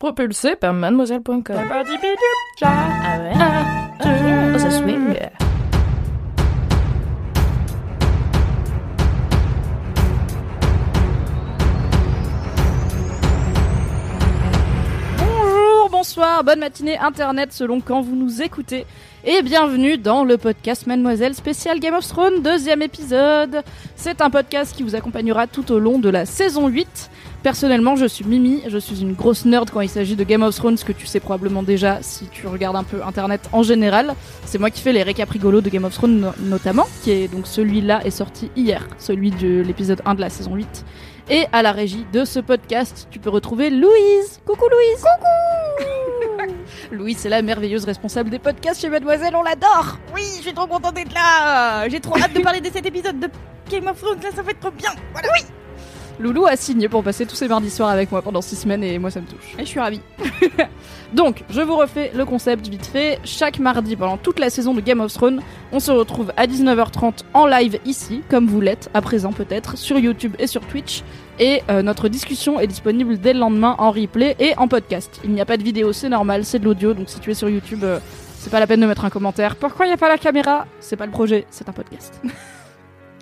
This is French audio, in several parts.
Propulsé par mademoiselle.com. Ah ouais? Oh, ça swing. Bonjour, bonsoir, bonne matinée internet selon quand vous nous écoutez. Et bienvenue dans le podcast Mademoiselle spécial Game of Thrones, deuxième épisode. C'est un podcast qui vous accompagnera tout au long de la saison 8. Personnellement, je suis Mimi, je suis une grosse nerd quand il s'agit de Game of Thrones, que tu sais probablement déjà si tu regardes un peu internet en général. C'est moi qui fais les récaps rigolos de Game of Thrones no- notamment, qui est donc celui-là est sorti hier, celui de l'épisode 1 de la saison 8. Et à la régie de ce podcast, tu peux retrouver Louise. Coucou Louise. Coucou. Louise, c'est la merveilleuse responsable des podcasts chez Mademoiselle, on l'adore. Oui, je suis trop contente d'être là. J'ai trop hâte de parler de cet épisode de Game of Thrones. Là, ça va être trop bien. Voilà. Oui. Loulou a signé pour passer tous ses mardis soirs avec moi pendant 6 semaines et moi ça me touche. Et je suis ravie. Donc, je vous refais le concept vite fait. Chaque mardi pendant toute la saison de Game of Thrones, on se retrouve à 19h30 en live ici, comme vous l'êtes à présent peut-être, sur YouTube et sur Twitch. Et euh, notre discussion est disponible dès le lendemain en replay et en podcast. Il n'y a pas de vidéo, c'est normal, c'est de l'audio, donc si tu es sur YouTube, euh, c'est pas la peine de mettre un commentaire. Pourquoi il n'y a pas la caméra? C'est pas le projet, c'est un podcast.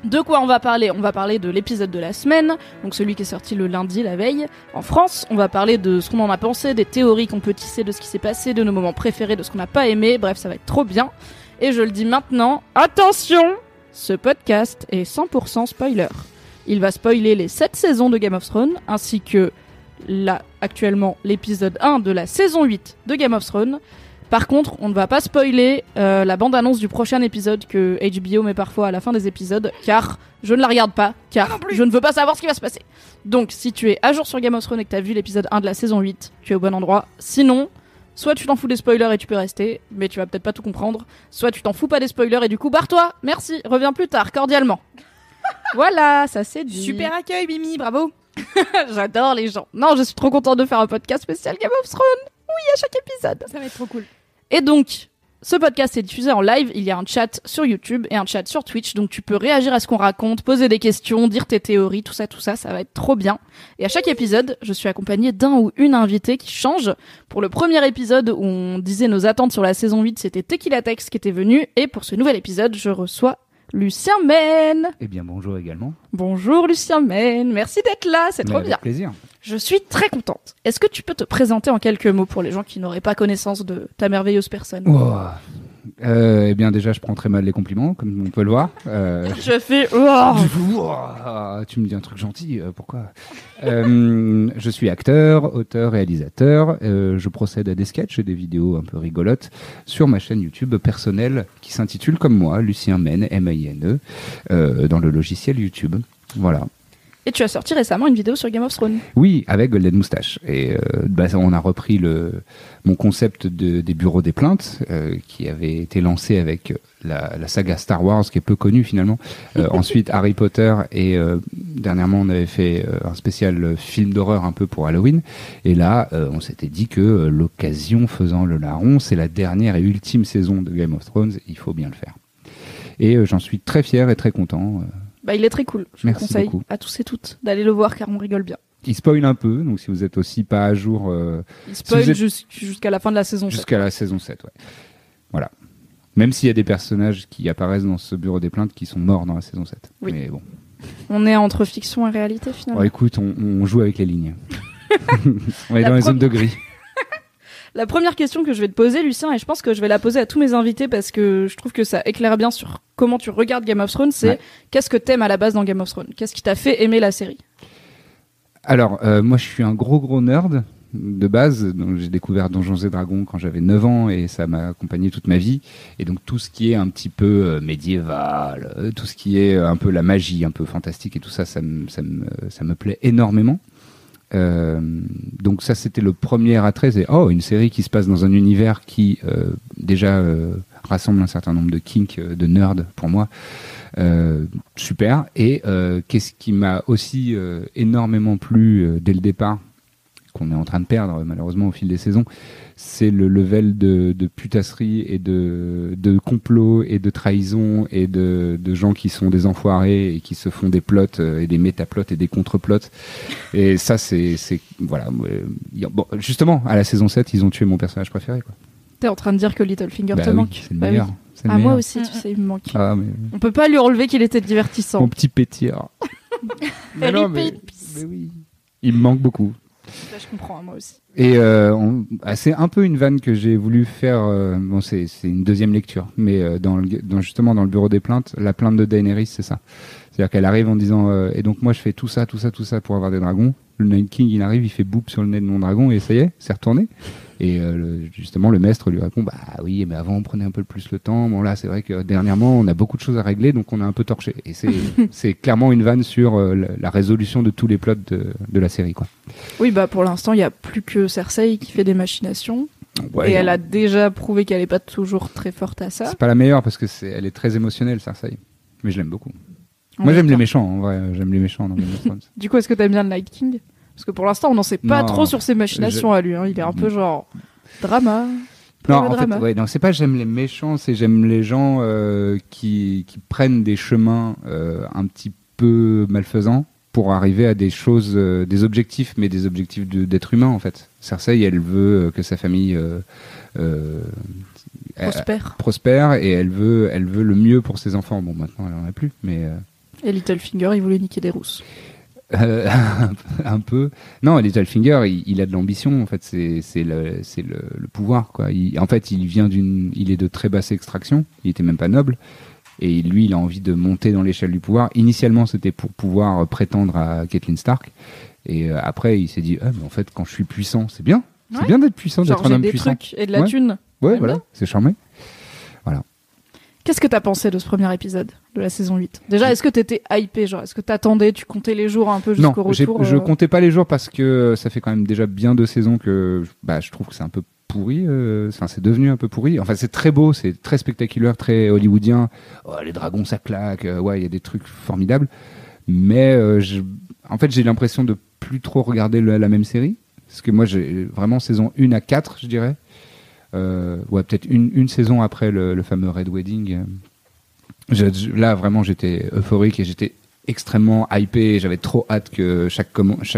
De quoi on va parler On va parler de l'épisode de la semaine, donc celui qui est sorti le lundi, la veille, en France. On va parler de ce qu'on en a pensé, des théories qu'on peut tisser de ce qui s'est passé, de nos moments préférés, de ce qu'on n'a pas aimé. Bref, ça va être trop bien. Et je le dis maintenant, attention Ce podcast est 100% spoiler. Il va spoiler les 7 saisons de Game of Thrones, ainsi que là, actuellement, l'épisode 1 de la saison 8 de Game of Thrones. Par contre, on ne va pas spoiler euh, la bande-annonce du prochain épisode que HBO met parfois à la fin des épisodes, car je ne la regarde pas, car je ne veux pas savoir ce qui va se passer. Donc, si tu es à jour sur Game of Thrones et que tu as vu l'épisode 1 de la saison 8, tu es au bon endroit. Sinon, soit tu t'en fous des spoilers et tu peux rester, mais tu vas peut-être pas tout comprendre, soit tu t'en fous pas des spoilers et du coup, barre-toi, merci, reviens plus tard, cordialement. voilà, ça c'est dit. Super accueil, Mimi. Bravo. J'adore les gens. Non, je suis trop contente de faire un podcast spécial Game of Thrones. Oui, à chaque épisode. Ça va être trop cool. Et donc, ce podcast est diffusé en live. Il y a un chat sur YouTube et un chat sur Twitch. Donc, tu peux réagir à ce qu'on raconte, poser des questions, dire tes théories, tout ça, tout ça. Ça va être trop bien. Et à chaque épisode, je suis accompagnée d'un ou une invitée qui change. Pour le premier épisode où on disait nos attentes sur la saison 8, c'était Tequila Tex qui était venu. Et pour ce nouvel épisode, je reçois Lucien Men. Eh bien, bonjour également. Bonjour Lucien Men. Merci d'être là. C'est trop avec bien. plaisir. Je suis très contente. Est-ce que tu peux te présenter en quelques mots pour les gens qui n'auraient pas connaissance de ta merveilleuse personne? Euh, eh bien, déjà, je prends très mal les compliments, comme on peut le voir. Euh, Je fais oh oh, tu me dis un truc gentil, euh, pourquoi? Euh, Je suis acteur, auteur, réalisateur. Euh, je procède à des sketchs et des vidéos un peu rigolotes sur ma chaîne YouTube personnelle qui s'intitule comme moi, Lucien Men, M-I-N-E, euh, dans le logiciel YouTube. Voilà. Et tu as sorti récemment une vidéo sur Game of Thrones. Oui, avec Golden Moustache. Et euh, bah, on a repris le, mon concept de, des bureaux des plaintes, euh, qui avait été lancé avec la, la saga Star Wars, qui est peu connue finalement. Euh, ensuite, Harry Potter, et dernièrement, on avait fait un spécial film d'horreur un peu pour Halloween. Et là, on s'était dit que l'occasion faisant le larron, c'est la dernière et ultime saison de Game of Thrones, il faut bien le faire. Et j'en suis très fier et très content. Bah, il est très cool. Je Merci vous conseille beaucoup. à tous et toutes d'aller le voir car on rigole bien. Il spoil un peu, donc si vous êtes aussi pas à jour euh, Il spoil êtes- jusqu'à la fin de la saison. sept. Jusqu'à la saison 7, ouais. Voilà. Même s'il y a des personnages qui apparaissent dans ce bureau des plaintes qui sont morts dans la saison 7. Oui. Mais bon. On est entre fiction et réalité finalement. Bon, écoute, on, on joue avec les lignes. on est La dans les zones de gris. La première question que je vais te poser, Lucien, et je pense que je vais la poser à tous mes invités parce que je trouve que ça éclaire bien sur comment tu regardes Game of Thrones, c'est Ouais. qu'est-ce que t'aimes à la base dans Game of Thrones? Qu'est-ce qui t'a fait aimer la série? Alors, euh, moi, je suis un gros, gros nerd de base. Donc, j'ai découvert Donjons et Dragons quand j'avais 9 ans et ça m'a accompagné toute ma vie. Et donc, tout ce qui est un petit peu euh, médiéval, euh, tout ce qui est euh, un peu la magie, un peu fantastique et tout ça, ça me, ça me, ça me plaît énormément. Euh, donc ça, c'était le premier attrait. C'est oh, une série qui se passe dans un univers qui euh, déjà euh, rassemble un certain nombre de kinks, de nerds pour moi. Super. Et qu'est-ce qui m'a aussi énormément plu dès le départ, qu'on est en train de perdre malheureusement au fil des saisons, c'est le level de, de putasserie et de, de complot et de trahison et de, de gens qui sont des enfoirés et qui se font des plots euh, et des métaplots et des contre-plots. Et ça, c'est, voilà. euh, bon, justement, à la saison 7, ils ont tué mon personnage préféré. Quoi. T'es en train de dire que Littlefinger Bah te oui, manque. c'est le Bah oui. meilleur. le Ah, moi aussi, tu sais, il me manque. Ah, mais On peut pas lui enlever qu'il était divertissant. mon petit pétillard. mais non, mais, mais oui. Il me manque beaucoup. Ça, je comprends, moi aussi. Et euh, ah, c'est un peu une vanne que j'ai voulu faire. euh, bon, c'est une deuxième lecture, mais euh, dans, justement dans le bureau des plaintes, la plainte de Daenerys, c'est ça. C'est-à-dire qu'elle arrive en disant et donc moi je fais tout ça, tout ça, tout ça pour avoir des dragons. Le Night King il arrive, il fait boop sur le nez de mon dragon et ça y est, c'est retourné. Et euh, justement le maître lui répond bah oui, mais avant on prenait un peu plus le temps. Bon là c'est vrai que dernièrement on a beaucoup de choses à régler, donc on a un peu torché. Et c'est clairement une vanne sur euh, la, résolution de tous les plots de, de la série quoi. Oui, bah pour l'instant, il y a plus que Cersei qui fait des machinations. Ouais, et elle a déjà prouvé qu'elle est pas toujours très forte à ça. C'est pas la meilleure parce que c'est, elle est très émotionnelle, Cersei. Mais je l'aime beaucoup. Moi, j'aime les méchants, en vrai. J'aime les méchants dans Game of Thrones. Du coup, est-ce que t'aimes bien le Night King? Parce que pour l'instant, on n'en sait pas Non. trop sur ses machinations à lui. hein. Il est un peu genre drama. non, en fait, ouais, non, c'est pas j'aime les méchants, c'est j'aime les gens euh, qui, qui prennent des chemins euh, un petit peu malfaisants pour arriver à des choses, euh, des objectifs, mais des objectifs de- d'être humain, en fait. Cersei, elle veut que sa famille Prospère. prospère et elle veut, elle veut le mieux pour ses enfants. Bon, maintenant, elle en a plus, mais. Et Littlefinger, il voulait niquer des rousses. Euh, un peu. Non, Littlefinger, il, il a de l'ambition. En fait, c'est c'est le le, le pouvoir quoi. Il- en fait, il vient d'une, il est de très basse extraction. Il était même pas noble. Et lui, il a envie de monter dans l'échelle du pouvoir. Initialement, c'était pour pouvoir prétendre à Catelyn Stark. Et euh, après, il s'est dit, ah, mais en fait, quand je suis puissant, c'est bien. C'est Ouais. bien d'être puissant, d'être un homme des puissant. trucs et de la Ouais. thune. Ouais, voilà, c'est charmé. Qu'est-ce que t'as pensé de ce premier épisode de la saison 8 Déjà, est-ce que t'étais hypé Genre, est-ce que t'attendais Tu comptais les jours un peu Non, jusqu'au retour je euh, comptais pas les jours parce que ça fait quand même déjà bien deux saisons que bah, je trouve que c'est un peu pourri. euh, Enfin, c'est devenu un peu pourri. Enfin, c'est très beau, c'est très spectaculaire, très hollywoodien. Oh, les dragons, ça claque. euh, ouais, il y a des trucs formidables. Mais euh, je- en fait, j'ai l'impression de plus trop regarder le- la même série. Parce que moi, j'ai vraiment saison 1 à 4, je dirais. Euh, ouais, peut-être une, une saison après le, le fameux Red Wedding. je- là, vraiment, j'étais euphorique et j'étais extrêmement hypé. J'avais trop hâte que chaque,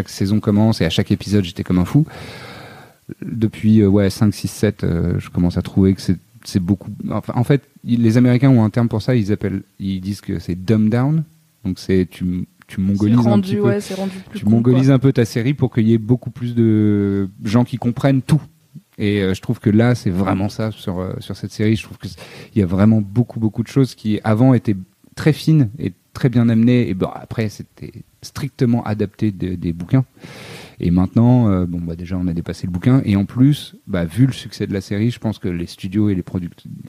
saison commence et à chaque épisode, j'étais comme un fou. Depuis euh, ouais, 5, 6, 7, euh, je commence à trouver que c'est c'est beaucoup. Enfin, en fait, les Américains ont un terme pour ça. Ils appellent, ils disent que c'est dumb down. Donc c'est tu, tu un petit peu. rendu plus mongolises un peu ta série pour qu'il y ait beaucoup plus de gens qui comprennent tout. Et euh, je trouve que là, c'est vraiment ça sur, euh, sur cette série. Je trouve qu'il y a vraiment beaucoup, beaucoup de choses qui, avant, étaient très fines et très bien amenées. Et bon, après, c'était strictement adapté de- des bouquins. Et maintenant, euh, bon, bah, déjà, on a dépassé le bouquin. Et en plus, bah, vu le succès de la série, je pense que les studios et les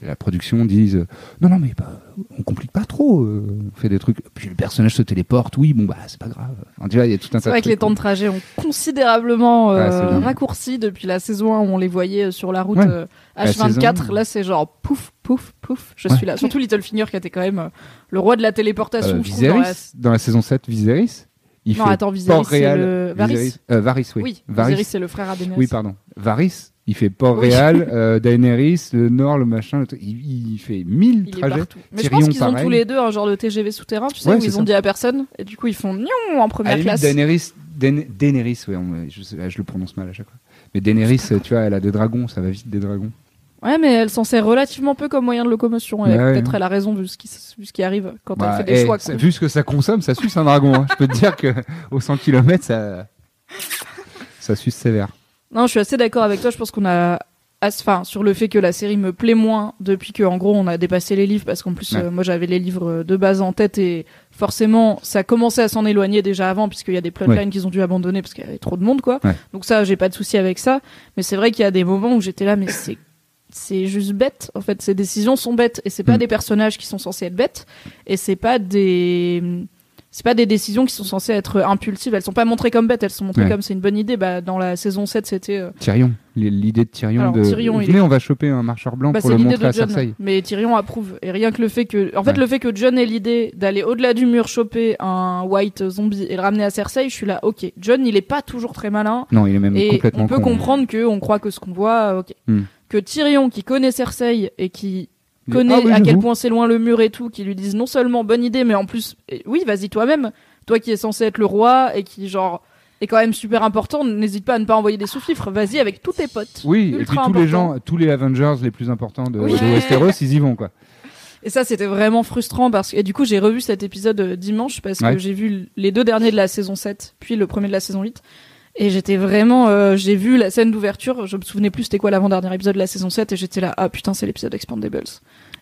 la production disent euh, non, non, mais bah, on complique pas trop. euh, on fait des trucs. Puis le personnage se téléporte. Oui, bon, bah, c'est pas grave. Enfin, tu vois, il y a tout un tas C'est vrai que les temps de trajet ont considérablement euh, raccourci depuis la saison 1 où on les voyait sur la route Ouais. euh, La H24. saison- Là, c'est genre pouf, pouf, pouf, je Ouais. suis là. Surtout Littlefinger qui était quand même euh, le roi de la téléportation. Euh, dans la- Viserys, dans la saison 7, Viserys, il Non, fait attends, Viserys, c'est le- Varys Viserys- euh, Varys, oui. Oui, Varys, Viserys, c'est le frère à Daenerys. oui, pardon. Varys, il fait Port-Réal, euh, Daenerys, le Nord, le machin, le truc. Il, il fait 1000 Il est trajets. Mais je pense qu'ils ont tous les deux un genre de TGV souterrain, tu sais, Ouais, où ils ont ça. dit à personne. Et du coup, ils font nion en première classe. Daenerys, Daen- Daenerys, ouais, on- je, je le prononce mal à chaque fois. Mais Daenerys, tu vois, elle a des dragons, ça va vite des dragons. Ouais, mais elle s'en sert relativement peu comme moyen de locomotion. Et Ouais, peut-être ouais. elle a raison vu ce qui, vu ce qui arrive quand Bah, elle fait des eh, choix. vu ce que ça consomme, ça suce un dragon. hein. Je peux te dire que au 100 km, ça, ça suce sévère. Non, je suis assez d'accord avec toi. Je pense qu'on a. Enfin, sur le fait que la série me plaît moins depuis que, en gros, on a dépassé les livres parce qu'en plus, Ouais. euh, moi, j'avais les livres de base en tête et forcément, ça commençait à s'en éloigner déjà avant puisqu'il y a des plotlines Ouais. qu'ils ont dû abandonner parce qu'il y avait trop de monde, quoi. Ouais. Donc ça, j'ai pas de souci avec ça. Mais c'est vrai qu'il y a des moments où j'étais là, mais c'est c'est juste bête. En fait, ces décisions sont bêtes et c'est pas Mm. des personnages qui sont censés être bêtes et c'est pas des c'est pas des décisions qui sont censées être impulsives. Elles sont pas montrées comme bêtes, elles sont montrées Ouais. comme c'est une bonne idée. Bah, dans la saison 7, c'était. euh, Tyrion, l'idée de Tyrion Alors, de Tyrion, venez, est- on va choper un marcheur blanc Bah, pour le montrer à Cersei. mais Tyrion approuve. Et rien que le fait que, en fait, Ouais. le fait que John ait l'idée d'aller au-delà du mur choper un white zombie et le ramener à Cersei, je suis là, ok. John, il est pas toujours très malin. Non, il est même Et complètement on peut con. comprendre que on croit que ce qu'on voit, euh, ok. Hmm. Que Tyrion, qui connaît Cersei et qui connaît Ah oui, à quel point c'est loin le mur et tout, qui lui disent non seulement bonne idée, mais en plus, eh, oui, vas-y toi-même, toi qui es censé être le roi et qui genre est quand même super important, n'hésite pas à ne pas envoyer des sous-fifres, vas-y avec tous tes potes. Oui, et puis tous les gens, tous les Avengers les plus importants de, Oui. de Westeros, ils y vont quoi. Et ça, c'était vraiment frustrant parce que, et du coup, j'ai revu cet épisode euh, dimanche parce Ouais. que j'ai vu les deux derniers de la saison 7, puis le premier de la saison 8. Et j'étais vraiment, euh, j'ai vu la scène d'ouverture, je me souvenais plus c'était quoi l'avant-dernier épisode de la saison 7 et j'étais là, ah putain, c'est l'épisode Expandables.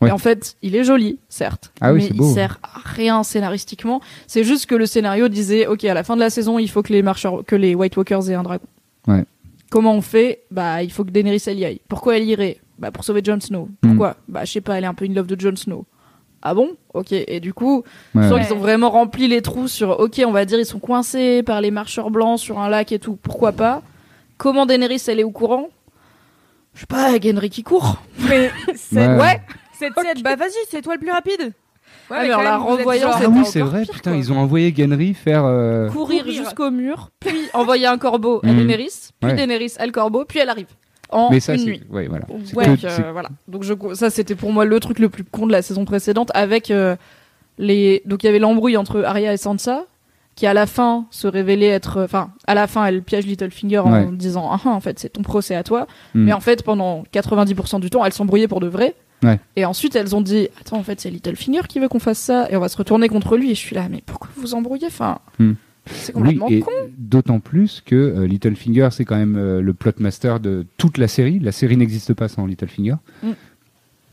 Ouais. Et en fait, il est joli, certes. Ah oui, mais il sert à rien scénaristiquement. C'est juste que le scénario disait, ok, à la fin de la saison, il faut que les marcheurs, que les White Walkers aient un dragon. Ouais. Comment on fait? Bah, il faut que Daenerys elle y aille. Pourquoi elle irait? Bah, pour sauver Jon Snow. Hmm. Pourquoi? Bah, je sais pas, elle est un peu in love de Jon Snow. Ah bon Ok. Et du coup, Ouais, soit ouais. ils ont vraiment rempli les trous sur, ok, on va dire ils sont coincés par les marcheurs blancs sur un lac et tout. Pourquoi pas Comment Daenerys elle est au courant Je sais pas, Gendry qui court. Mais c'est Ouais. ouais. Cette scène, bah vas-y, c'est toi le plus rapide. Ouais, mais en la renvoyant, Ah oui, c'est vrai, pire, putain, quoi. ils ont envoyé Genry faire. euh, courir, Courir. jusqu'au mur, puis envoyer un corbeau à Mhm. Daenerys, puis Ouais. Daenerys à le corbeau, puis elle arrive en Mais ça, une nuit. Ouais, voilà. C'est Ouais, que- donc, euh, voilà. Donc je, ça c'était pour moi le truc le plus con de la saison précédente avec euh, les donc il y avait l'embrouille entre Arya et Sansa qui à la fin se révélait être enfin à la fin elle piège Littlefinger en Ouais. disant ah ah, en fait c'est ton procès à toi Hmm. mais en fait pendant 90% du temps elles s'embrouillaient pour de vrai Ouais. et ensuite elles ont dit attends en fait c'est Littlefinger qui veut qu'on fasse ça et on va se retourner contre lui et je suis là mais pourquoi vous vous embrouillez? Enfin Hmm. C'est Oui, complètement et con d'autant plus que euh, Littlefinger, c'est quand même euh, le plot master de toute la série. La série n'existe pas sans Littlefinger. Mm.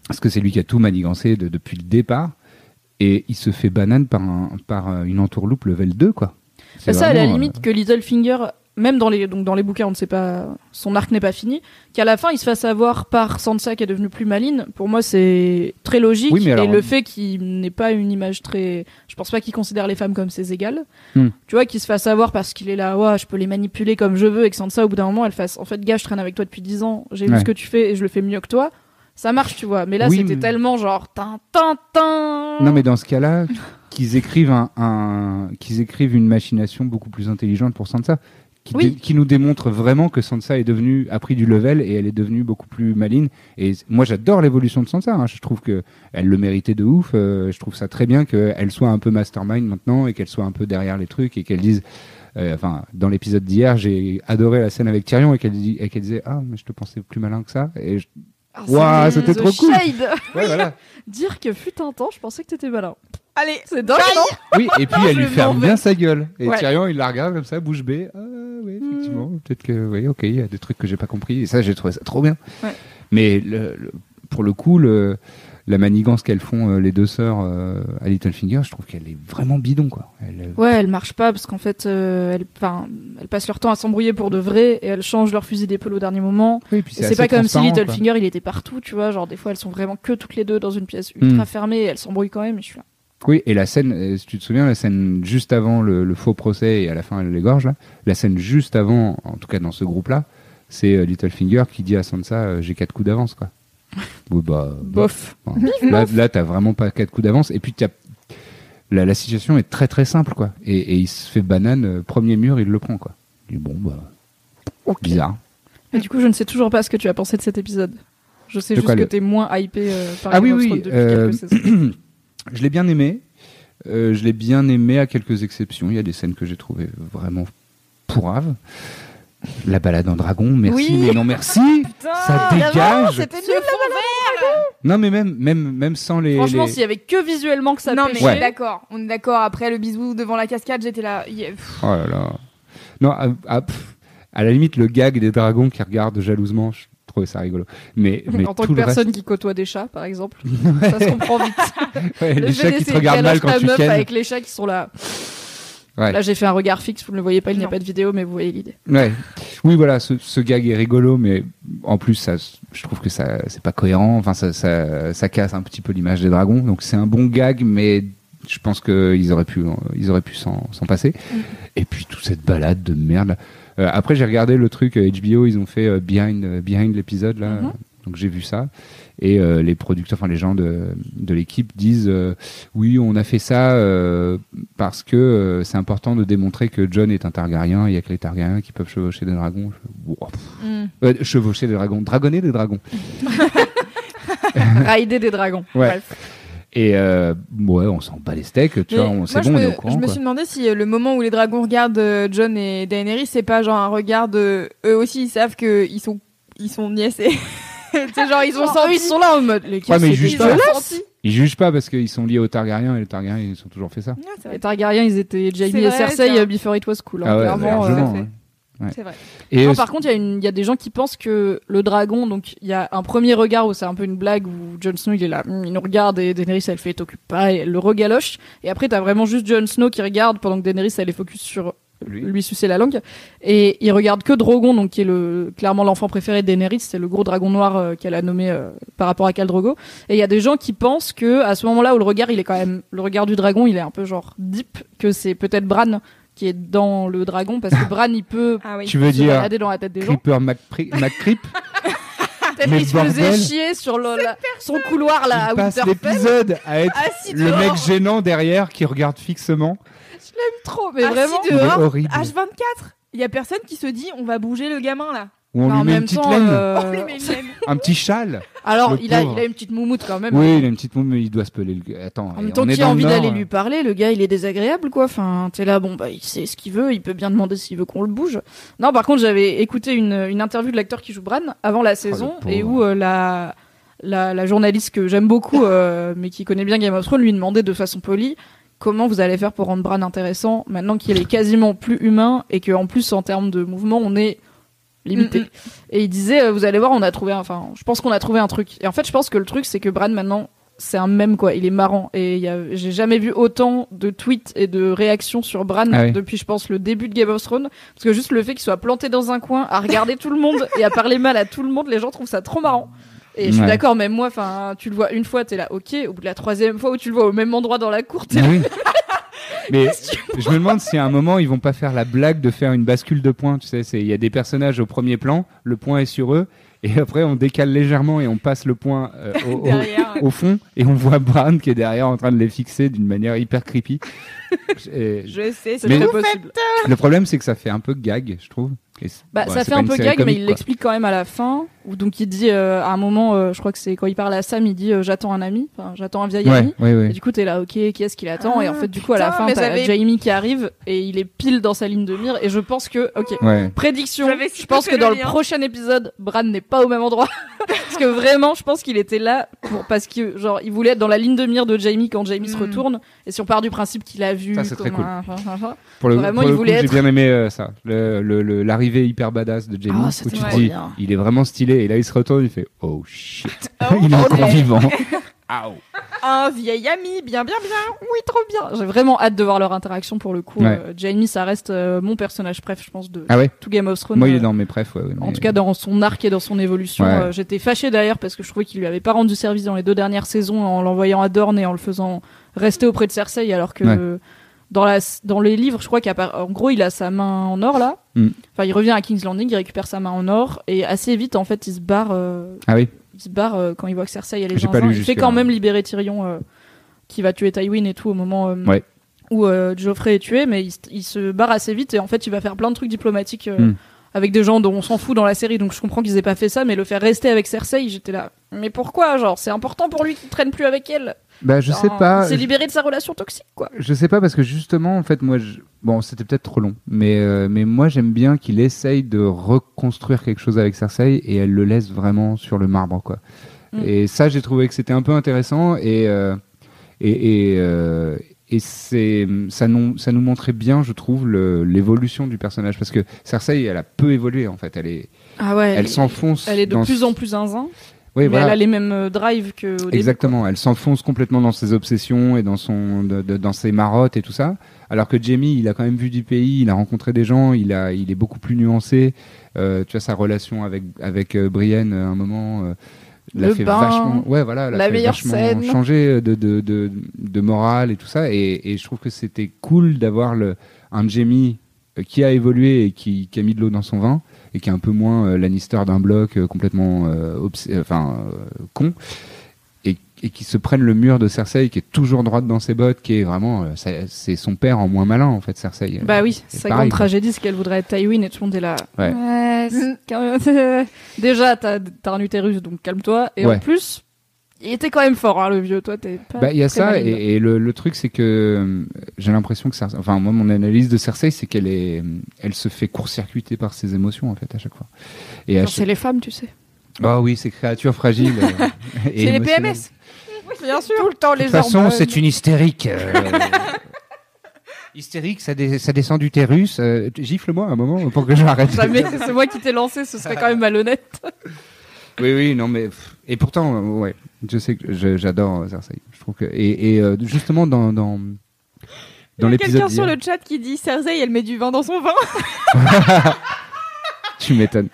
Parce que c'est lui qui a tout manigancé de- depuis le départ. Et il se fait banane par, un, par euh, une entourloupe level 2, quoi. C'est Bah ça, à la euh, limite, que Littlefinger, même dans les, donc dans les bouquins, on ne sait pas, son arc n'est pas fini, qu'à la fin, il se fasse avoir par Sansa qui est devenue plus maline, pour moi, c'est très logique. Oui, mais alors- et le fait qu'il n'ait pas une image très. Je pense pas qu'il considère les femmes comme ses égales. Hmm. Tu vois, qu'il se fasse avoir parce qu'il est là, ouais, je peux les manipuler comme je veux, et que Sansa, au bout d'un moment, elle fasse, en fait, gars, je traîne avec toi depuis 10 ans, j'ai vu Ouais. ce que tu fais et je le fais mieux que toi. Ça marche, tu vois. Mais là, Oui, c'était mais- tellement genre, tin, tin, tin. Non, mais dans ce cas-là, qu'ils écrivent, un, un- qu'ils écrivent une machination beaucoup plus intelligente pour Sansa. Qui, Oui. dé- qui nous démontre vraiment que Sansa est devenue, a pris du level et elle est devenue beaucoup plus maligne. Et moi, j'adore l'évolution de Sansa. hein. Je trouve que elle le méritait de ouf. Euh, je trouve ça très bien qu'elle soit un peu mastermind maintenant et qu'elle soit un peu derrière les trucs et qu'elle dise. euh, Enfin, dans l'épisode d'hier, j'ai adoré la scène avec Tyrion et qu'elle qu'elle disait ah mais je te pensais plus malin que ça. Et je- Ah, c'était trop cool. shade. ouais, voilà. Dire que fut un temps, je pensais que t'étais malin. Allez, C'est dingue, non Oui, et puis elle lui ferme bien sa gueule. Et Ouais. Tyrion, il la regarde comme ça, bouche bée. Ah, oui, effectivement, peut-être que, oui, ok, il y a des trucs que j'ai pas compris. Et ça, j'ai trouvé ça trop bien. Ouais. Mais le- le- pour le coup, le- la manigance qu'elles font euh, les deux sœurs euh, à Littlefinger, je trouve qu'elle est vraiment bidon, quoi. Elle, euh, Ouais, elle marche pas parce qu'en fait, euh, elles, enfin, elles passent leur temps à s'embrouiller pour de vrai et elles changent leur fusil d'épaule au dernier moment. oui, C'est pas comme si quoi. Littlefinger il était partout, tu vois. Genre, des fois, elles sont vraiment que toutes les deux dans une pièce ultra Mm. fermée et elles s'embrouillent quand même. Et je suis là. Oui, et la scène, euh, si tu te souviens, la scène juste avant le, le faux procès et à la fin elle l'égorge, là, la scène juste avant, en tout cas dans ce groupe-là, c'est euh, Littlefinger qui dit à Sansa euh, J'ai quatre coups d'avance, quoi. Oui, bah, Bof. Enfin, là, là t'as vraiment pas quatre coups d'avance. Et puis, t'as- la, la situation est très très simple, quoi. Et, et il se fait banane, euh, premier mur, il le prend, quoi. Il dit, bon, bah, bizarre. Et du coup, je ne sais toujours pas ce que tu as pensé de cet épisode. Je sais De juste quoi, que le- t'es moins hypé euh, par Ah Game oui, of oui, depuis euh, quelques saisons. Je l'ai bien aimé. Euh, je l'ai bien aimé à quelques exceptions. Il y a des scènes que j'ai trouvées vraiment pourraves. La balade en dragon, merci, Oui. mais non merci. ça évidemment, dégage. C'était nul la balade. Non, mais même, même, même sans les. Franchement, les- s'il y avait que visuellement que ça Non mais pêchait, on est d'accord, on est d'accord. Après le bisou devant la cascade, j'étais là. yeah. Oh là là. Non, à, à- pff, à la limite, le gag des dragons qui regardent jalousement, je trouvais ça rigolo. Mais, mais en tant tout que personne qui côtoie des chats, par exemple, ça se comprend vite. les Le chats qui te regardent mal quand tu meuf kennes. avec les chats qui sont là. Ouais. Là, j'ai fait un regard fixe, vous ne le voyez pas, il n'y a pas de vidéo, mais vous voyez l'idée. Ouais. Oui, voilà, ce, ce gag est rigolo, mais en plus, ça, je trouve que ça, c'est pas cohérent. Enfin, ça, ça, ça casse un petit peu l'image des dragons. Donc, c'est un bon gag, mais je pense qu'ils auraient pu, ils auraient pu s'en s'en passer. Mm. Et puis toute cette balade de merde. Euh, après, j'ai regardé le truc euh, HBO, ils ont fait euh, behind, euh, behind l'épisode là, Mhm. donc j'ai vu ça. Et euh, les producteurs, enfin les gens de, de l'équipe disent euh, oui, on a fait ça euh, parce que euh, c'est important de démontrer que John est un Targaryen. Il y a que les Targaryens qui peuvent chevaucher des dragons. Wow. Mm. Euh, chevaucher des dragons, dragonner des dragons. Rider des dragons. Ouais. Bref. Et euh, ouais, on s'en bat les steaks, tu Mais vois, on, c'est je bon, on me, est au courant. je me quoi. suis demandé si euh, le moment où les dragons regardent euh, John et Daenerys, c'est pas genre un regard de eux aussi, ils savent que ils sont ils sont niaisés. c'est genre ils ont Genre, senti. eux, ils sont là en mode. Les Ouais, mais ils jugent pas. Ils jugent pas parce qu'ils sont liés aux Targaryens et les Targaryens ils ont toujours fait ça. Ouais. Les Targaryens, ils étaient Jamie et Cersei before it was cool. hein, Ah ouais, clairement, euh. Ouais. C'est vrai. Et Non, par contre, il y, y a des gens qui pensent que le dragon, donc il y a un premier regard où c'est un peu une blague où Jon Snow il est là, hum, il nous regarde et Daenerys elle fait t'occupe pas et elle le regaloche. Et après t'as vraiment juste Jon Snow qui regarde pendant que Daenerys elle est focus sur Lui. lui, sucer la langue. Et il regarde que Drogon, donc qui est le clairement l'enfant préféré de Daenerys, c'est le gros dragon noir euh, qu'elle a nommé euh, par rapport à Khal Drogo. Et il y a des gens qui pensent que à ce moment-là où le regard il est quand même le regard du dragon, il est un peu genre deep, que c'est peut-être Bran qui est dans le dragon parce que Bran il peut Ah oui. tu veux se dire balader dans la tête des gens. Creeper McPri- McCreep Peut-être Mais qu'il se faisait chier sur le, la- son couloir là à Il passe Winterfell. l'épisode à être Assis le dehors. mec gênant derrière qui regarde fixement. Trop, mais Assis vraiment. Il est dehors. horrible. H24. Il y a personne qui se dit on va bouger le gamin là. On lui met une même petite temps, laine, euh, Oh, lui met une laine. un petit châle. alors il a, pauvre. il a une petite moumoute quand même. Oui, il a une petite moume, mais il doit se peler le. Attends, En même on temps, est qui a envie d'aller lui parler Le gars, il est désagréable, quoi. Enfin, t'es là, bon, bah, il sait ce qu'il veut, il peut bien demander s'il veut qu'on le bouge. Non, par contre, j'avais écouté une, une interview de l'acteur qui joue Bran avant la saison, pauvre. et où euh, la, la, la journaliste que j'aime beaucoup, euh, mais qui connaît bien Game of Thrones, lui demandait de façon polie comment vous allez faire pour rendre Bran intéressant maintenant qu'il est quasiment plus humain et qu'en plus, en termes de mouvement, on est limité. Mm, mm. Et il disait, euh, vous allez voir, on a trouvé, un- enfin, je pense qu'on a trouvé un truc. Et en fait, je pense que le truc, c'est que Bran maintenant, c'est un mème quoi. Il est marrant et il y a- j'ai jamais vu autant de tweets et de réactions sur Bran Ah oui. depuis, je pense, le début de Game of Thrones. Parce que juste le fait qu'il soit planté dans un coin, à regarder tout le monde et à parler mal à tout le monde, les gens trouvent ça trop marrant. Et je suis Ouais. d'accord, même moi, enfin, tu le vois une fois, t'es là, ok. Au bout de la troisième fois où tu le vois au même endroit dans la cour, t'es là, oui. Mais je me demande si à un moment ils vont pas faire la blague de faire une bascule de points. Tu sais, c'est- il y a des personnages au premier plan, le point est sur eux, et après on décale légèrement et on passe le point euh, au, au- fond, et on voit Bran qui est derrière en train de les fixer d'une manière hyper creepy. Et Je sais, c'est possible. le problème c'est que ça fait un peu gag, je trouve. Bah, ouais, ça fait un peu gag, mais il l'explique quand même à la fin. Où donc il dit euh, à un moment, euh, je crois que c'est quand il parle à Sam, il dit euh, j'attends un ami, enfin j'attends un vieil ami. Ouais, ouais, ouais. Et du coup, t'es là, ok, qui est-ce qu'il attend? Et en Ah, fait, du coup, à la fin, t'as Jamie qui arrive et il est pile dans sa ligne de mire. Et je pense que, ok, Ouais. prédiction, je pense que dans le lien. prochain épisode, Bran n'est pas au même endroit. parce que vraiment, je pense qu'il était là pour, parce que, genre, il voulait être dans la ligne de mire de Jamie quand Jamie se Mm. retourne. Et si on part du principe qu'il a vu. Ça, c'est très comme cool. un- un- un- un- Pour le, Vraiment, pour il voulait j'ai être- bien aimé ça, Le- le- le- l'arrivée hyper badass de Jamie, Ah, où tu te dis, bien. il est vraiment stylé, et là il se retourne, il fait, oh shit, Oh, il est encore vivant. Ow. Un vieil ami, bien, bien, bien. Oui, trop bien. J'ai vraiment hâte de voir leur interaction pour le coup. Ouais. Euh, Jamie, ça reste euh, mon personnage préf, je pense, de Ah ouais tout Game of Thrones. Moi il Euh, est dans mes ouais, ouais, En tout cas, dans son arc et dans son évolution, Ouais. euh, j'étais fâchée d'ailleurs parce que je trouvais qu'il lui avait pas rendu service dans les deux dernières saisons en l'envoyant à Dorne et en le faisant rester auprès de Cersei, alors que Ouais. Dans, la, dans les livres, je crois qu'en gros, il a sa main en or là. Mm. Enfin, il revient à King's Landing, il récupère sa main en or et assez vite, en fait, il se barre. euh, Ah oui il se barre euh, quand il voit que Cersei elle est lu Il fait quand même libérer Tyrion euh, qui va tuer Tywin et tout au moment Ouais. où Geoffrey est tué, mais il, se- il se barre assez vite et en fait il va faire plein de trucs diplomatiques Mm. avec des gens dont on s'en fout dans la série, donc je comprends qu'ils aient pas fait ça, mais le faire rester avec Cersei, j'étais là. Mais pourquoi Genre c'est important pour lui qu'il traîne plus avec elle. Bah je sais pas, Il s'est libéré de sa relation toxique quoi. je sais pas parce que justement en fait moi, je... bon c'était peut-être trop long, mais, euh, mais moi j'aime bien qu'il essaye de reconstruire quelque chose avec Cersei et elle le laisse vraiment sur le marbre quoi. Mm. Et ça j'ai trouvé que c'était un peu intéressant et, euh, et, et, euh, et c'est ça nous ça nous montrait bien je trouve l'évolution du personnage parce que Cersei elle a peu évolué en fait elle est Ah ouais. elle s'enfonce Elle est de dans plus en plus zinzin, oui, mais voilà. elle a les mêmes euh, drives que au début. Exactement, elle s'enfonce complètement dans ses obsessions et dans son de- de- dans ses marottes et tout ça. Alors que Jamie, il a quand même vu du pays, il a rencontré des gens, il a il est beaucoup plus nuancé. Euh, tu vois sa relation avec avec euh, Brienne à un moment. euh, l'a fait bain, vachement, ouais, voilà, l'a la fait vachement scène. changer de, de, de, de morale et tout ça. Et, et je trouve que c'était cool d'avoir un Jamie qui a évolué et qui, qui a mis de l'eau dans son vin et qui est un peu moins euh, Lannister d'un bloc euh, complètement euh, enfin, euh, con. Et, et qui se prenne le mur de Cersei, qui est toujours droite dans ses bottes, qui est vraiment, euh, c'est son père en moins malin en fait, Cersei. Bah oui, C'est sa pareil, grande tragédie, c'est qu'elle voudrait être Tywin et tout le monde est là. Ouais. Déjà, t'as t'as un utérus, donc calme-toi. Et Ouais. en plus, il était quand même fort, hein, le vieux. Toi, t'es pas. Bah, il y a ça, et, et le, le truc, c'est que euh, j'ai l'impression que Cersei, enfin, moi, mon analyse de Cersei, c'est qu'elle est, elle se fait court-circuiter par ses émotions, en fait, à chaque fois. Et chaque- C'est les femmes, tu sais. Ah oui, ces créatures fragiles. euh, C'est les. PMS. Bien sûr. Tout le temps, De toute façon, c'est une hystérique. euh, hystérique, ça, dé- ça descend d'utérus. euh, gifle-moi un moment pour que j'arrête. Jamais, c'est moi qui t'ai lancé, ce serait quand même malhonnête. Oui, oui, non, mais et pourtant, ouais, je sais que j'adore euh, Cersei. Je trouve que et, et, euh, justement dans dans Il y dans a l'épisode quelqu'un sur le chat qui dit Cersei, elle met du vin dans son vin. tu m'étonnes.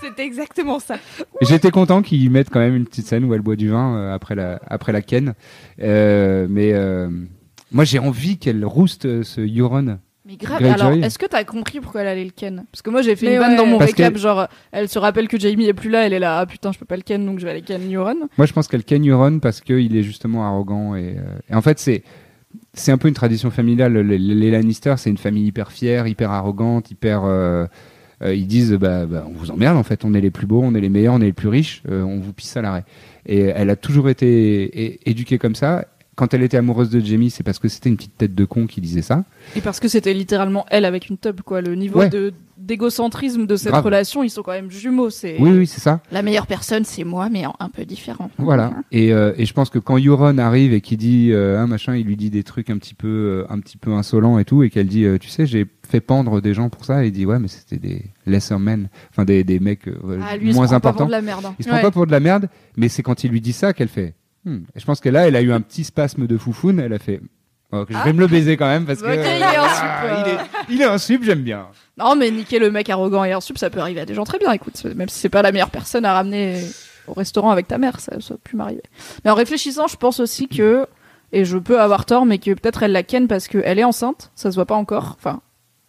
C'est exactement ça. J'étais content qu'ils mettent quand même une petite scène où elle boit du vin euh, après la après la ken. Euh, mais moi, j'ai envie qu'elle rouste ce Euron. Mais grave, Greyjoy. alors est-ce que t'as compris pourquoi elle allait le ken? Parce que moi j'ai fait Mais une vanne ouais. dans mon Parce récap, genre elle se rappelle que Jamie est plus là, elle est là, ah putain je peux pas le ken donc je vais aller ken Euron. Moi, je pense qu'elle ken Euron parce qu'il est justement arrogant et, euh, et en fait c'est c'est un peu une tradition familiale. Les, les Lannister, c'est une famille hyper fière, hyper arrogante, hyper. euh, euh, ils disent bah, bah, on vous emmerde en fait, on est les plus beaux, on est les meilleurs, on est les plus riches, euh, on vous pisse à l'arrêt. Et elle a toujours été éduquée comme ça. Quand elle était amoureuse de Jamie, c'est parce que c'était une petite tête de con qui disait ça. Et parce que c'était littéralement elle avec une tub quoi, le niveau Ouais. de d'égocentrisme de cette Grave. relation, ils sont quand même jumeaux, c'est Oui, oui, c'est ça. la meilleure personne c'est moi mais un peu différent. Voilà. Et, euh, et je pense que quand Euron arrive et qu'il dit euh, un machin, il lui dit des trucs un petit peu, euh, un petit peu insolents et tout, et qu'elle dit, euh, tu sais, j'ai fait pendre des gens pour ça. Et il dit, ouais, mais c'était des lesser men, enfin des, des mecs euh, Ah, lui, il se moins prend pas importants. pour de la merde. hein. Il se prend Ouais. pas pour de la merde, mais c'est quand il lui dit ça qu'elle fait. Hmm. Et je pense que là, elle a eu un petit spasme de foufoune. Elle a fait. Oh, que je vais me le baiser quand même parce que il est un sup, Ah, euh. il est, il est un sup, j'aime bien. Non mais niquer le mec arrogant et insup, ça peut arriver à des gens très bien, écoute, même si c'est pas la meilleure personne à ramener au restaurant avec ta mère, ça, ça peut m'arriver. Mais en réfléchissant, je pense aussi que, et je peux avoir tort, mais que peut-être elle la ken parce qu'elle est enceinte, ça se voit pas encore, enfin,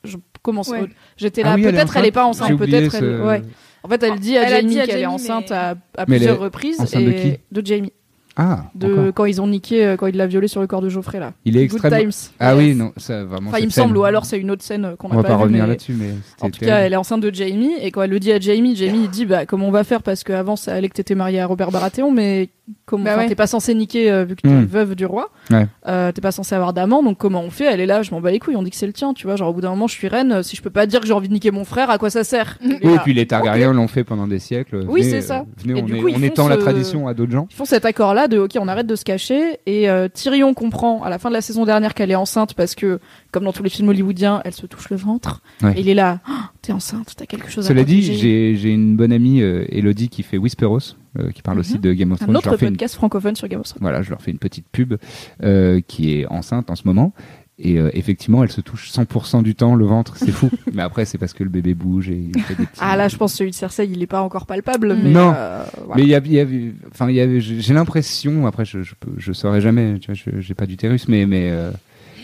je commence, Ouais. j'étais Ah là, oui, peut-être elle est pas enceinte peut-être ce- elle, ouais. En fait, elle dit à Elle Jamie qu'elle est enceinte mais- à, plusieurs reprises. et de qui? de Jamie. Ah, De quand ils ont niqué, euh, quand il l'a violée sur le corps de Geoffrey là. Il est Good extrêmement. times. Ah Yes. oui, non, ça vraiment. Enfin, il me semble, ou alors c'est une autre scène euh, qu'on On n'a va pas, pas vue, revenir mais- là-dessus, mais. En tout cas, elle est enceinte de Jamie et quand elle le dit à Jamie, Jamie il dit bah comment on va faire parce qu'avant ça allait que t'étais mariée à Robert Baratheon, mais comment Bah ouais. t'es pas censé niquer euh, vu que t'es Hmm. veuve du roi, Ouais. euh, t'es pas censé avoir d'amant, donc comment on fait? Elle est là, je m'en bats les couilles, on dit que c'est le tien, tu vois, genre au bout d'un moment je suis reine, euh, si je peux pas dire que j'ai envie de niquer mon frère, à quoi ça sert? Oui, et puis les Targaryens l'ont fait pendant des siècles. Oui, Venez, c'est euh, ça. Venez, Et on, du est- coup, on étend la tradition à d'autres gens. Ils font cet accord-là de ok, on arrête de se cacher et euh, Tyrion comprend à la fin de la saison dernière qu'elle est enceinte parce que comme dans tous les films hollywoodiens, elle se touche le ventre. Ouais. Et il est là, Ah, t'es enceinte, t'as quelque chose à Cela dit, protéger. j'ai j'ai une bonne amie, euh, Elodie, qui fait Whisperos, euh, qui parle aussi de Game of Mhm. un Thrones. Je autre fais une- podcast francophone sur Game of Thrones. Voilà, je leur fais une petite pub euh, qui est enceinte en ce moment. Et euh, effectivement, elle se touche 100% du temps le ventre, c'est fou. mais après, c'est parce que le bébé bouge et il fait des petits. Ah là, je pense que celui de Cersei, il est pas encore palpable, mais Non. euh, voilà. Mais il y a, il y a- enfin, il y avait, j'ai l'impression, après, je, je, je saurais jamais, tu vois, je- j'ai pas d'utérus, mais, mais euh,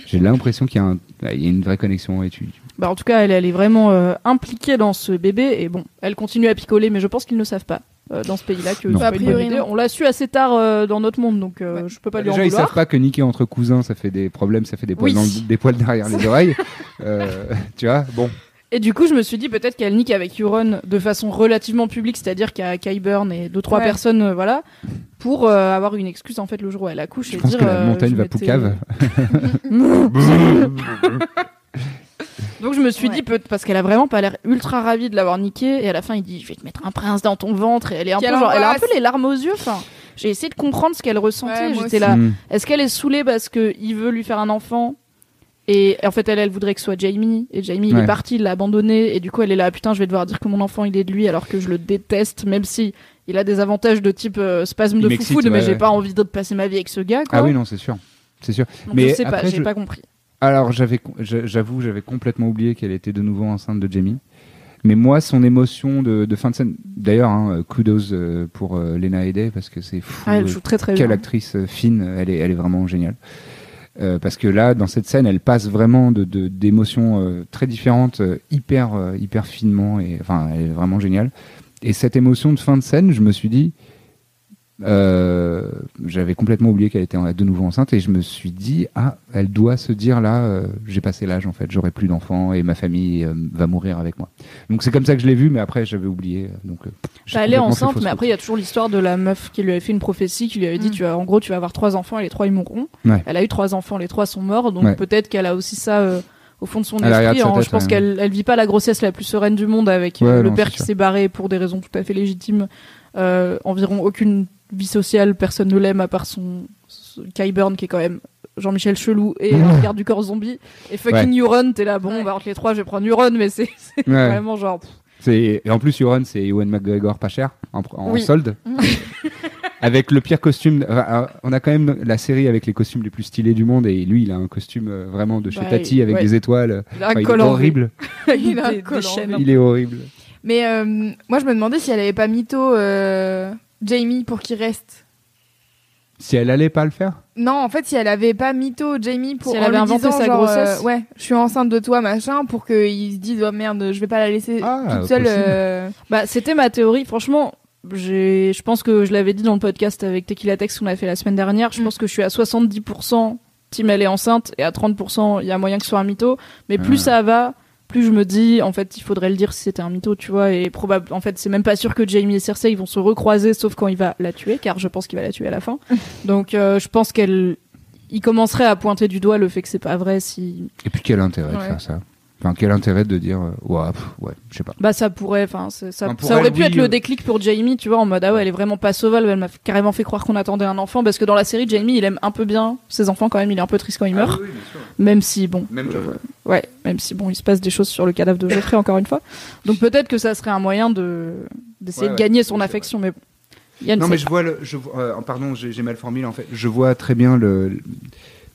j'ai l'impression qu'il y, a un- il y a une vraie connexion. Tu, Bah, en tout cas, elle, elle est vraiment impliquée dans ce bébé et bon, elle continue à picoler, mais je pense qu'ils ne savent pas euh, dans ce pays-là que A priori, non. On l'a su assez tard euh, dans notre monde, donc euh, Ouais. je peux pas lui en Déjà, ils vouloir. savent pas que niquer entre cousins, ça fait des problèmes, ça fait des poils, Oui. dans le- des poils derrière les oreilles. Euh, tu vois, bon. Et du coup, je me suis dit peut-être qu'elle nique avec Euron de façon relativement publique, c'est-à-dire a Kyburn et deux trois Ouais. personnes, euh, voilà, pour euh, avoir une excuse en fait le jour où elle accouche Je et pense dire. que la euh, montagne va poucave. Donc je me suis Ouais. dit peut parce qu'elle a vraiment pas l'air ultra ravie de l'avoir niqué et à la fin il dit je vais te mettre un prince dans ton ventre et elle est un peu genre elle a un peu les larmes aux yeux. Enfin, j'ai essayé de comprendre ce qu'elle ressentait. Ouais, J'étais là. Hmm. Est-ce qu'elle est saoulée parce que il veut lui faire un enfant et en fait elle elle voudrait que ce soit Jamie et Jamie il est parti il l'a abandonné et du coup elle est là putain je vais devoir dire que mon enfant il est de lui alors que je le déteste même si il a des avantages de type euh, spasme Il de m'excite, foufou mais ouais, j'ai ouais. pas envie de passer ma vie avec ce gars quoi. Ah oui, non, c'est sûr. C'est sûr. Donc, mais je sais pas j'ai je- pas compris. Alors, j'avais, j'avoue, j'avais complètement oublié qu'elle était de nouveau enceinte de Jamie. Mais moi, son émotion de, de fin de scène. D'ailleurs, hein, kudos euh, pour euh, Lena Headey parce que c'est fou. Ah, elle joue très très Quelle bien. actrice euh, fine, elle est, elle est vraiment géniale. Euh, parce que là, dans cette scène, elle passe vraiment de de- d'émotions euh, très différentes, euh, hyper euh, hyper finement, et enfin, elle est vraiment géniale. Et cette émotion de fin de scène, je me suis dit, euh, j'avais complètement oublié qu'elle était en- de nouveau enceinte, et je me suis dit, ah, elle doit se dire là, euh, j'ai passé l'âge en fait, j'aurai plus d'enfants et ma famille euh, va mourir avec moi. Donc c'est comme ça que je l'ai vu, mais après j'avais oublié. Donc, euh, Bah, elle est enceinte, mais après il y a toujours l'histoire de la meuf qui lui avait fait une prophétie, qui lui avait dit, Mm. tu vas, en gros, tu vas avoir trois enfants et les trois ils mourront. Ouais. Elle a eu trois enfants, les trois sont morts, donc Ouais. peut-être qu'elle a aussi ça euh, au fond de son esprit. sa hein. tête, je pense ouais. qu'elle elle vit pas la grossesse la plus sereine du monde avec Ouais, le non, père qui s'est barré pour des raisons tout à fait légitimes. Euh, environ aucune vie sociale, personne ne l'aime à part son, son Kai Burn qui est quand même Jean-Michel Chelou et Ouais. un garde du corps zombie. Et fucking Ouais. Euron, t'es là, bon, Ouais. bah, entre les trois, je vais prendre Euron, mais c'est Ouais. vraiment genre. Et en plus, Yoron, c'est Ewan McGregor pas cher, en, en Oui. solde. avec le pire costume. enfin, euh, on a quand même la série avec les costumes les plus stylés du monde, et lui, il a un costume euh, vraiment de chez Bah, Tati avec ouais. des étoiles. Il a un Enfin, il est horrible. Il a un des- des col en chaînes. Il est horrible. Mais euh, moi, je me demandais si elle avait pas mytho euh, Jamie pour qu'il reste. Si elle allait pas le faire? Non, en fait, si elle avait pas mytho Jamie pour Si elle en avait lui inventé disant, sa genre, grossesse. euh, ouais, je suis enceinte de toi, machin, pour qu'il se dise oh merde, je vais pas la laisser Ah, toute seule. possible. euh, Bah, c'était ma théorie. Franchement, j'ai, je pense que je l'avais dit dans le podcast avec Tequila Tex qu'on a fait la semaine dernière. Je Mm. pense que je suis à 70% team elle est enceinte et à 30% il y a moyen que ce soit un mytho. Mais plus Ah. ça va, plus je me dis, en fait, il faudrait le dire si c'était un mytho, tu vois. Et probable, en fait, c'est même pas sûr que Jamie et Cersei ils vont se recroiser, sauf quand il va la tuer, car je pense qu'il va la tuer à la fin. Donc, euh, je pense qu'elle, il commencerait à pointer du doigt le fait que c'est pas vrai si, Et puis quel intérêt de Ouais. faire ça? Enfin, quel intérêt de dire, euh, ouais, pff, ouais, je sais pas. Bah ça pourrait, enfin ça, aurait elle, pu oui, être le euh. déclic pour Jamie, tu vois, en mode ah ouais elle est vraiment pas sauvage, elle m'a carrément fait croire qu'on attendait un enfant parce que dans la série Jamie il aime un peu bien ses enfants quand même, il est un peu triste quand il meurt, même si bon, Même ouais, même si bon il se passe des choses sur le cadavre de Geoffrey encore une fois, donc peut-être que ça serait un moyen de d'essayer Ouais, de gagner son affection, mais Yann, Non, mais je vois le. Je, euh, pardon, j'ai mal formulé en fait. Je vois très bien le, le-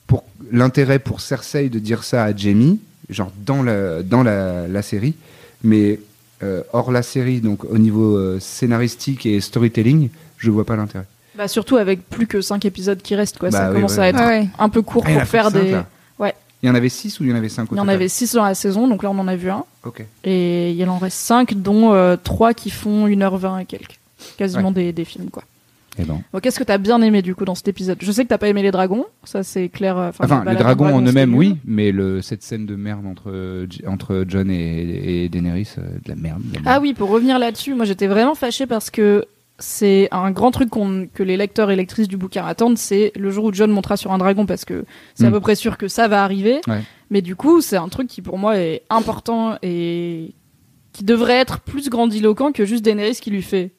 pour l'intérêt pour Cersei de dire ça à Jamie, genre dans la dans la, la série, mais euh, hors la série, donc au niveau euh, scénaristique et storytelling, je vois pas l'intérêt. bah, surtout avec plus que 5 épisodes qui restent quoi, Bah ça oui, commence ouais. à être Ouais, ouais. un peu court Ah, pour faire des, là. Ouais. Il y en avait 6 ou il y en avait 5 il y en avait 6 dans la saison, donc là on en a vu un. Ok. Et il en reste 5, dont 3 qui font 1h20 et quelques. Quasiment des, des films, quoi. Eh ben. Bon, Qu'est-ce que t'as bien aimé, du coup, dans cet épisode? Je sais que t'as pas aimé les dragons, ça c'est clair. euh, Enfin, les dragons en eux-mêmes, oui, mais le, cette scène de merde entre, entre John et, et Daenerys, euh, de la merde. de la merde. Ah oui, pour revenir là-dessus, moi j'étais vraiment fâchée parce que c'est un grand truc que les lecteurs et lectrices du bouquin attendent, c'est le jour où John montera sur un dragon parce que c'est à Mm. peu près sûr que ça va arriver. Ouais. Mais du coup, c'est un truc qui pour moi est important et qui devrait être plus grandiloquent que juste Daenerys qui lui fait.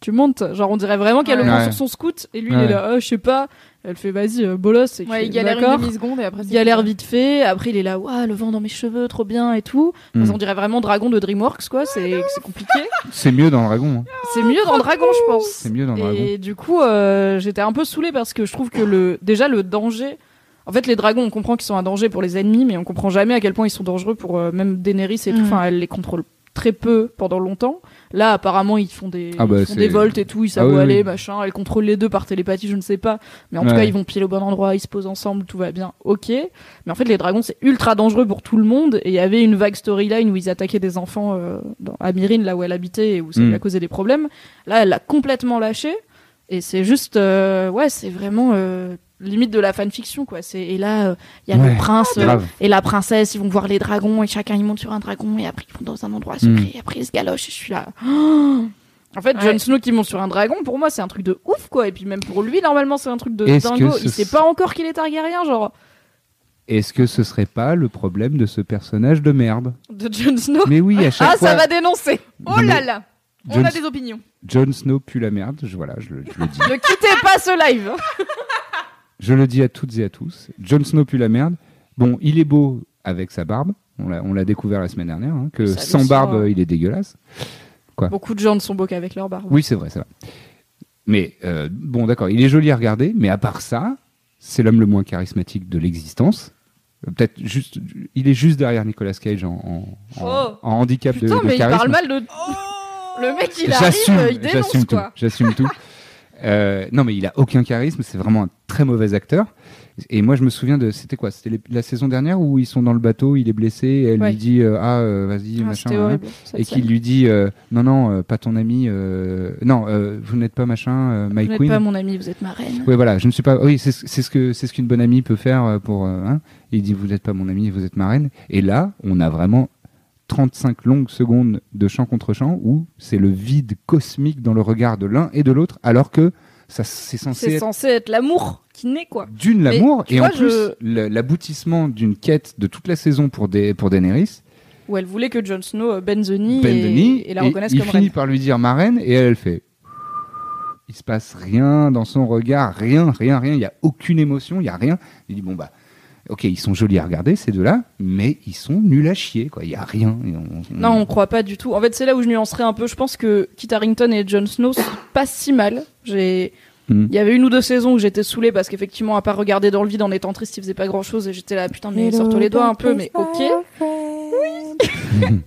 Tu montes, genre on dirait vraiment qu'elle le Ouais. prend Ouais. sur son scout et lui il est là, oh, je sais pas. Elle fait vas-y, euh, bolos. Et Ouais, qu'il- il galère une demi-seconde et après Il c'est galère vite fait, après il est là, waouh, le vent dans mes cheveux, trop bien et tout. Enfin, Mm. on dirait vraiment dragon de Dreamworks, quoi, c'est c'est compliqué. C'est mieux dans le dragon. hein. c'est mieux dans Dragon, je pense. C'est mieux dans le dragon. Et du coup, euh, j'étais un peu saoulée parce que je trouve que le déjà le danger. En fait, les dragons, on comprend qu'ils sont un danger pour les ennemis, mais on comprend jamais à quel point ils sont dangereux pour euh, même Daenerys et tout. Mm. Enfin, elle les contrôle très peu pendant longtemps. Là, apparemment, ils font des, Ah bah, ils font des volts et tout, ils savent Ah où oui, aller, oui. machin. Elle contrôle les deux par télépathie, je ne sais pas. Mais en tout cas, ils vont pile au bon endroit, ils se posent ensemble, tout va bien, ok. Mais en fait, les dragons, c'est ultra dangereux pour tout le monde. Et il y avait une vague storyline où ils attaquaient des enfants euh, dans, à Myrine, là où elle habitait, et où ça Mm. lui a causé des problèmes. Là, elle l'a complètement lâché. Et c'est juste, euh, ouais, c'est vraiment euh, limite de la fanfiction, quoi. C'est et là, euh, il y a Ouais. le prince euh, Grave. et la princesse, ils vont voir les dragons et chacun ils monte sur un dragon et après ils vont dans un endroit secret. Mm. Et après ils se galochent. Et je suis là. Oh en fait, Jon. Snow qui monte sur un dragon, pour moi, c'est un truc de ouf, quoi. Et puis même pour lui, normalement, c'est un truc de dingo. Il sait pas encore qu'il est Targaryen, genre Est-ce que ce serait pas le problème de ce personnage de merde de Jon Snow. Mais oui, à chaque Ah, fois. ça va dénoncer. Oh là là On Jon- a des opinions. Jon Snow pue la merde. Je, voilà, je, le- je le dis. Ne quittez pas ce live. je le dis à toutes et à tous. Jon Snow pue la merde. Bon, il est beau avec sa barbe. On l'a, découvert la semaine dernière. hein, que Ça, sans barbe, euh, il est dégueulasse. Beaucoup de gens ne sont beaux qu'avec leur barbe. Oui, c'est vrai, ça va. Mais euh, bon, d'accord, il est joli à regarder. Mais à part ça, c'est l'homme le moins charismatique de l'existence. Peut-être juste, il est juste derrière Nicolas Cage en, Oh. en handicap de, Putain, de mais il parle mal de. Le mec, il arrive, J'assume, euh, il dénonce j'assume tout, j'assume tout. Euh, non, mais il a aucun charisme. C'est vraiment un très mauvais acteur. Et moi, je me souviens de, c'était quoi? C'était la saison dernière où ils sont dans le bateau, il est blessé, et elle Ouais. lui dit euh, ah euh, vas-y Ah, machin, hein. horrible. et qu'il lui dit euh, non non pas ton ami, euh, non euh, vous n'êtes pas machin, my Vous n'êtes queen. pas mon ami, vous êtes ma reine. Oui, voilà, je ne suis pas. Oui, c'est ce que c'est ce qu'une bonne amie peut faire pour. hein. Il dit vous n'êtes pas mon ami, vous êtes ma reine. Et là, on a vraiment 35 longues secondes de chant contre chant où c'est le vide cosmique dans le regard de l'un et de l'autre, alors que ça c'est censé C'est être censé être l'amour qui naît quoi. d'une l'amour et vois, en plus je- l'aboutissement d'une quête de toute la saison pour des pour Daenerys. Où elle voulait que Jon Snow euh, knee, Ben et, et la et reconnaisse il comme finit reine. par lui dire ma reine et elle, elle fait. Il se passe rien dans son regard, rien, rien, rien. Il y a aucune émotion, il y a rien. Il dit bon bah, ok, ils sont jolis à regarder ces deux-là, mais ils sont nuls à chier quoi. Il y a rien. On- on- Non, on croit pas du tout. En fait, c'est là où je nuancerais un peu. Je pense que Kit Harington et Jon Snow c'est pas si mal. J'ai Hmm. il y avait une ou deux saisons où j'étais saoulée parce qu'effectivement à part regarder dans le vide en étant triste, il faisait pas grand-chose et j'étais là putain mais sors-toi les doigts un peu mais OK.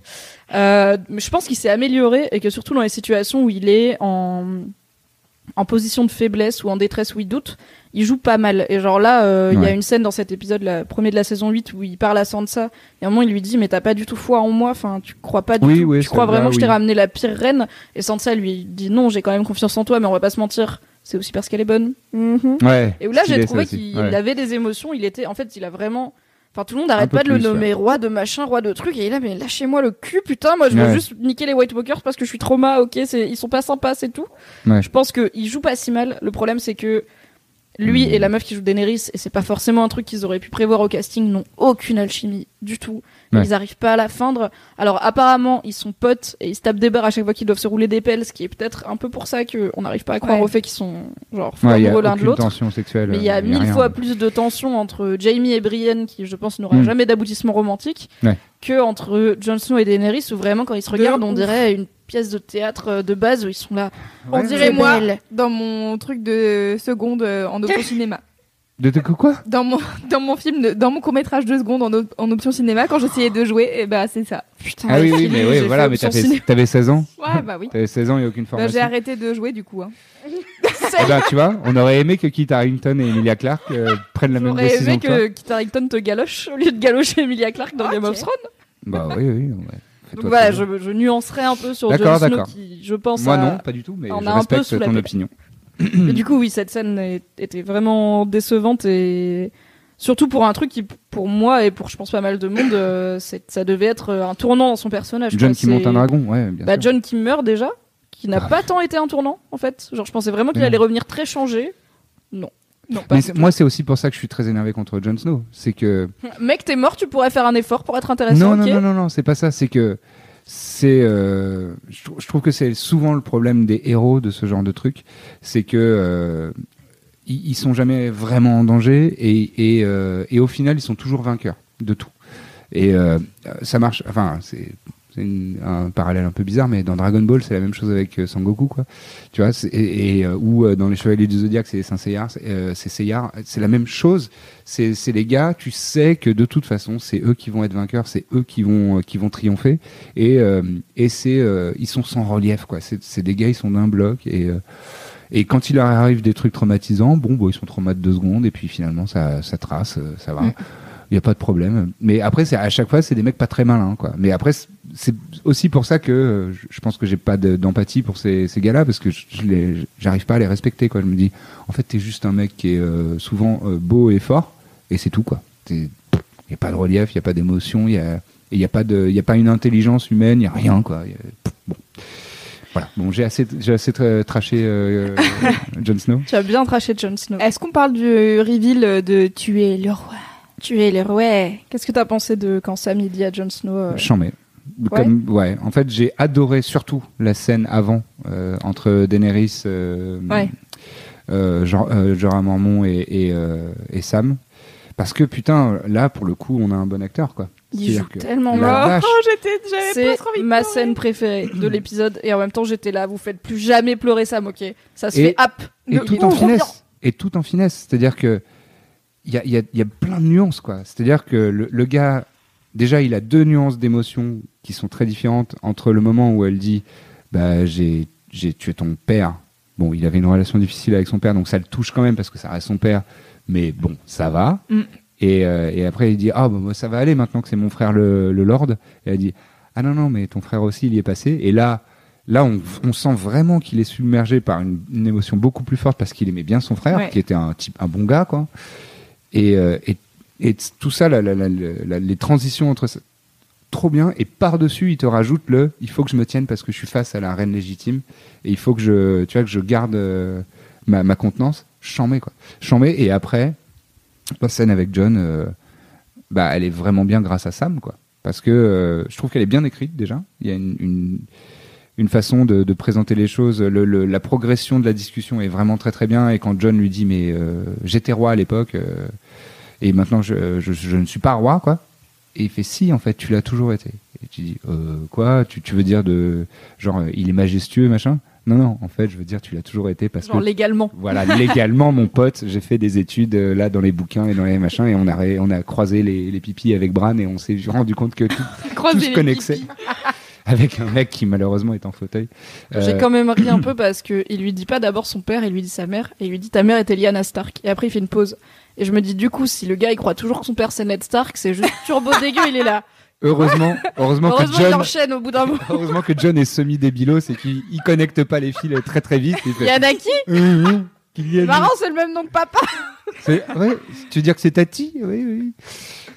Euh, mais je pense qu'il s'est amélioré et que surtout dans les situations où il est en en position de faiblesse ou en détresse où il doute, il joue pas mal. Et genre là, euh, il y a une scène dans cet épisode, la premier de la saison 8, où il parle à Sansa. Et à un moment, il lui dit, mais t'as pas du tout foi en moi. Enfin, tu crois pas du Oui, tout. oui, tu crois vraiment que je t'ai ramené la pire reine? Et Sansa lui dit, non, j'ai quand même confiance en toi, mais on va pas se mentir. C'est aussi parce qu'elle est bonne. Mhm. Ouais. Et où là, j'ai trouvé qu'il Ouais. avait des émotions. Il était, en fait, il a vraiment. Enfin, tout le monde arrête pas de le nommer roi de machin, roi de trucs. Et il est là, mais lâchez-moi le cul, putain. Moi, je veux Ouais. juste niquer les White Walkers parce que je suis trauma. Ok, ils sont pas sympas, c'est tout. Ouais. Je pense qu'il joue pas si mal. Le problème, c'est que lui et la meuf qui joue Daenerys, et c'est pas forcément un truc qu'ils auraient pu prévoir au casting, n'ont aucune alchimie du tout. Ouais. Ils arrivent pas à la feindre. Alors apparemment, ils sont potes et ils se tapent des barres à chaque fois qu'ils doivent se rouler des pelles, ce qui est peut-être un peu pour ça qu'on n'arrive pas à croire Ouais. au fait qu'ils sont genre fous Ouais, il y a amoureux l'un de l'autre. tension sexuelle. Mais il y a euh, mille rien. fois plus de tension entre Jamie et Brienne, qui je pense n'aura Mm. jamais d'aboutissement romantique, Ouais. que entre Jon Snow et Daenerys, où vraiment quand ils se De regardent, on ouf. dirait une pièce de théâtre euh, de base où ils sont là. On dirait moi dans mon truc de seconde euh, en option cinéma. De, quoi? Dans mon dans mon film, de- dans mon court métrage de seconde en, op- en option cinéma, quand j'essayais de jouer, et bah c'est ça. Putain, Ah oui, oui, mais oui, voilà, mais t'avais 16 ans. Ouais, bah oui. T'avais 16 ans et aucune Bah, formation. j'ai arrêté de jouer du coup. hein. Eh ben, tu vois, on aurait aimé que Kit Harington et Emilia Clarke euh, prennent la même décision aimé que que Kit Harington te galoche au lieu de galocher Emilia Clarke dans Game of Thrones. Bah oui, oui. ouais. Donc voilà, je, je nuancerai un peu sur Jon Snow qui, je pense, Moi non, pas du tout, mais on je a un peu respecte ton opinion. Mais du coup, oui, cette scène est- était vraiment décevante et surtout pour un truc qui, pour moi et pour je pense pas mal de monde, euh, ça devait être un tournant dans son personnage. John quoi. qui monte un dragon, ouais, bien Bah, sûr. John qui meurt déjà, qui n'a Ah. pas tant été un tournant en fait. Genre, je pensais vraiment qu'il allait revenir très changé. Non, non pas. Mais du c'est- tout. moi, c'est aussi pour ça que je suis très énervé contre Jon Snow. C'est que Mec, t'es mort, tu pourrais faire un effort pour être intéressant. non, ok non, non, non, non, c'est pas ça. C'est que c'est, euh, je, trou- je trouve que c'est souvent le problème des héros de ce genre de truc, c'est que euh, ils, ils sont jamais vraiment en danger et et, euh, et au final ils sont toujours vainqueurs de tout. Et euh, ça marche. Enfin, c'est une- un parallèle un peu bizarre, mais dans Dragon Ball, c'est la même chose avec euh, Sangoku, quoi. Tu vois, et, et, euh, ou euh, dans les Chevaliers du Zodiaque, c'est les Saint Seiya, c'est euh, c'est la même chose. C'est c'est les gars, tu sais que de toute façon, c'est eux qui vont être vainqueurs, c'est eux qui vont qui vont triompher, et et c'est ils sont sans relief, quoi. C'est c'est des gars, ils sont d'un bloc et et quand il leur arrive des trucs traumatisants, bon, bon ils sont traumatisés deux secondes, et puis finalement, ça, ça trace, ça va. Il n'y a pas de problème. Mais après, c'est à chaque fois, c'est des mecs pas très malins, quoi. Mais après, c'est- aussi pour ça que euh, je- pense que j'ai pas de- d'empathie pour ces, ces gars-là, parce que je, j'arrive pas à les respecter, quoi. Je me dis, en fait, t'es juste un mec qui est euh, souvent euh, beau et fort, et c'est tout, quoi. Il n'y a pas de relief, il n'y a pas d'émotion, il y a, il y a pas de, il y a pas une intelligence humaine, il y a rien, quoi. Y a- bon. Voilà. Bon, j'ai assez, j'ai assez tra- traché euh, Jon Snow. Tu as bien traché Jon Snow. Est-ce qu'on parle du reveal de tuer le roi? Tu es le roi. Qu'est-ce que t'as pensé de quand Sam il dit à Jon Snow euh, Chant mais. Comme, ouais. En fait, j'ai adoré surtout la scène avant euh, entre Daenerys, euh, Ouais. euh, euh, Jorah Mormont et, et, euh, et Sam. Parce que putain, là, pour le coup, on a un bon acteur, quoi. Il joue tellement vache. Oh, j'étais, j'avais C'est presque envie de ma scène préférée de l'épisode et en même temps j'étais là, vous faites plus jamais pleurer Sam, ok Ça se Et- fait hap. et tout en bien. finesse. Et tout en finesse. C'est-à-dire que il y a, il y a- il y a plein de nuances, quoi. C'est-à-dire que le, le gars, déjà, il a deux nuances d'émotions qui sont très différentes entre le moment où elle dit, bah, j'ai, tué ton père. Bon, il avait une relation difficile avec son père, donc ça le touche quand même parce que ça reste son père. Mais bon, ça va. Mm. Et, euh, et après, il dit, ah, bah, ça va aller maintenant que c'est mon frère le, le Lord. Et elle dit, ah non, non, mais ton frère aussi, il y est passé. Et là, là, on, on sent vraiment qu'il est submergé par une, une émotion beaucoup plus forte parce qu'il aimait bien son frère, Ouais. qui était un type, un bon gars, quoi. Et, euh, et, et tout ça, les transitions entre ça, trop bien. Et par-dessus, il te rajoute le, il faut que je me tienne parce que je suis face à la reine légitime et il faut que je, tu vois, que je garde euh, ma, ma contenance. Chambé, quoi. Chambé. Et après, la scène avec John, euh, bah, elle est vraiment bien grâce à Sam, quoi. Parce que euh, je trouve qu'elle est bien écrite déjà. Il y a une, une, façon de, présenter les choses. La progression de la discussion est vraiment très très bien. Et quand John lui dit mais j'étais roi à l'époque et maintenant je, je, je ne suis pas roi, quoi. Et il fait si en fait tu l'as toujours été. Et tu dis euh, quoi? Tu, tu veux dire de genre il est majestueux machin? Non non en fait je veux dire tu l'as toujours été parce Genre que légalement. voilà, légalement, mon pote, j'ai fait des études euh, là dans les bouquins et dans les machins et on a, ré- on a croisé les, les pipis avec Bran et on s'est rendu compte que tout, tout se connexait avec un mec qui malheureusement est en fauteuil. J'ai Euh, quand même ri un peu parce que il lui dit pas d'abord son père, il lui dit sa mère, et il lui dit ta mère était Lyanna Stark. Et après il fait une pause. Et je me dis du coup si le gars il croit toujours que son père c'est Ned Stark, c'est juste turbo dégueu, il est là. heureusement, heureusement, Heureusement que il John, enchaîne au bout d'un moment. heureusement que John est semi-débilos et qu'il il connecte pas les fils très très vite. Il fait, Yanaki, hum, Kylian, marrant c'est le même nom que papa. ouais, tu veux dire que c'est Tati? Oui, oui.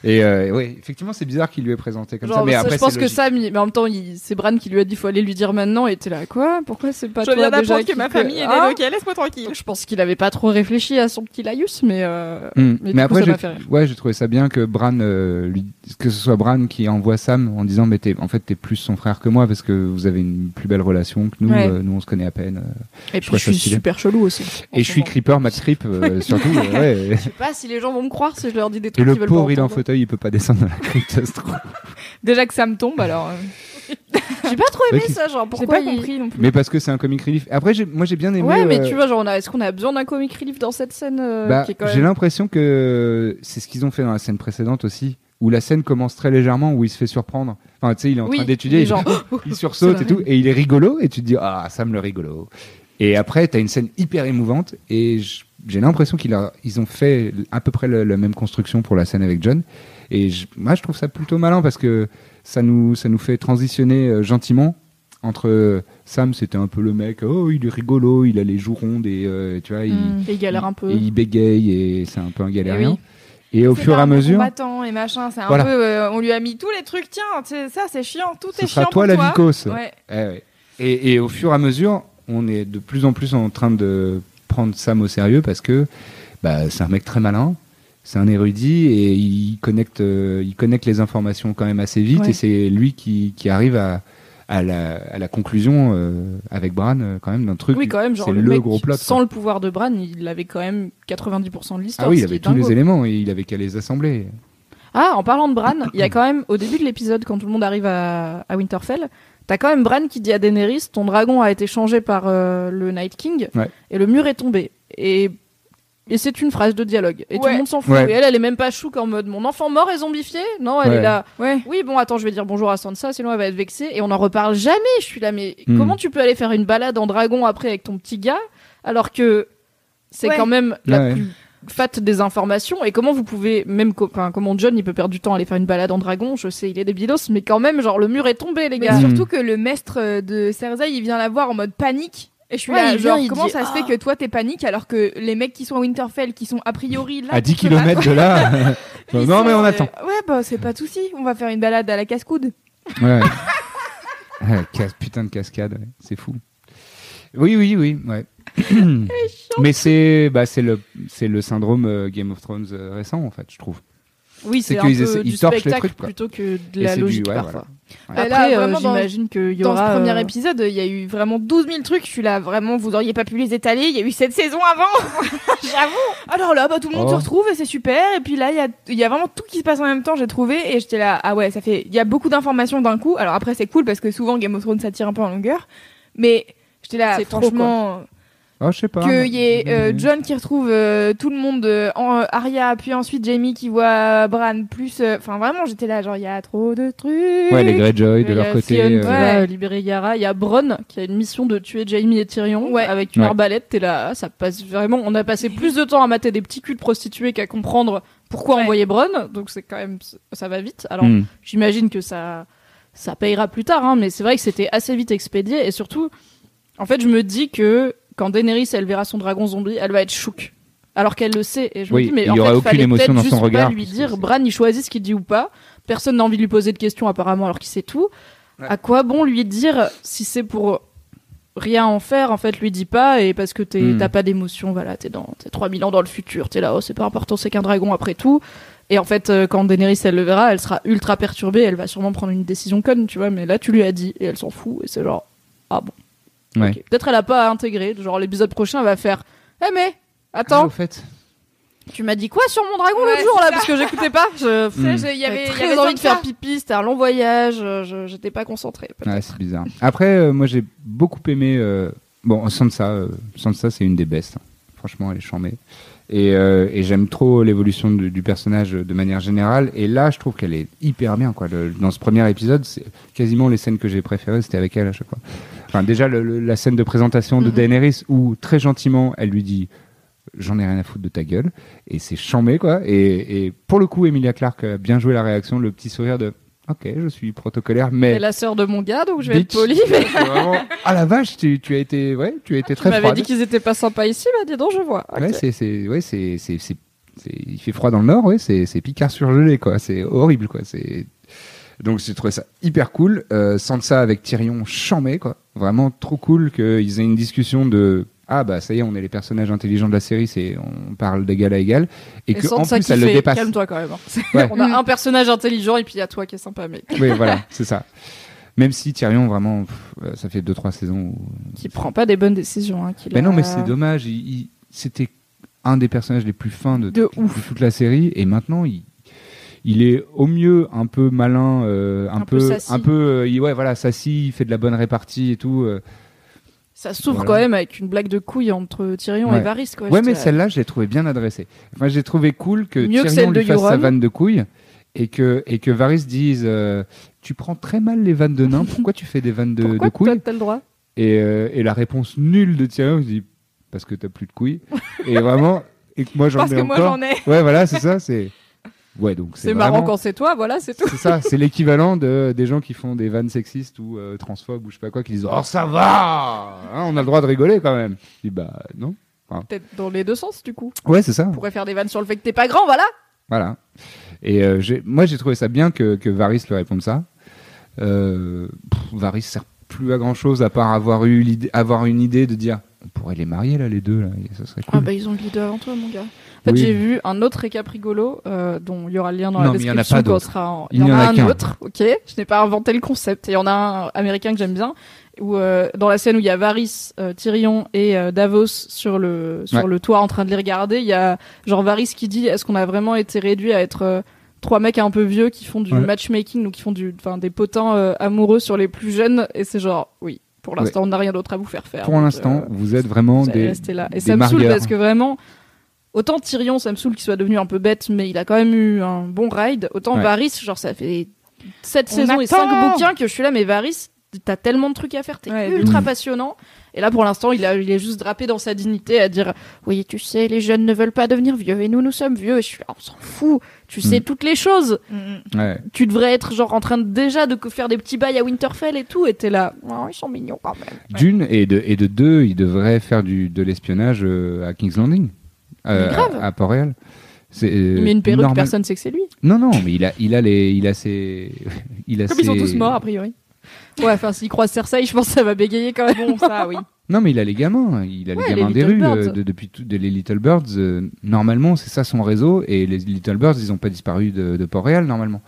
Et euh, ouais, effectivement, c'est bizarre qu'il lui ait présenté comme Genre, ça. Mais ça, après, je pense que. Sam, il- mais en même temps, il- c'est Bran qui lui a dit faut aller lui dire maintenant, et t'es là quoi? Pourquoi c'est pas Je toi viens d'apprendre que ma famille est Ah déloquée, laisse-moi tranquille. Je pense qu'il avait pas trop réfléchi à son petit laïus, mais, euh, Hmm. mais, Mais, du coup, après, ça fait ouais, j'ai trouvé ça bien que Bran, euh, lui, que ce soit Bran qui envoie Sam en disant, mais t'es, en fait, t'es plus son frère que moi parce que vous avez une plus belle relation que nous. Ouais. euh, nous, on se connaît à peine. euh. Et trouve puis je suis stylé. super chelou aussi. Et je suis Creeper, Max Creep, euh, surtout. ouais. Je sais pas si les gens vont me croire si je leur dis des Et trucs le qu'ils veulent pauvre, il est en entendre. Fauteuil, il peut pas descendre dans la crypte, ça se trouve. Déjà que ça me tombe, alors. euh, J'ai pas trop C'est aimé vrai ça, genre J'ai pourquoi pas il- compris non plus. Mais parce que c'est un comic relief. Après, j'ai- moi, j'ai bien aimé. Ouais, mais euh, tu vois, genre, on a... est-ce qu'on a besoin d'un comic relief dans cette scène euh, Bah, qui est quand j'ai même... l'impression que c'est ce qu'ils ont fait dans la scène précédente aussi, où la scène commence très légèrement, où il se fait surprendre. Enfin, tu sais, il est en Oui, train d'étudier, il genre, il sursaute et tout, et il est rigolo, et tu te dis, ah, Sam le rigolo. Et après, t'as une scène hyper émouvante, et j- j'ai l'impression qu'ils ont fait à peu près la même construction pour la scène avec John. Et je- moi, je trouve ça plutôt malin parce que ça nous, ça nous fait transitionner euh, gentiment entre euh, Sam, c'était un peu le mec, oh, il est rigolo, il a les joues rondes, et euh, tu vois, il, Mm. Et il galère un peu. et il bégaye et c'est un peu un galérien. oui. Et au fur et à mesure, combattant et machin, c'est un Voilà. peu. euh, on lui a mis tous les trucs, tiens, ça c'est chiant, tout ce est sera chiant toi pour la toi. vicose. Eh ouais. Et, et au fur et à mesure, on est de plus en plus en train de prendre Sam au sérieux parce que bah, c'est un mec très malin, c'est un érudit et il connecte, euh, il connecte les informations quand même assez vite Ouais. et c'est lui qui, qui arrive à, à, la, à la conclusion euh, avec Bran euh, quand même d'un truc. Oui, quand même, genre le, le mec, gros plot. sans quoi. le pouvoir de Bran, il avait quand même 90% de l'histoire. Ah oui, il avait tous dingo. les éléments et il avait qu'à les assembler. Ah, en parlant de Bran, il y a quand même, au début de l'épisode, quand tout le monde arrive à, à Winterfell, t'as quand même Bran qui dit à Daenerys, ton dragon a été changé par euh, le Night King, Ouais. et le mur est tombé. Et, et c'est une phrase de dialogue. Et tout le monde s'en fout. Ouais. Et elle, elle est même pas chouque en mode, mon enfant mort est zombifié Non, elle Ouais. est là. Ouais. Oui, bon, attends, je vais dire bonjour à Sansa, sinon elle va être vexée. Et on en reparle jamais. Je suis là, mais Hmm. comment tu peux aller faire une balade en dragon après avec ton petit gars, alors que c'est Ouais. quand même la Ouais. plus fat des informations. Et comment vous pouvez, même, co- enfin, comment John, il peut perdre du temps à aller faire une balade en dragon Je sais, il est débilos, mais quand même, genre, le mur est tombé, les Mais gars. Mm. surtout que le maître euh, de Cersei, il vient la voir en mode panique. Et je suis Ouais, là, il vient, genre, il comment dit, ça se fait Ah. que toi t'es panique alors que les mecs qui sont à Winterfell, qui sont a priori là. À 10 pour se battre, km de là. non, sont, mais on euh, attend. Ouais, bah c'est pas de souci, on va faire une balade à la casse-coude. Ouais. Ah, putain de cascade, ouais. c'est fou. Oui, oui, oui, ouais. Mais c'est bah, c'est le, c'est le syndrome euh, Game of Thrones euh, récent, en fait, je trouve. Oui, c'est qu'ils peu essaient- du ils torchent les spectacle trucs, quoi. plutôt que de la c'est du- logique ouais, parfois. voilà. Après, Là, euh, dans- j'imagine qu'il y Dans aura. ce premier euh, épisode, il y a eu vraiment 12 000 trucs. Je suis là, vraiment, vous auriez pas pu les étaler. Il y a eu cette saison avant. J'avoue. Alors là, bah, tout le monde Oh. se retrouve et c'est super. Et puis là, il y a, il y a vraiment tout qui se passe en même temps, j'ai trouvé. Et j'étais là, ah ouais, ça fait, il y a beaucoup d'informations d'un coup. Alors après, c'est cool parce que souvent Game of Thrones, ça tire un peu en longueur. Mais j'étais là, trop, franchement, Oh, je sais pas. qu'il y ait euh, John qui retrouve euh, tout le monde euh, en euh, Arya, puis ensuite Jamie qui voit Bran, plus. euh, Enfin, vraiment, j'étais là, genre, il y a trop de trucs. Ouais, les Greyjoy de leur côté. Euh, Ouais. libérer Yara. Il y a Bronn qui a une mission de tuer Jaime et Tyrion Ouais. avec une Ouais. arbalète. T'es là, ça passe vraiment. On a passé plus de temps à mater des petits culs de prostituées qu'à comprendre pourquoi Ouais. envoyer Bronn. Donc c'est quand même, ça va vite. Alors hmm. j'imagine que ça, ça payera plus tard, hein, mais c'est vrai que c'était assez vite expédié et surtout, en fait, je me dis que quand Daenerys elle verra son dragon zombie, elle va être chouque. Alors qu'elle le sait, et je Oui, me dis, mais il y aura fait, aucune émotion dans son regard, pas lui dire, Bran, il choisit ce qu'il dit ou pas. Personne n'a envie de lui poser de questions apparemment, alors qu'il sait tout. Ouais. À quoi bon lui dire si c'est pour rien en faire En fait, lui dis pas, et parce que t'es- Hmm. t'as pas d'émotion, voilà, t'es dans t'es 3000 ans dans le futur, t'es là, oh, c'est pas important, c'est qu'un dragon après tout. Et en fait, euh, quand Daenerys elle le verra, elle sera ultra perturbée, elle va sûrement prendre une décision conne, tu vois. Mais là, tu lui as dit et elle s'en fout et c'est genre ah bon. Ouais. Peut-être elle a pas à intégrer. Genre l'épisode prochain, elle va faire eh mais Ah, attends, au fait. tu m'as dit quoi sur mon dragon Ouais, l'autre jour là ça. parce que j'écoutais pas. Je Mm. Il y avait, y très avait envie de faire ça. pipi, c'était un long voyage, euh, je- j'étais pas concentrée. Ouais, c'est bizarre. Après, euh, moi, j'ai beaucoup aimé. euh, Bon, Sansa, euh, Sansa, c'est une des bestes. hein. Franchement, elle est chambée. Et, euh, et j'aime trop l'évolution du, du personnage de manière générale. Et là, je trouve qu'elle est hyper bien. Quoi. Le- dans ce premier épisode, c'est quasiment les scènes que j'ai préférées, c'était avec elle à chaque fois. Enfin, déjà, le- le- la scène de présentation de Mhm. Daenerys où, très gentiment, elle lui dit J'en ai rien à foutre de ta gueule. Et c'est chambé, quoi. Et, et pour le coup, Emilia Clarke a bien joué la réaction, le petit sourire de Ok, je suis protocolaire, mais. C'est la sœur de mon gars, donc je vais être polie. Mais vraiment- Ah la vache, tu, tu as été, ouais, tu as été tu très m'avais froide. dit qu'ils étaient pas sympas ici, bah dis donc je vois. Ouais, c'est, c'est, ouais, c'est, c'est, il fait froid dans le nord, ouais, c'est, c'est Picard surgelé, quoi. C'est horrible, quoi. C'est, donc j'ai trouvé ça hyper cool. Euh, Sansa avec Tyrion chambé, quoi. Vraiment trop cool qu'ils aient une discussion de ah bah ça y est, on est les personnages intelligents de la série, c'est on parle d'égal à égal et, Et que en ça plus elle le dépasse. calme-toi quand même. hein. Ouais. On a un personnage intelligent et puis il y a toi qui est sympa, mais Oui, voilà, c'est ça. Même si Tyrion vraiment, pff, euh, ça fait deux trois saisons où qui prend pas des bonnes décisions. Hein, Mais a- non, mais c'est dommage. il- il- C'était un des personnages les plus fins de, De toute- de toute la série, et maintenant il, il est au mieux un peu malin, euh, un, Un peu un peu, euh, il- ouais, voilà, sassy, il fait de la bonne répartie et tout. euh. Ça s'ouvre Voilà. quand même avec une blague de couille entre Tyrion Ouais. et Varys. Quoi. Ouais, mais là, celle-là, je l'ai trouvé bien adressée. Enfin, j'ai trouvé cool que Mieux Tyrion lui fasse sa vanne de couilles et que et que Varys dise, euh, tu prends très mal les vannes de nains. Pourquoi tu fais des vannes de, de couilles t'as le droit? Et, euh, et la réponse nulle de Tyrion, je dis parce que t'as plus de couilles. et vraiment, et que moi j'en Parce ai que moi j'en ai. Ouais, voilà, c'est ça. C'est ouais, donc c'est marrant vraiment- quand c'est toi, voilà, c'est tout. C'est ça, c'est l'équivalent de des gens qui font des vannes sexistes ou euh, transphobes ou je sais pas quoi, qui disent oh ça va, Hein, on a le droit de rigoler quand même. Je dis bah non. Peut-être dans les deux sens du coup. Ouais, c'est ça. On pourrait faire des vannes sur le fait que t'es pas grand, voilà. Voilà. Et euh, moi j'ai trouvé ça bien que, que Varys lui réponde ça. Euh, pff, Varys sert plus à grand chose à part avoir eu avoir une idée de dire on pourrait les marier là les deux là, et ça serait cool. Ah bah ils ont le avant toi, mon gars. En fait, Oui. j'ai vu un autre récap rigolo euh, dont il y aura le lien dans Non, la mais il y en a description pas sera en... Il n'y en a un autre, ok? Je n'ai pas inventé le concept. Et il y en a un américain que j'aime bien, où euh, dans la scène où il y a Varys, euh, Tyrion et euh, Davos sur le sur Ouais. le toit en train de les regarder, il y a genre Varys qui dit est-ce qu'on a vraiment été réduit à être euh, trois mecs un peu vieux qui font du Ouais. matchmaking ou qui font du enfin des potins euh, amoureux sur les plus jeunes? Et c'est genre oui. Pour l'instant, on n'a rien d'autre à vous faire faire. Pour l'instant, euh, vous êtes vraiment vous des, rester là. Et des ça me saoule parce que vraiment, autant Tyrion, ça me saoule qu'il soit devenu un peu bête, mais il a quand même eu un bon ride. Autant Ouais. Varys, genre ça fait 7 On saisons et attend 5 bouquins que je suis là, mais Varys, t'as tellement de trucs à faire, t'es Ouais, ultra Mm. passionnant. Et là, pour l'instant, il, a, il est juste drapé dans sa dignité à dire Oui, tu sais, les jeunes ne veulent pas devenir vieux et nous, nous sommes vieux. Et je suis là, on s'en fout. Tu sais Mm. toutes les choses. Mm, Ouais. Tu devrais être genre en train de, déjà de faire des petits bails à Winterfell et tout. Et t'es là, oh, ils sont mignons quand même. D'une et de, et de deux, il devrait faire du, de l'espionnage euh, à King's Landing, euh, à, à Port-Réal. Euh, Il met une perruque, normal- personne sait que c'est lui. Non, non, mais il a, il a les, il a ses, il a Comme ils sont ses- tous morts, a priori. Ouais, enfin, s'il croise Cersei, je pense que ça va bégayer quand même. Bon, ça, oui. Non, mais il a les gamins. Il a Ouais, les les gamins des rues euh, de- depuis tout, de- les Little Birds. euh, normalement, c'est ça son réseau. Et les Little Birds, ils n'ont pas disparu de, de Port-Réal normalement.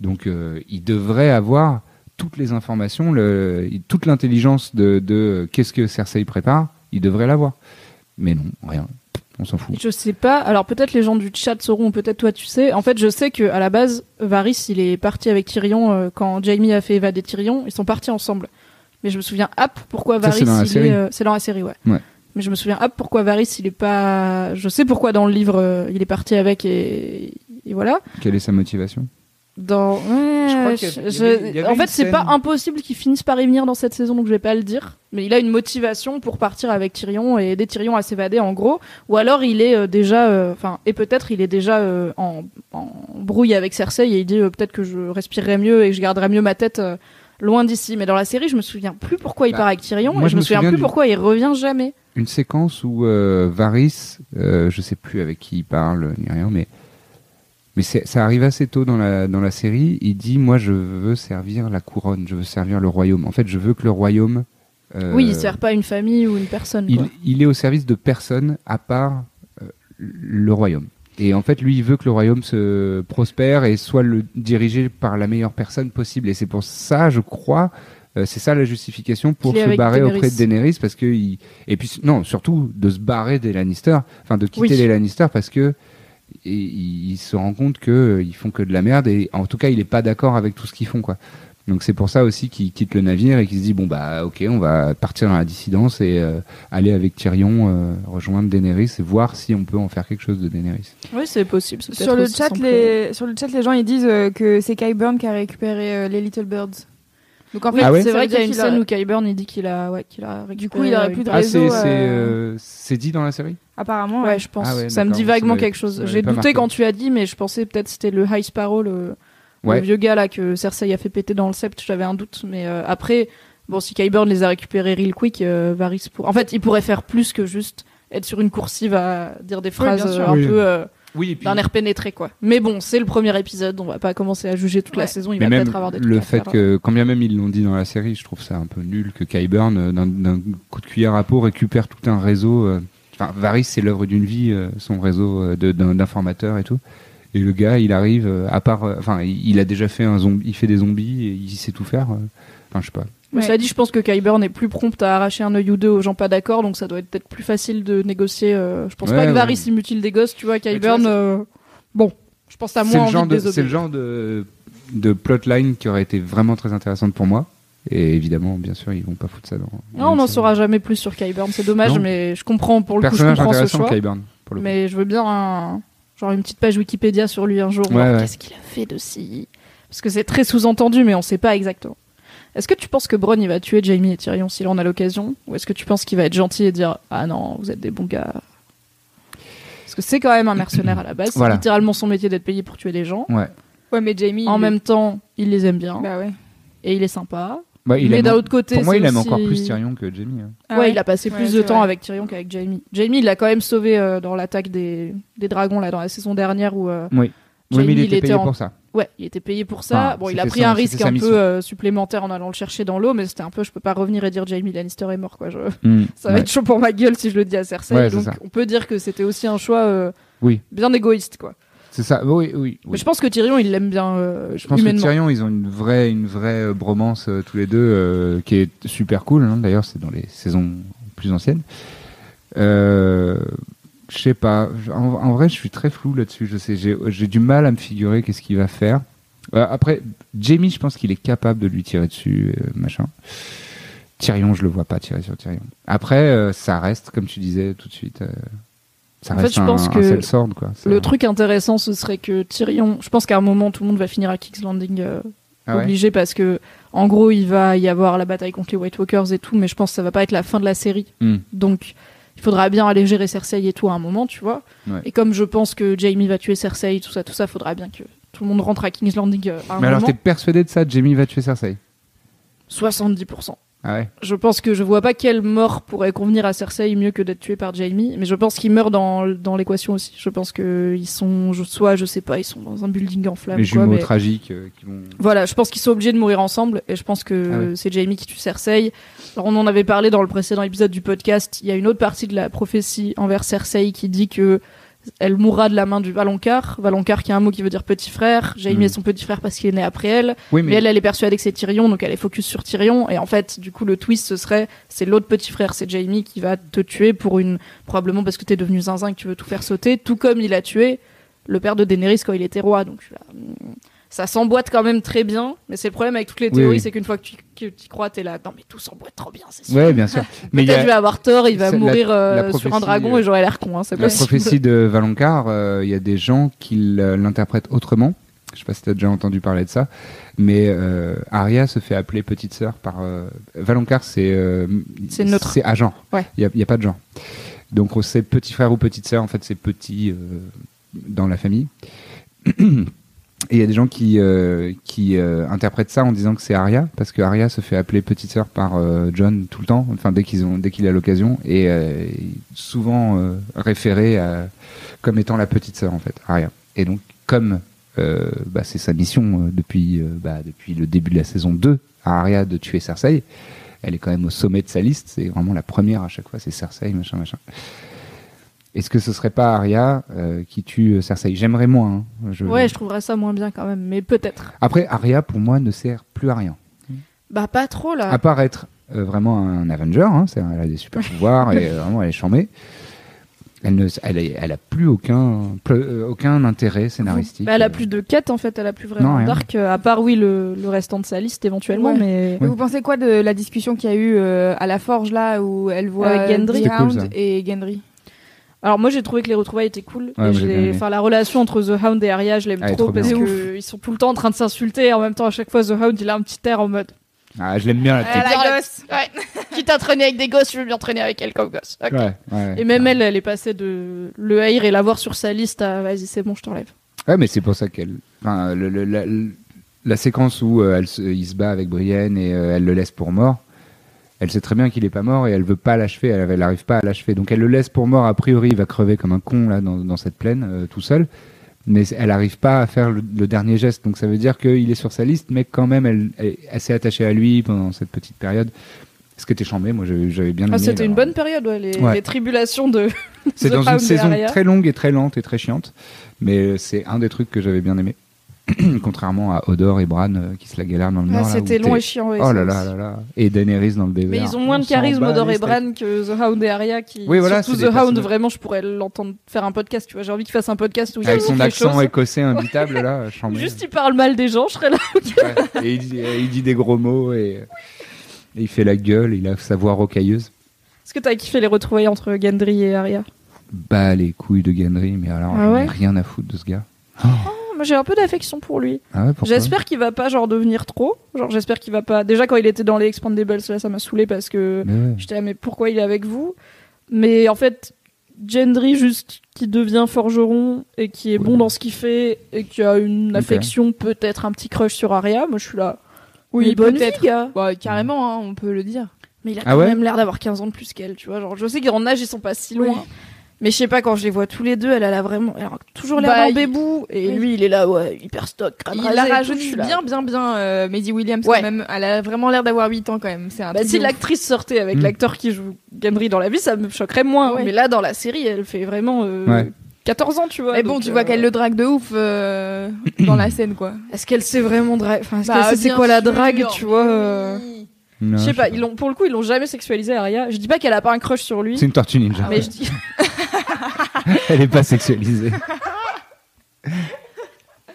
Donc, euh, il devrait avoir toutes les informations, le, toute l'intelligence de, de qu'est-ce que Cersei prépare. Il devrait l'avoir. Mais non, rien. On s'en fout. Je sais pas. Alors peut-être les gens du chat sauront, peut-être toi tu sais. En fait, je sais que à la base, Varys, il est parti avec Tyrion euh, quand Jaime a fait évader Tyrion. Ils sont partis ensemble. Mais je me souviens, hop, pourquoi Varys c'est dans la il série. est, euh, c'est dans la série, ouais. Ouais. Mais je me souviens, hop, pourquoi Varys, il est pas. Je sais pourquoi dans le livre, euh, il est parti avec et, et voilà. Quelle est sa motivation? Dans. Ouais, Je crois qu'il y a- je- il y je- avait- il y avait En fait, c'est scène- pas impossible qu'il finisse par y venir dans cette saison, donc je vais pas le dire. Mais il a une motivation pour partir avec Tyrion et aider Tyrion à s'évader, en gros. Ou alors il est euh, déjà. euh, Enfin, et peut-être il est déjà euh, en, en brouille avec Cersei et il dit peut-être que je respirerai mieux et que je garderai mieux ma tête. Loin d'ici, mais dans la série, je me souviens plus pourquoi il Bah, part avec Tyrion moi, et je je me me souviens souviens plus du- pourquoi il revient jamais. Une séquence où Varys, je sais plus avec qui il parle ni rien, mais mais ça arrive assez tôt dans la dans la série. Il dit moi je veux servir la couronne, je veux servir le royaume. En fait, je veux que le royaume. euh, Oui, il sert pas une famille ou une personne. il, quoi. il est au service de personne à part euh, le royaume. Et en fait, lui, il veut que le royaume se prospère et soit le dirigé par la meilleure personne possible. Et c'est pour ça, je crois, euh, c'est ça la justification pour se barrer Daenerys. auprès de Daenerys parce que il... et puis non, surtout de se barrer des Lannister, enfin de quitter Oui. les Lannister parce que et il, il se rend compte que euh, ils font que de la merde et en tout cas, il est pas d'accord avec tout ce qu'ils font quoi. Donc c'est pour ça aussi qu'il quitte le navire et qu'il se dit bon bah ok on va partir dans la dissidence et euh, aller avec Tyrion euh, rejoindre Daenerys et voir si on peut en faire quelque chose de Daenerys. Oui, c'est possible. Sur le, chat, les, sur le chat, les gens ils disent euh, que c'est Kyburn qui a récupéré euh, les Little Birds. Donc en fait, Ah ouais c'est vrai qu'il y a une qu'il a- scène où Kyburn il dit qu'il a, ouais, qu'il a Du coup, récupéré, il aurait plus de une- Ah c'est réseau, c'est euh, euh, c'est dit dans la série? Apparemment, Ouais, ouais. je pense. Ah ouais, ça me dit vaguement quelque chose. J'ai douté marqué. quand tu as dit, mais je pensais peut-être c'était le High Sparrow, le, vieux gars là que Cersei a fait péter dans le sept. J'avais un doute, mais euh, après, bon, si Kyburn les a récupérés real quick, euh, Varys pour. En fait, il pourrait faire plus que juste être sur une coursive à dire des phrases euh, un Oui. peu euh, Oui et puis d'un air pénétré quoi. Mais bon, c'est le premier épisode, on va pas commencer à juger toute la saison. Il mais va peut-être avoir des trucs le à fait faire. que quand bien même ils l'ont dit dans la série, je trouve ça un peu nul que Kyburn euh, d'un coup de cuillère à peau récupère tout un réseau euh, Enfin, Varys, c'est l'œuvre d'une vie, euh, son réseau euh, d'informateurs et tout. Et le gars, il arrive, euh, à part, euh, enfin, il il a déjà fait un zombie, il fait des zombies et il sait tout faire. euh. Enfin, je sais pas. Mais Ouais. cela dit, je pense que Kyburn est plus prompt à arracher un œil ou deux aux gens pas d'accord, donc ça doit être peut-être plus facile de négocier. euh, je pense Ouais, pas que. Varys il mutile des gosses, tu vois. Kyburn, euh, bon, je pense moins le envie genre de, de, c'est le genre de, de plotline qui aurait été vraiment très intéressante pour moi. Et évidemment, bien sûr, ils vont pas foutre ça dans. Non, on n'en saura jamais plus sur Kyburn, c'est dommage, Non. mais je comprends pour le coup, je Personnage comprends ce intéressant, choix. Kyburn, pour le coup. Mais je veux bien un- genre une petite page Wikipédia sur lui un jour, Ouais, voir ouais. qu'est-ce qu'il a fait de si. Parce que c'est très sous-entendu, mais on sait pas exactement. Est-ce que tu penses que Bronn il va tuer Jamie et Tyrion s'il en a l'occasion? Ou est-ce que tu penses qu'il va être gentil et dire Ah non, vous êtes des bons gars? Parce que c'est quand même un mercenaire à la base. Voilà. C'est littéralement son métier d'être payé pour tuer des gens. Ouais. Ouais, mais Jamie. En il- même temps, il les aime bien. Bah ouais. Et il est sympa. Bah, il mais d'un autre côté, pour moi, il aime aussi- encore plus Tyrion que Jamie. hein. Ah ouais, il a passé Ouais, plus de temps vrai. avec Tyrion qu'avec Jamie. Jamie, il l'a quand même sauvé euh, dans l'attaque des, des dragons là dans la saison dernière où euh, Oui. Oui, mais il il était payé en- pour ça. ouais, il était payé pour ça. Enfin, bon, il a pris son- un risque un peu euh, supplémentaire en allant le chercher dans l'eau, mais c'était un peu, je peux pas revenir et dire Jamie Lannister est mort quoi. Je... Hmm, Ça va ouais. être chaud pour ma gueule si je le dis à Cersei. Ouais, donc on peut dire que c'était aussi un choix euh, Oui. bien égoïste quoi. C'est ça. Oui, oui. Mais je pense que Tyrion il l'aime bien euh, Je pense que. Tyrion, ils ont une vraie, une vraie bromance tous les deux, qui est super cool. hein. D'ailleurs, c'est dans les saisons plus anciennes. Euh, je sais pas. En, en vrai, je suis très flou là-dessus. Je sais, j'ai du mal à me figurer qu'est-ce qu'il va faire. Euh, après, Jamie, je pense qu'il est capable de lui tirer dessus, euh, machin. Tyrion, je le vois pas tirer sur Tyrion. Après, euh, ça reste, comme tu disais tout de suite, ça En fait, je un, pense un que sellsword, quoi. Le truc intéressant, ce serait que Tyrion. Je pense qu'à un moment, tout le monde va finir à King's Landing Ah ouais obligé parce que, en gros, il va y avoir la bataille contre les White Walkers et tout, mais je pense que ça va pas être la fin de la série. Hmm. Donc, il faudra bien aller gérer Cersei et tout à un moment, tu vois. Ouais. Et comme je pense que Jamie va tuer Cersei, tout ça, tout ça, faudra bien que tout le monde rentre à King's Landing euh, à un Mais alors, t'es persuadé de ça Jamie va tuer Cersei? 70%. Ah ouais Je pense que je vois pas quelle mort pourrait convenir à Cersei mieux que d'être tué par Jamie, mais je pense qu'il meurt dans, dans l'équation aussi. Je pense que ils sont, je- soit, je sais pas, ils sont dans un building en flammes. Les jumeaux mais- tragiques euh, qui vont. Voilà, je pense qu'ils sont obligés de mourir ensemble et je pense que Ah ouais. c'est Jamie qui tue Cersei. Alors on en avait parlé dans le précédent épisode du podcast. Il y a une autre partie de la prophétie envers Cersei qui dit que elle mourra de la main du Valonqar. Valonqar qui a un mot qui veut dire petit frère. Jamie Mm. est son petit frère parce qu'il est né après elle. Oui, Mais elle, elle est persuadée que c'est Tyrion, donc elle est focus sur Tyrion. Et en fait, du coup, le twist, ce serait, c'est l'autre petit frère, c'est Jamie qui va te tuer pour une, probablement parce que t'es devenu zinzin et que tu veux tout faire sauter, tout comme il a tué le père de Daenerys quand il était roi. Donc, je suis là, hmm, Ça s'emboîte quand même très bien, mais c'est le problème avec toutes les théories, oui. c'est qu'une fois que tu, que tu y crois, t'es là. Non, mais tout s'emboîte trop bien, c'est sûr. Ouais, bien sûr. Mais je vais avoir tort, il va la- mourir euh, la sur un dragon euh, et j'aurai l'air con. Hein, la prophétie de Valonqar. euh, Il y a des gens qui l- l'interprètent autrement. Je sais pas si tu as déjà entendu parler de ça, mais euh, Arya se fait appeler petite sœur par euh, Valonqar. C'est euh, C'est neutre. C'est à genre. Ouais. Il y a, il y a pas de genre. Donc on- c'est petit frère ou petite sœur. En fait, c'est petit euh, dans la famille. Et il y a des gens qui, euh, qui euh, interprètent ça en disant que c'est Arya, parce que Arya se fait appeler petite sœur par euh, John tout le temps, enfin dès qu'ils ont, dès qu'il a l'occasion, et euh, souvent euh, référé à, comme étant la petite sœur en fait, Arya. Et donc comme euh, bah, c'est sa mission depuis, bah, depuis le début de la saison 2 à Arya de tuer Cersei, elle est quand même au sommet de sa liste, c'est vraiment la première à chaque fois, c'est Cersei, machin, machin. Est-ce que ce serait pas Arya euh, qui tue euh, Cersei? J'aimerais moins. hein. Je- Ouais, je trouverais ça moins bien quand même, mais peut-être. Après, Arya, pour moi, ne sert plus à rien. Bah, pas trop là. À part être euh, vraiment un Avenger, hein, c'est- elle a des super pouvoirs et euh, vraiment elle est charmée. Elle, ne, elle, est- elle a plus aucun, aucun intérêt scénaristique. Bah, elle a plus de quête en fait, elle a plus vraiment d'arc, à part oui le, le restant de sa liste éventuellement, Ouais. mais Vous pensez quoi de la discussion qu'il y a eu euh, à la forge là où elle voit Gendry cool, et Gendry? Alors moi j'ai trouvé que les retrouvailles étaient cool. Ouais, et je enfin la relation entre The Hound et Arya, je l'aime est trop trop parce bien. que ils sont tout le temps en train de s'insulter et en même temps à chaque fois The Hound il a un petit air en mode Ah, je l'aime bien la petite. la gosse. Ouais. Quitte à traîner avec des gosses, je veux bien traîner avec elle comme gosse. Ok. Ouais, ouais. Et même elle, elle est passée de le haïr et l'avoir sur sa liste à vas-y c'est bon je t'enlève. Ouais, mais c'est pour ça qu'elle. Enfin, le- le- la, la séquence où euh, elle se, il se bat avec Brienne et euh, elle le laisse pour mort. Elle sait très bien qu'il est pas mort et elle veut pas l'achever. Elle, elle arrive pas à l'achever. Donc elle le laisse pour mort. A priori, il va crever comme un con là dans, dans cette plaine euh, tout seul. Mais elle arrive pas à faire le, le dernier geste. Donc ça veut dire qu'il est sur sa liste, mais quand même, elle, elle est assez attachée à lui pendant cette petite période. Ce qui était chambé, moi j'avais bien aimé. Ah, C'était là. une bonne période ouais, les, Ouais. les tribulations de C'est dans une saison très longue et très lente et très chiante, mais c'est un des trucs que j'avais bien aimé. Contrairement à Odor et Bran euh, qui se la galèrent dans le nord. c'était long et chiant. ouais, Oh là là là là. Et Daenerys dans le désert. Mais ils ont moins de charisme, Odor et. Bran, que The Hound et Arya. Qui... Oui, voilà, Surtout The Hound, vraiment, je pourrais l'entendre faire un podcast. Tu vois, j'ai envie qu'il fasse un podcast où il Avec son accent choses. écossais imbitable là. Juste il parle mal des gens, je serais là. Ouais. Et il dit, il dit des gros mots et, et il fait la gueule, il a sa voix rocailleuse. Est-ce que t'as kiffé les retrouvailles entre Gendry et Arya? Bah les couilles de Gendry, mais alors Ah ouais? rien à foutre de ce gars. Oh, Moi j'ai un peu d'affection pour lui. Ah ouais, J'espère qu'il va pas genre devenir trop. Genre j'espère qu'il va pas. Déjà quand il était dans les Expandables, là ça m'a saoulé parce que ouais. j'étais là mais pourquoi il est avec vous? Mais en fait Gendry juste qui devient forgeron et qui est bon dans ce qu'il fait et qui a une affection peut-être un petit crush sur Arya. Moi je suis là. Oui, Mais bonne peut-être. vie, gars. Bah, carrément, hein, on peut le dire. Mais il a Ah quand ouais? même l'air d'avoir 15 ans de plus qu'elle, tu vois. Genre, je sais qu'en âge, ils sont pas si loin. Mais je sais pas, quand je les vois tous les deux, elle, elle a vraiment elle a toujours l'air Bah, d'un il- bébou. Et oui. lui, il est là, ouais, hyper stock, crâne Il la rajeunit bien, bien, bien, euh, Maisie Williams, Ouais. quand même. Elle a vraiment l'air d'avoir 8 ans, quand même. C'est un Bah, si l'actrice sortait avec Mm. l'acteur qui joue Gendry dans la vie, ça me choquerait moins. Ouais. Mais là, dans la série, elle fait vraiment euh, Ouais. 14 ans, tu vois. Mais bon, tu vois euh, qu'elle le drague de ouf euh, dans la scène, quoi. Est-ce qu'elle sait vraiment drague Enfin, est-ce Bah, qu'elle sait c'est quoi la sûr, drague, tu vois euh, Je sais pas, pas. ils l'ont, pour le coup, ils l'ont jamais sexualisé, Arya. Je dis pas qu'elle a pas un crush sur lui. C'est une tortue ninja. Mais je dis, Elle est pas sexualisée.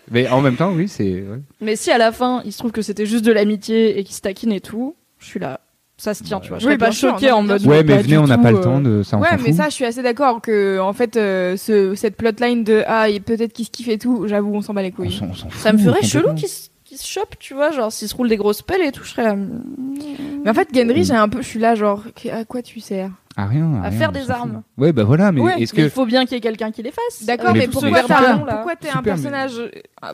Mais en même temps, oui, c'est. ouais. Mais si à la fin, il se trouve que c'était juste de l'amitié et qu'ils se taquinent et tout, je suis là. Ça se tient, tu vois. Je Oui, serais pas non, en mode. Ouais, mais venez, on n'a pas le euh, temps de ça. on Ouais, mais fout. ça, je suis assez d'accord que, en fait, euh, ce, cette plotline de ah, et peut-être qu'il se kiffe et tout, j'avoue, on s'en bat les couilles. on Ça me ferait chelou qu'ils se qu'ils se chopent, tu vois. Genre, s'ils se roulent des grosses pelles et tout, je serais là. Mais en fait, Gendry, j'ai un peu, je suis là, genre, à quoi tu sers? Ah, rien. À rien, faire des armes. Ouais, bah voilà, mais Ouais, est-ce que. il faut bien qu'il y ait quelqu'un qui les fasse. D'accord, Mais pourquoi un- t'es un super, mais- personnage euh,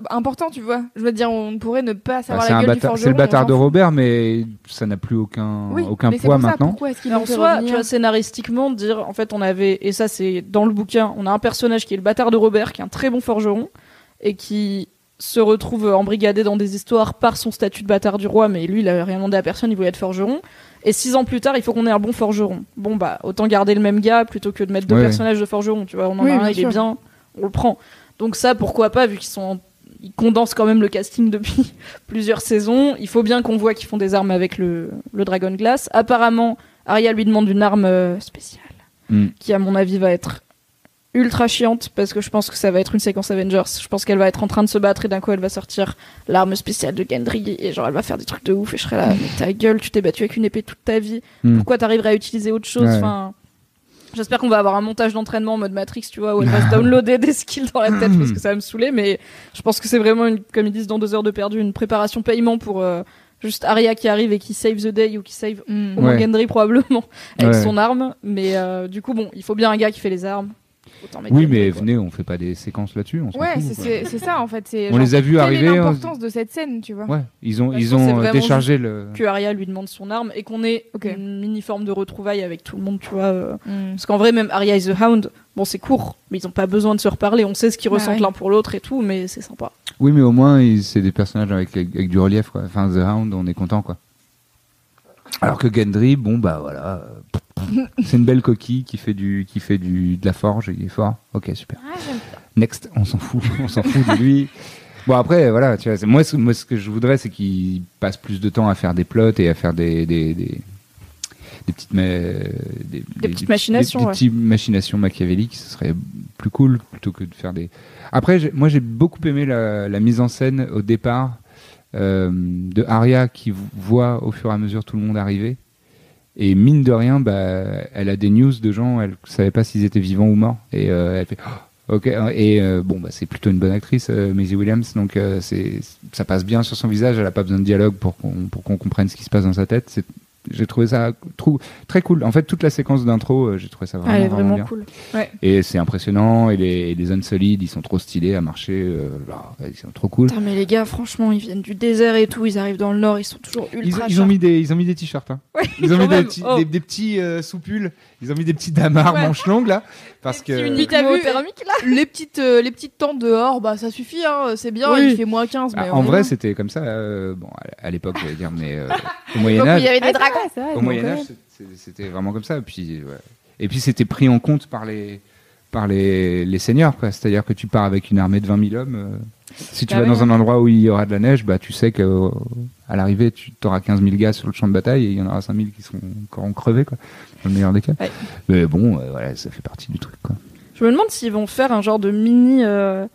important, tu vois? Je veux dire, on pourrait ne pas Bah, savoir c'est la un gueule du bâtard- forgeron. c'est le bâtard de. Robert, mais ça n'a plus aucun, Oui, aucun poids pour ça, maintenant. L'ont en fait soi, tu vois, scénaristiquement, dire, en fait, on avait, et ça c'est dans le bouquin, on a un personnage qui est le bâtard de Robert, qui est un très bon forgeron, et qui se retrouve embrigadé dans des histoires par son statut de bâtard du roi, mais lui, il avait rien demandé à personne, il voulait être forgeron. Et six ans plus tard, il faut qu'on ait un bon forgeron. Bon, bah, autant garder le même gars plutôt que de mettre deux Ouais. personnages de forgeron, tu vois. On en Oui, a un, il est bien, on le prend. Donc ça, pourquoi pas, vu qu'ils sont, ils condensent quand même le casting depuis plusieurs saisons. Il faut bien qu'on voit qu'ils font des armes avec le, le Dragon Glass. Apparemment, Arya lui demande une arme euh, spéciale, Mm. qui à mon avis va être ultra chiante parce que je pense que ça va être une séquence Avengers. Je pense qu'elle va être en train de se battre et d'un coup elle va sortir l'arme spéciale de Gendry et genre elle va faire des trucs de ouf et je serai là, mais ta gueule, tu t'es battu avec une épée toute ta vie. Hmm. Pourquoi t'arriverais à utiliser autre chose? Ouais. Enfin, j'espère qu'on va avoir un montage d'entraînement en mode Matrix, tu vois, où elle va se downloader des skills dans la tête parce que ça va me saouler. Mais je pense que c'est vraiment une, comme ils disent dans deux heures de perdu, une préparation paiement pour euh, juste Arya qui arrive et qui save the day ou qui save Mm. au moins Ouais. Gendry probablement avec Ouais. son arme. Mais euh, du coup, bon, il faut bien un gars qui fait les armes. Oui, mais quoi. venez, on fait pas des séquences là-dessus. On Ouais, c'est- ça en fait. c'est On genre, les a vus Quelle arriver. est on- l'importance de cette scène, tu vois? Ouais, ils ont, ils ont euh, déchargé le. que Arya lui demande son arme et qu'on ait une mini forme de retrouvailles avec tout le monde, tu vois. euh. Mm. Parce qu'en vrai, même Arya et The Hound, bon, c'est court, mais ils ont pas besoin de se reparler. On sait ce qu'ils Ouais, ressentent ouais. l'un pour l'autre et tout, mais c'est sympa. Oui, mais au moins, ils- c'est des personnages avec, avec du relief, quoi. Enfin, The Hound, on est content, quoi. Alors que Gendry, bon, bah voilà. c'est une belle coquille qui fait, du, qui fait du, de la forge et il est fort. Ok, super. Next, on s'en fout, on s'en fout de lui. Bon, après, voilà, tu vois, c'est- moi, ce, moi, ce que je voudrais, c'est qu'il passe plus de temps à faire des plots et à faire des. des, des des petites, ma- des, petites machinations, des, ouais. petites machinations machiavéliques, ce serait plus cool plutôt que de faire des. Après, moi j'ai beaucoup aimé la, la mise en scène au départ euh, de Arya qui voit au fur et à mesure tout le monde arriver. Et mine de rien, bah, elle a des news de gens, elle savait pas s'ils étaient vivants ou morts. Et euh, elle fait Oh, Ok, et euh, bon, bah, c'est plutôt une bonne actrice, euh, Maisie Williams, donc c'est, ça passe bien sur son visage, elle n'a pas besoin de dialogue pour qu'on, pour qu'on comprenne ce qui se passe dans sa tête. C'est, j'ai trouvé ça trou- très cool. En fait, toute la séquence d'intro, euh, j'ai trouvé ça vraiment, Ah, elle est vraiment vraiment bien. cool. Et c'est impressionnant, et les, et les zones solides, ils sont trop stylés à marcher, euh, là, ils sont trop cool. Putain, mais les gars, franchement, ils viennent du désert et tout, ils arrivent dans le nord, ils sont toujours Ils, ultra ils ont sharp. mis des, ils ont mis des t-shirts. Hein. Ouais, Ils ont mis des, même. petits- Oh. des, des petits euh, sous-pulls. Ils ont mis des petits damars Ouais. manches longues là, parce Puis que. vu- thermique là Les petites, euh, les petites tentes dehors, bah ça suffit, hein, c'est bien, Oui. il fait moins 15. Ah, mais en on est vrai, bien. c'était comme ça. euh, bon, à l'époque, j'allais dire, mais euh, au Moyen Âge, il y avait des Ah, dragons. au Moyen. Âge, c'était vraiment comme ça. Puis, ouais. Et puis, c'était pris en compte par les, par les, les seigneurs, quoi. C'est-à-dire que tu pars avec une armée de 20 000 hommes. euh, si tu Bah vas oui. dans un endroit où il y aura de la neige, bah, tu sais que euh, à l'arrivée, tu auras 15 000 gars sur le champ de bataille et il y en aura 5 000 qui seront encore crevés, quoi. Dans le meilleur des cas. Ouais. Mais bon, euh, voilà, ça fait partie du truc, quoi. Je me demande s'ils vont faire un genre de mini, euh,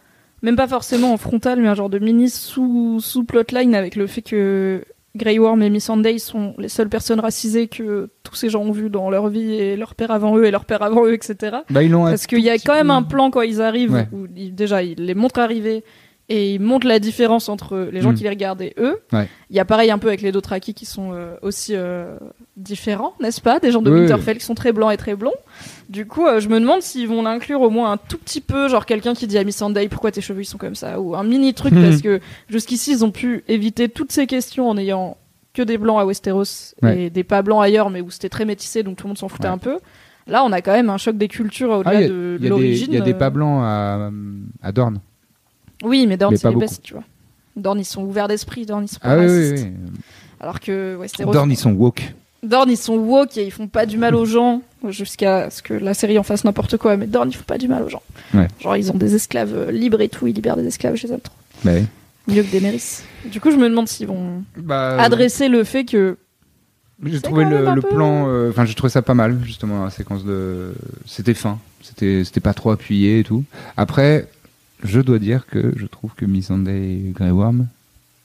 même pas forcément en frontal, mais un genre de mini sous, sous plotline avec le fait que Grey Worm et Missandei sont les seules personnes racisées que tous ces gens ont vues dans leur vie et leur père avant eux et leur père avant eux, etc. Bah, ils Parce qu'il y a quand même peu- un plan quand ils arrivent Ouais. où ils- déjà ils les montrent arriver et ils montrent la différence entre les gens Mm. qui les regardent et eux. Ouais. Il y a pareil un peu avec les Dothraki qui sont euh, aussi euh, différents, n'est-ce pas? Des gens de Oui, Winterfell qui sont très blancs et très blonds. Du coup, euh, je me demande s'ils vont l'inclure au moins un tout petit peu, genre quelqu'un qui dit à Missandei pourquoi tes cheveux ils sont comme ça, ou un mini truc Mhm. parce que jusqu'ici ils ont pu éviter toutes ces questions en ayant que des blancs à Westeros Ouais. et des pas blancs ailleurs, mais où c'était très métissé donc tout le monde s'en foutait Ouais. un peu. Là, on a quand même un choc des cultures Ah, au-delà il y a- de l'origine. il y a des pas blancs à, à Dorne. Oui, mais mais c'est pas les bestes, tu vois. Dorne, ils sont ouverts d'esprit, Dorne, ils sont pas Ah oui, oui, racistes. oui. Alors que Westeros. Dorne, ils sont woke. Dorne, ils sont woke et ils font pas du mal aux gens jusqu'à ce que la série en fasse n'importe quoi. Mais Dorne, ils font pas du mal aux gens. Ouais. Genre, ils ont des esclaves euh, libres et tout, ils libèrent des esclaves, aime trop. Bah, oui. Mieux que Daenerys. Du coup, je me demande s'ils vont Bah, adresser le fait que. J'ai trouvé le, peu- plan, euh, enfin j'ai trouvé ça pas mal justement la séquence de, c'était fin, c'était pas trop appuyé et tout. Après, je dois dire que je trouve que Missandei et Grey Worm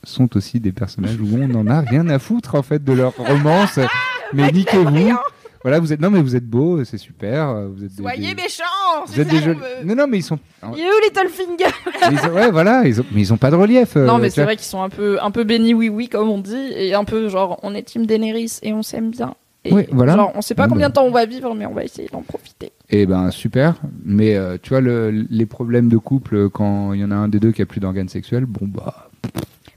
sont aussi des personnages où on n'en a rien à foutre en fait de leur romance. mais niquez-vous. Voilà, vous êtes non mais vous êtes beaux, c'est super. Vous êtes Soyez des- méchants Vous êtes ça des veut. Non non mais ils sont. Il est où Littlefinger mais ils ont- ouais voilà, ils ont, mais ils ont pas de relief. euh, Non, mais c'est vrai qu'ils sont un peu, un peu bénis, oui, oui, comme on dit, et un peu genre, on est team Daenerys et on s'aime bien. Et Ouais, voilà. Genre, on sait pas combien de temps on va vivre, mais on va essayer d'en profiter. Eh ben super, mais euh, tu vois le, les problèmes de couple quand il y en a un des deux qui a plus d'organes sexuels, bon bah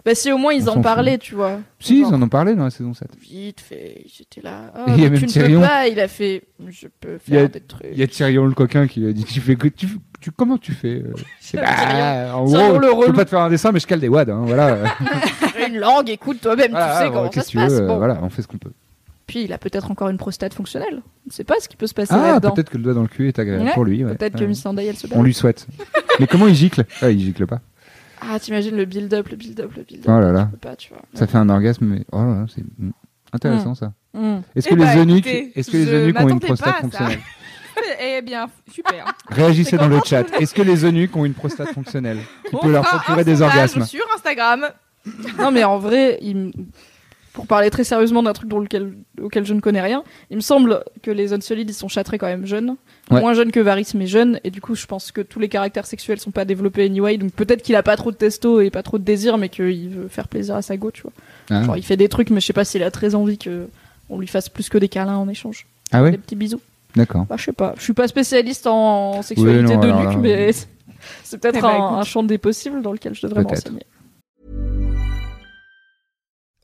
Bah, si au moins ils en parlaient, tu vois. si Genre, ils en ont parlé dans la saison 7. Vite fait, j'étais là. Et il y a Oh, même tu ne peux pas, il a fait. Je peux Il y a- faire des trucs. Il y a Tyrion le coquin qui lui a dit tu fais que tu, tu comment tu fais euh? C'est- en gros, je peux relou. pas te faire un dessin mais je cale des wads hein, voilà. Une langue, écoute, toi-même, Voilà, tu sais voilà, comment ça qu'est-ce se que tu veux, passe. euh, Bon. voilà, on fait ce qu'on peut. Puis il a peut-être encore une prostate fonctionnelle. On sait pas ce qui peut se passer Ah, là-dedans. peut-être que le doigt dans le cul est agréable Ouais, pour lui. ouais. Peut-être que Ouais. Missandei, elle se bat. On lui souhaite. mais comment il gicle? Ah, il gicle pas. Ah, t'imagines le build-up, le build-up, le build-up. Oh là là. Tu peux pas, tu vois. Ça fait un orgasme mais oh là là, c'est intéressant ça. Hmm. Est-ce Eh que bah, les eunuques écoutez, est-ce que les eunuques ont une prostate ça. fonctionnelle? Eh bien, super. Réagissez dans le chat. Est-ce que les eunuques ont une prostate fonctionnelle? Qui On peut leur procurer des orgasmes Sur Instagram. Non, mais en vrai, il pour parler très sérieusement d'un truc dont lequel, auquel je ne connais rien, il me semble que les zones solides, ils sont châtrés quand même jeunes. Ouais. Moins jeunes que Varys, mais jeunes. Et du coup, je pense que tous les caractères sexuels sont pas développés anyway. Donc peut-être qu'il a pas trop de testo et pas trop de désir, mais qu'il veut faire plaisir à sa go, tu vois. Ah, Genre, il fait des trucs, mais je sais pas s'il a très envie que on lui fasse plus que des câlins en échange. Ah Des petits bisous. D'accord. Bah, je sais pas. Je suis pas spécialiste en sexualité Oui, non, de alors nuque, là, mais c'est peut-être Eh bah, un, un champ des possibles dans lequel je devrais m'enseigner.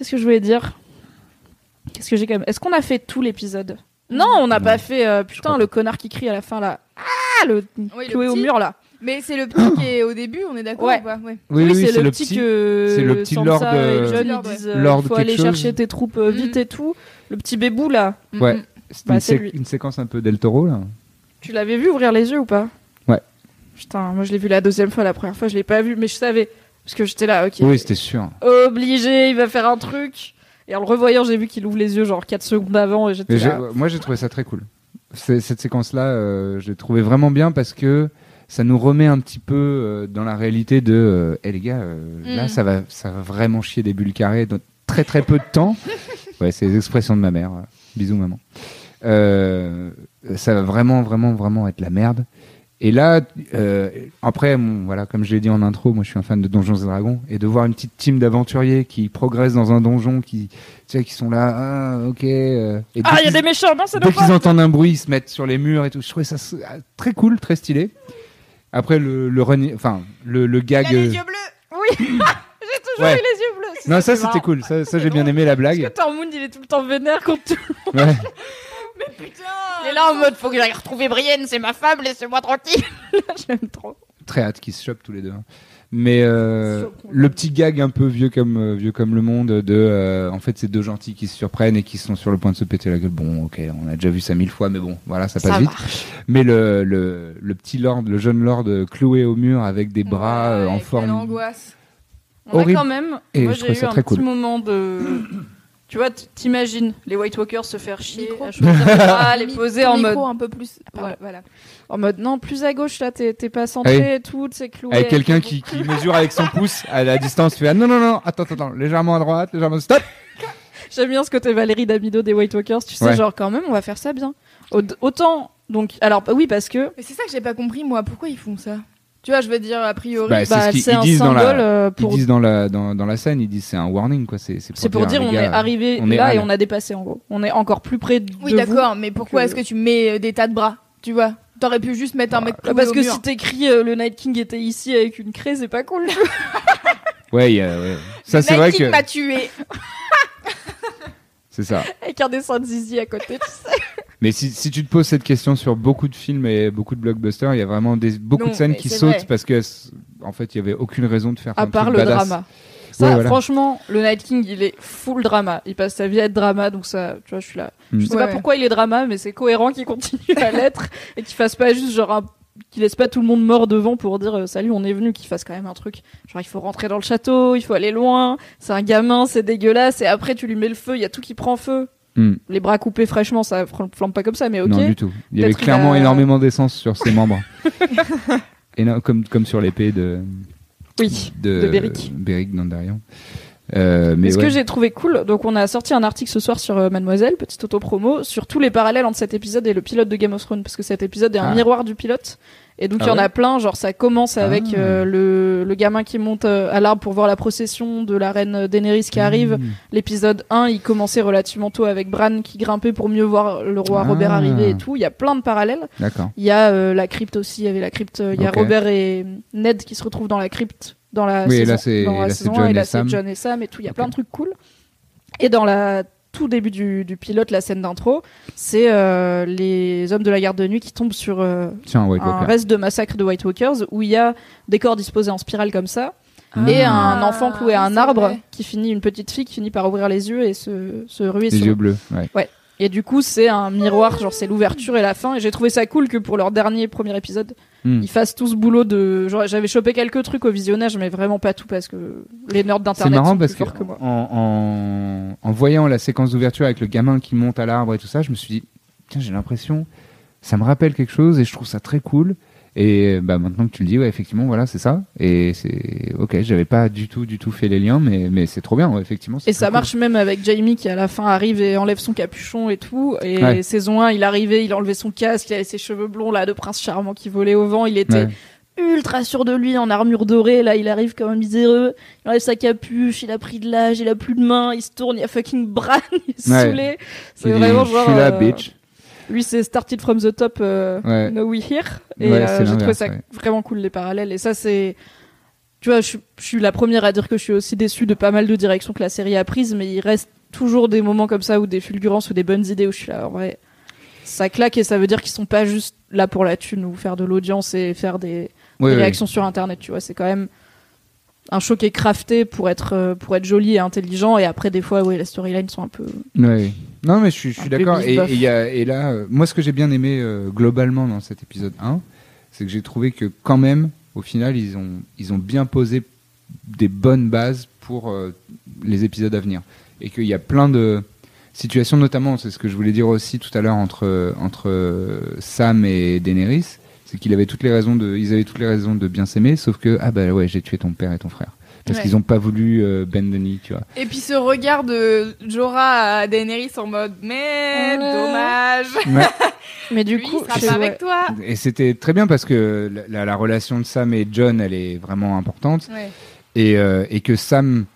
Qu'est-ce que je voulais dire? Qu'est-ce que j'ai quand même? Est-ce qu'on a fait tout l'épisode? Non, on n'a pas fait. euh, putain, le connard qui crie à la fin là. Ah, le Oui, le cloué au petit. mur là. Mais c'est le petit qui est au début, on est d'accord Ouais. ou pas? Ouais. Oui, oui, c'est le, petit, que c'est le petit Sansa lord, et euh, Lord, ils ouais. disent, euh, Lord faut quelque aller chose. chercher tes troupes euh, vite Mm. et tout. Le petit bébou là, Ouais. Mm, C'est Bah, une, c'est sé- lui. une séquence un peu Del Toro là. tu l'avais vu ouvrir les yeux ou pas? Ouais. Putain, moi je l'ai vu la deuxième fois, la première fois je l'ai pas vu, mais je savais parce que j'étais là, ok. Oui, c'était sûr. Obligé, il va faire un truc. Et en le revoyant, j'ai vu qu'il ouvre les yeux genre 4 secondes avant et j'étais là. moi, j'ai trouvé ça très cool. Cette séquence-là, euh, je l'ai trouvé vraiment bien parce que ça nous remet un petit peu euh, dans la réalité de, euh, Eh, les gars, euh, là, Mm. ça va, ça va vraiment chier des bulles carrées dans très très peu de temps. ouais, c'est les expressions de ma mère. Bisous, maman. Euh, ça va vraiment, vraiment, vraiment être la merde. Et là, euh, après, bon, voilà, comme je l'ai dit en intro, moi je suis un fan de Donjons et Dragons, et de voir une petite team d'aventuriers qui progressent dans un donjon, qui, tu sais, qui sont là, ah, ok. euh, et Ah, il y a des méchants, non, c'est Dès qu'ils entendent un bruit, ils se mettent sur les murs et tout. Je trouvais ça ah, très cool, très stylé. Après le enfin le, le gag. Il a les euh, yeux bleus Oui, j'ai toujours Ouais. eu les yeux bleus. Non, ça c'était cool. Ça, ça j'ai bien aimé la Parce que blague. Tormund, il est tout le temps vénère contre tout. Ouais. Putain Il est là en mode faut que j'aille retrouver Brienne, c'est ma femme, laissez-moi tranquille. J'aime trop. Très hâte qu'ils se chopent tous les deux. hein. Mais euh, le petit gag un peu vieux comme euh, vieux comme le monde de euh, en fait c'est deux gentils qui se surprennent et qui sont sur le point de se péter la gueule. Bon, ok, on a déjà vu ça mille fois, mais bon, voilà, ça passe Ça vite. marche. Mais le, le le petit lord, le jeune lord cloué au mur avec des bras euh, en quelle forme. angoisse. On a Horrible. quand même. Et moi, j'ai eu un très petit cool. moment de. Tu vois, t'imagines les White Walkers se faire chier, Micro. à les poser en mode, micro un peu plus. Pardon, Ouais. Voilà. en mode non, plus à gauche là, t'es t'es pas centré oui. et tout, c'est cloué. Avec quelqu'un qui, qui mesure avec son pouce à la distance, fait ah, non non non attends attends attends, légèrement à droite, légèrement stop. J'aime bien ce côté Valérie Damido des White Walkers, tu sais, Ouais. genre quand même, on va faire ça bien. Au- Autant, donc, alors bah oui, parce que Mais c'est ça que j'ai pas compris, moi. Pourquoi ils font ça? Tu vois, je veux dire, a priori. Bah, c'est bah, c'est ils un disent dans symbole la euh, ils pour. disent dans la dans, dans la scène, ils disent c'est un warning quoi, c'est pour dire, les on gars, est arrivé on là et on a dépassé en gros. On est encore plus près de oui, d'accord, mais pourquoi que- est-ce que tu mets euh, des tas de bras Tu vois? T'aurais pu juste mettre un mec Bah, cloué parce au que mur. si t'écris euh, le Night King était ici avec une craie, c'est pas cool. Ouais, a- ouais. ça c'est Night vrai King que m'a tué. c'est ça. avec un dessin de Zizi à côté, tu sais. Mais si, si tu te poses cette question sur beaucoup de films et beaucoup de blockbusters, il y a vraiment des, beaucoup Non, de scènes qui sautent vrai. parce que en fait il y avait aucune raison de faire À un part truc le badass. drama. Ça, Ouais, voilà. franchement, le Night King, il est full drama. Il passe sa vie à être drama, donc ça, tu vois, je suis là. Mm. Je sais Ouais, pas ouais. pourquoi il est drama, mais c'est cohérent qu'il continue à l'être et qu'il fasse pas juste genre un qu'il laisse pas tout le monde mort devant pour dire euh, salut on est venu qu'il fasse quand même un truc genre il faut rentrer dans le château il faut aller loin c'est un gamin c'est dégueulasse et après tu lui mets le feu il y a tout qui prend feu Mm. les bras coupés fraîchement ça fl- flambe pas comme ça mais ok Non du tout. Il y avait clairement a- énormément d'essence sur ses membres. Et non, comme comme sur l'épée de oui de, De Beric. Beric Dondarrion. Euh, mais Mais ce ouais. que j'ai trouvé cool, donc on a sorti un article ce soir sur euh, Mademoiselle, petite auto-promo, sur tous les parallèles entre cet épisode et le pilote de Game of Thrones, parce que cet épisode est un Ah. miroir du pilote. Et donc il Ah y en ouais a plein, genre ça commence avec Ah. euh, le, le gamin qui monte à l'arbre pour voir la procession de la reine Daenerys qui arrive. Mmh. L'épisode 1, il commençait relativement tôt avec Bran qui grimpait pour mieux voir le roi Ah. Robert arriver et tout. Il y a plein de parallèles. Il y a la crypte aussi, il y avait la crypte, il y a. Robert et Ned qui se retrouvent dans la crypte dans la Oui, saison, là, c'est- 1, et là c'est Sam. John et Sam et tout, il y a plein de trucs cool. Et dans la tout début du, du pilote, la scène d'intro, c'est euh, les hommes de la garde de nuit qui tombent sur euh, Tiens, un reste de massacre de White Walkers où il y a des corps disposés en spirale comme ça et Ah, un enfant cloué à un arbre vrai. qui finit, une petite fille qui finit par ouvrir les yeux et se, se ruer Les sur yeux bleus. Ouais. Et du coup, c'est un miroir, genre c'est l'ouverture et la fin. Et j'ai trouvé ça cool que pour leur dernier premier épisode, Hmm. ils fassent tout ce boulot de. J'avais chopé quelques trucs au visionnage, mais vraiment pas tout parce que les nerds C'est d'internet marrant sont parce plus que forts que moi. en, en, en voyant la séquence d'ouverture avec le gamin qui monte à l'arbre et tout ça, je me suis dit, tiens, j'ai l'impression, ça me rappelle quelque chose et je trouve ça très cool. Et bah maintenant que tu le dis, ouais, effectivement, voilà, c'est ça. Et c'est ok, j'avais pas du tout, du tout fait les liens, mais, mais c'est trop bien, ouais, effectivement. Et ça cool. marche même avec Jamie qui à la fin arrive et enlève son capuchon et tout. Et Ouais. saison 1, il arrivait, il enlevait son casque, il avait ses cheveux blonds là de prince charmant qui volait au vent. Il était Ouais. ultra sûr de lui en armure dorée. Là, il arrive comme un miséreux. Il enlève sa capuche, il a pris de l'âge, il a plus de main, il se tourne, il y a fucking Bran, il est Ouais. saoulé. C'est vraiment je genre. suis là, euh, bitch. Lui, c'est Started from the Top, euh, Ouais. Now We Here. Et Ouais, euh, j'ai trouvé ça ouais. vraiment cool, les parallèles. Et ça, c'est. Tu vois, je, suis- je suis la première à dire que je suis aussi déçue de pas mal de directions que la série a prises, mais il reste toujours des moments comme ça, ou des fulgurances, ou des bonnes idées où je suis là, en vrai. Ça claque et ça veut dire qu'ils sont pas juste là pour la thune ou faire de l'audience et faire des, des réactions sur internet, tu vois. C'est quand même un show qui est crafté pour être, euh, pour être joli et intelligent. Et après, des fois, oui, les storylines sont un peu. Ouais. Non, mais je suis, je d'accord. Et, bif-bof. et il y a- et là, euh, moi, ce que j'ai bien aimé euh, globalement dans cet épisode 1, c'est que j'ai trouvé que quand même, au final, ils ont, ils ont bien posé des bonnes bases pour euh, les épisodes à venir. Et qu'il y a plein de situations, notamment, c'est ce que je voulais dire aussi tout à l'heure entre, entre Sam et Daenerys, c'est qu'il avait toutes les raisons de, ils avaient toutes les raisons de bien s'aimer, sauf que ah bah ouais, j'ai tué ton père et ton frère. Parce Ouais. qu'ils ont pas voulu euh, bend the knee, tu vois. Et puis ce regard de Jorah à Daenerys en mode mais Ouais. dommage. Mais du Lui, coup, il sera pas avec toi. Et c'était très bien parce que la, la- la relation de Sam et John, elle est vraiment importante. Ouais. Et, euh, et que Sam,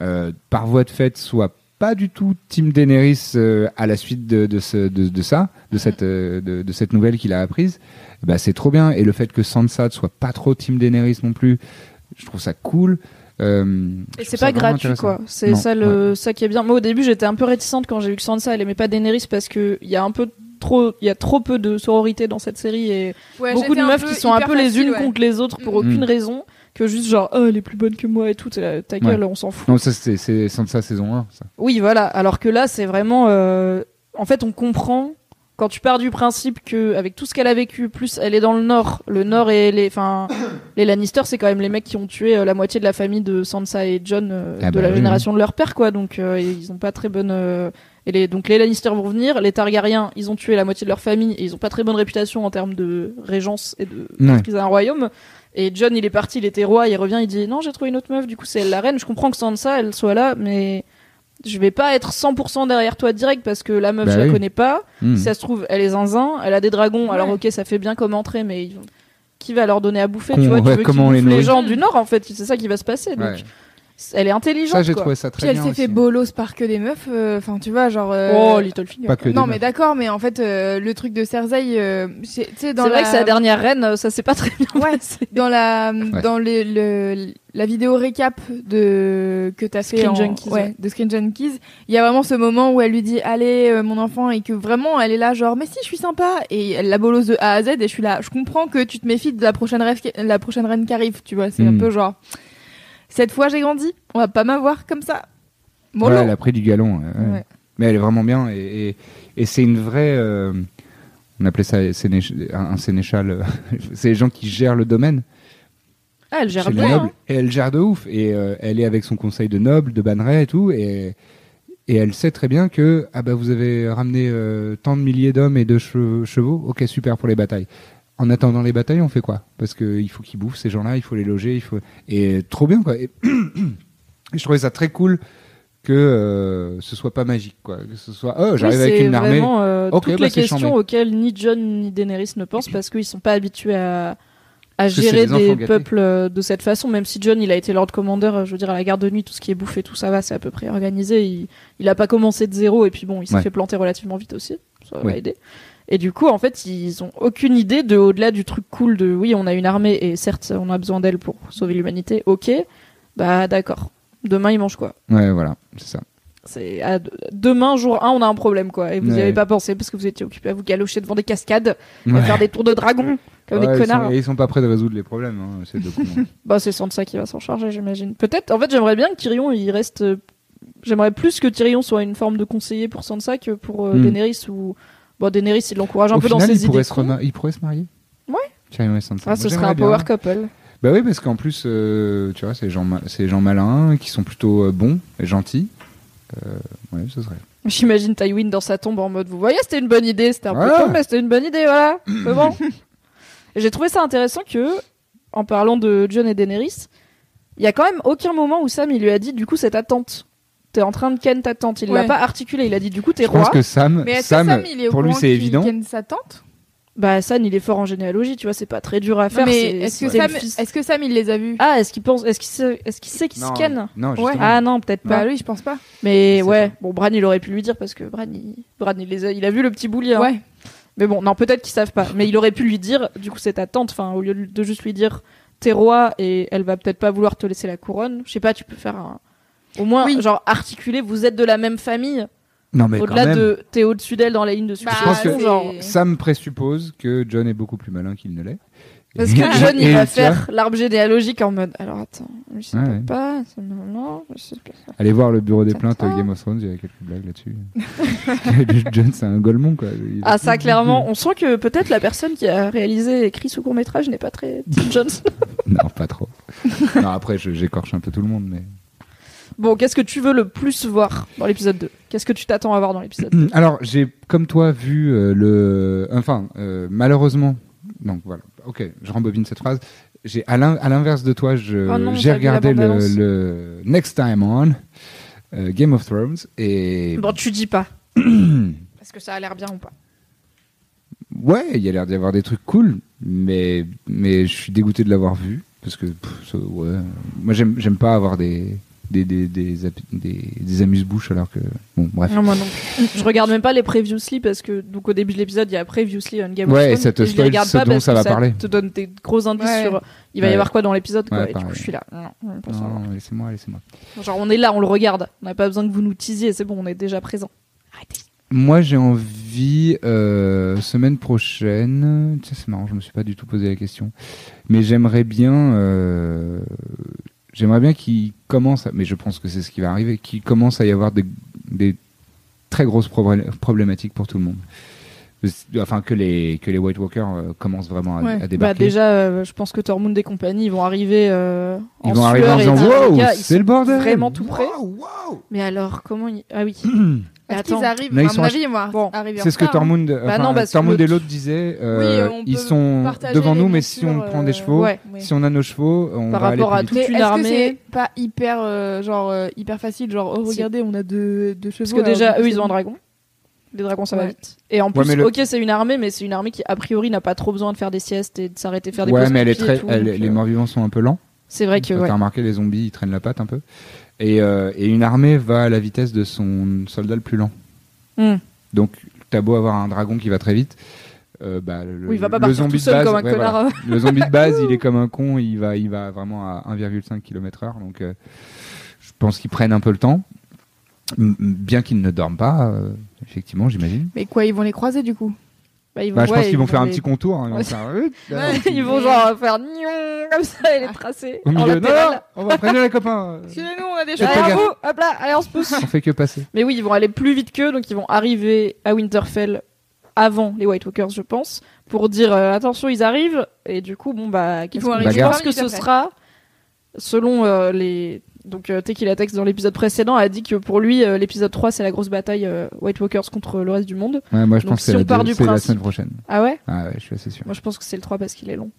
euh, par voie de fait, soit pas du tout Team Daenerys euh, à la suite de, de, ce- de, de ça, de cette, euh, de, de cette nouvelle qu'il a apprise, bah, c'est trop bien. Et le fait que Sansa ne soit pas trop Team Daenerys non plus, je trouve ça cool. Euh, Et c'est pas gratuit quoi. C'est ça le ça qui est bien. Moi au début j'étais un peu réticente quand j'ai vu que Sansa elle aimait pas Daenerys parce que il y a un peu trop il y a trop peu de sororité dans cette série et Ouais, beaucoup de meufs qui sont un peu les unes ouais. contre les autres pour Mm. aucune Mm. raison que juste genre oh elle est plus bonne que moi et tout. Ta gueule on s'en fout. Non, ça c'est c'est Sansa saison 1. Ça. Oui voilà. Alors que là c'est vraiment euh, en fait on comprend quand tu pars du principe que avec tout ce qu'elle a vécu plus elle est dans le nord le nord et les enfin les Lannister c'est quand même les mecs qui ont tué euh, la moitié de la famille de Sansa et John euh, Ah de bah la oui, génération de leur père quoi donc euh, ils ont pas très bonne euh, et les donc les Lannister vont venir les Targaryens ils ont tué la moitié de leur famille et ils ont pas très bonne réputation en termes de régence et de Ouais. maîtrise à un royaume et John il est parti il était roi il revient il dit non j'ai trouvé une autre meuf du coup c'est elle la reine je comprends que Sansa elle soit là mais je vais pas être 100% derrière toi direct parce que la meuf Bah je la oui. connais pas Hmm. si ça se trouve, elle est zinzin, elle a des dragons, alors ok, ça fait bien comme entrée, mais qui va leur donner à bouffer Con- Tu vois, tu veux qu'ils comment on les gens du Nord, en fait, c'est ça qui va se passer. Donc, Ouais. Elle est intelligente. Ça, j'ai quoi. trouvé ça Puis très elle s'est fait bolos par que des meufs. euh, Enfin, tu vois, genre. euh, Oh, Littlefinger. Pas que des non, mais d'accord, mais en fait, euh, le truc de Cersei, euh, c'est- tu sais, dans C'est vrai la... que sa dernière reine, euh, ça s'est pas très bien Ouais. passé. dans la dans le, le- la vidéo récap de que t'as fait Screen en, Junkies, ouais, ouais. de Screen Junkies il y a vraiment ce moment où elle lui dit allez euh, mon enfant et que vraiment elle est là genre mais si je suis sympa et elle la bolosse de A à Z et je suis là je comprends que tu te méfies de la prochaine rêve la prochaine reine qui arrive tu vois c'est Mm. un peu genre cette fois j'ai grandi on va pas m'avoir comme ça Mollo. Ouais, elle a pris du galon. ouais, ouais. Ouais. Mais elle est vraiment bien. Et, et, et c'est une vraie. euh, on appelait ça un, sénéchal. euh, c'est les gens qui gèrent le domaine Ah, elle gère bien. nobles. Et elle gère de ouf. Et euh, elle est avec son conseil de nobles, de bannerets et tout. Et, et elle sait très bien que ah bah, vous avez ramené tant de milliers d'hommes et de che- chevaux. Ok, super pour les batailles. En attendant les batailles, on fait quoi? Parce qu'il faut qu'ils bouffent ces gens-là, il faut les loger. Il faut... Et trop bien, quoi. Et, je trouvais ça très cool que euh, ce soit pas magique, quoi. Que ce soit, oh, Oui, j'arrive avec une armée. vraiment euh, Ok, toutes bah, les questions chambé. auxquelles ni John ni Daenerys ne pensent parce qu'ils sont pas habitués à, à gérer des peuples euh, de cette façon. Même si John il a été Lord Commander, euh, je veux dire à la garde de nuit, tout ce qui est bouffé, tout ça va, c'est à peu près organisé. Il, il a pas commencé de zéro et puis bon, il s'est Ouais. fait planter relativement vite aussi. Ça va aider. Et du coup, en fait, ils ont aucune idée de au-delà du truc cool de oui, on a une armée et certes, on a besoin d'elle pour sauver l'humanité. Ok, bah d'accord. Demain, ils mangent quoi Ouais, voilà, c'est ça. C'est à- demain jour 1 on a un problème quoi et vous n'y Ouais. avez pas pensé parce que vous étiez occupé à vous galocher devant des cascades, à Ouais. faire des tours de dragon comme Ouais, des ils connards. sont- et ils sont pas prêts de résoudre les problèmes, hein, ces deux cons. Bah c'est Sansa qui va s'en charger j'imagine. Peut-être en fait j'aimerais bien que Tyrion il reste euh, j'aimerais plus que Tyrion soit une forme de conseiller pour Sansa que pour euh, Hmm. Daenerys ou bon Daenerys il l'encourage un Au peu final, dans ses pourraient, idées. ils pourraient se marier Ouais. Sansa. Ah, ce serait un bien. power couple. Bah oui, parce qu'en plus, euh, tu vois, c'est des gens, gens malins, qui sont plutôt euh, bons et gentils. Euh, ouais, ce serait. J'imagine Tywin dans sa tombe en mode vous voyez c'était une bonne idée c'était un peu con mais c'était une bonne idée voilà c'est bon j'ai trouvé ça intéressant que en parlant de Jon et Daenerys il y a quand même aucun moment où Sam il lui a dit du coup c'est ta tante t'es en train de ken ta tante il l'a Ouais. pas articulé il a dit du coup t'es Je pense roi que Sam, Mais est-ce que Sam, Sam, il est au pour lui, courant c'est qu'il évident. ken sa tante? Bah Sam il est fort en généalogie tu vois c'est pas très dur à faire mais c'est- est-ce que c'est Sam, fils- est-ce que Sam il les a vus? Ah est-ce qu'il pense est-ce qu'il sait est-ce qu'il sait qu'il se Non, ken? non, justement. ah non peut-être pas Bah oui, je pense pas. mais ouais bon Bran il aurait pu lui dire parce que Bran il, Bran, il, les a, il a vu le petit boulier hein. Ouais. Mais bon, non, peut-être qu'ils savent pas. Mais il aurait pu lui dire, du coup, c'est ta tante. Enfin, au lieu de juste lui dire, t'es roi et elle va peut-être pas vouloir te laisser la couronne. Je sais pas, tu peux faire un. Au moins, Oui. genre, articuler, vous êtes de la même famille. Non, mais quand Au-delà de. T'es au-dessus d'elle dans la ligne de Bah, je pense succession. que genre. Sam présuppose que John est beaucoup plus malin qu'il ne l'est. Parce que John, il va faire l'arbre généalogique en mode. Alors attends, je sais Ouais, ouais. pas, non, non, je sais pas. Allez voir le bureau des plaintes Game of Thrones, il y a quelques blagues là-dessus. John, c'est un golemon, quoi. Il- Ah, ça, clairement, on sent que peut-être la personne qui a réalisé et écrit ce court-métrage n'est pas très Tim Jones. Non, pas trop. non, après, j'écorche un peu tout le monde, mais. Bon, qu'est-ce que tu veux le plus voir dans l'épisode 2 Qu'est-ce que tu t'attends à voir dans l'épisode 2 Alors, j'ai, comme toi, vu euh, le. Enfin, euh, malheureusement. Donc voilà, ok, je rembobine cette phrase. J'ai, à, l'in- à l'inverse de toi, je, Oh non, j'ai regardé le, Next Time On, euh, Game of Thrones, et. Bon, tu dis pas. Est-ce que ça a l'air bien ou pas? Ouais, il y a l'air d'y avoir des trucs cool, mais, mais je suis dégoûté de l'avoir vu, parce que, pff, ça, ouais. Moi, j'aime, j'aime pas avoir des. Des, des, des, api- des, des amuse-bouches alors que bon bref Non, moi non. je regarde même pas les previously parce que donc au début de l'épisode il y a previously on Game of Ouais, et Thrones ça te je les spoil regarde ce pas dont parce ça que va parler. te donne des gros indices Ouais. sur il va y avoir quoi dans l'épisode quoi Ouais, et du coup je suis là. Non, non laissez-moi laissez-moi Genre on est là, on le regarde. On n'a pas besoin que vous nous teasiez, c'est bon, on est déjà présent. Arrêtez. Moi, j'ai envie, euh, semaine prochaine, tiens, c'est marrant, je me suis pas du tout posé la question, mais j'aimerais bien, euh, j'aimerais bien qu'il commence, à- mais je pense que c'est ce qui va arriver, qu'il commence à y avoir des, des très grosses problé- problématiques pour tout le monde. Enfin, que les, que les White Walkers euh, commencent vraiment à, Ouais. à Bah débarquer. déjà, euh, je pense que Tormund et compagnie, ils vont arriver euh, ils en vont arriver en sueur disant Wow, c'est sont le bordel Vraiment tout près. Wow, wow Mais alors, comment ils... Ah oui. Attends. qu'ils arrivent Mais ils À sont mon à- avis, moi, Bon. C'est ce que hein. Tormund, non, parce l'autre- et l'autre disaient. euh, Oui, ils sont devant nous, mais si on prend des euh, chevaux, Ouais. si on a nos chevaux, on Par va aller rapport à plus tout- Mais Toute une est-ce que armée. c'est pas hyper, euh, genre, euh, hyper facile Genre, oh, Si. regardez, on a deux, deux chevaux. Parce que déjà, eux, ils ont un dragon. Les dragons, ça va vite. Et en plus, Ouais, mais le- ok, c'est une armée, mais c'est une armée qui, a priori, n'a pas trop besoin de faire des siestes et de s'arrêter faire des Ouais, pauses mais elle est très, les morts-vivants sont un peu lents. C'est vrai que, T'as ouais. remarqué, les zombies, ils traînent la patte un peu. Et, euh, et une armée va à la vitesse de son soldat le plus lent. Hmm. Donc, t'as beau avoir un dragon qui va très vite. euh, bah, le, Oui, il va pas le partir zombie tout de base, comme un ouais, connard. voilà. Le zombie de base, il est comme un con, il va, il va vraiment à 1,5 km/h. Donc, euh, je pense qu'ils prennent un peu le temps. Bien qu'ils ne dorment pas, effectivement, j'imagine. Mais quoi, ils vont les croiser du coup? Bah, ils vont, Bah, je ouais, pense qu'ils vont faire un les- petit contour. hein, ils vont Ouais. faire, euh, Ouais. Ils vont genre faire nion comme ça et les tracer. Au milieu, non, on va prévenir les copains. Excusez-nous, on a des Faites Allez, vous, hop là, allez, on se pousse. On fait que passer. Mais oui, ils vont aller plus vite qu'eux, donc ils vont arriver à Winterfell avant les White Walkers, je pense, pour dire euh, attention, ils arrivent. Et du coup, bon bah, qu'est-ce vont arriver je pense que ce sera selon euh, les. Donc euh, Tequila Tex dans l'épisode précédent a dit que pour lui euh, l'épisode 3 c'est la grosse bataille euh, White Walkers contre le reste du monde. Ouais, moi, je Donc, pense que si c'est la, du c'est la principe- semaine prochaine. Ah ouais Ah ouais, je suis assez sûr. Moi je pense que c'est le 3 parce qu'il est long.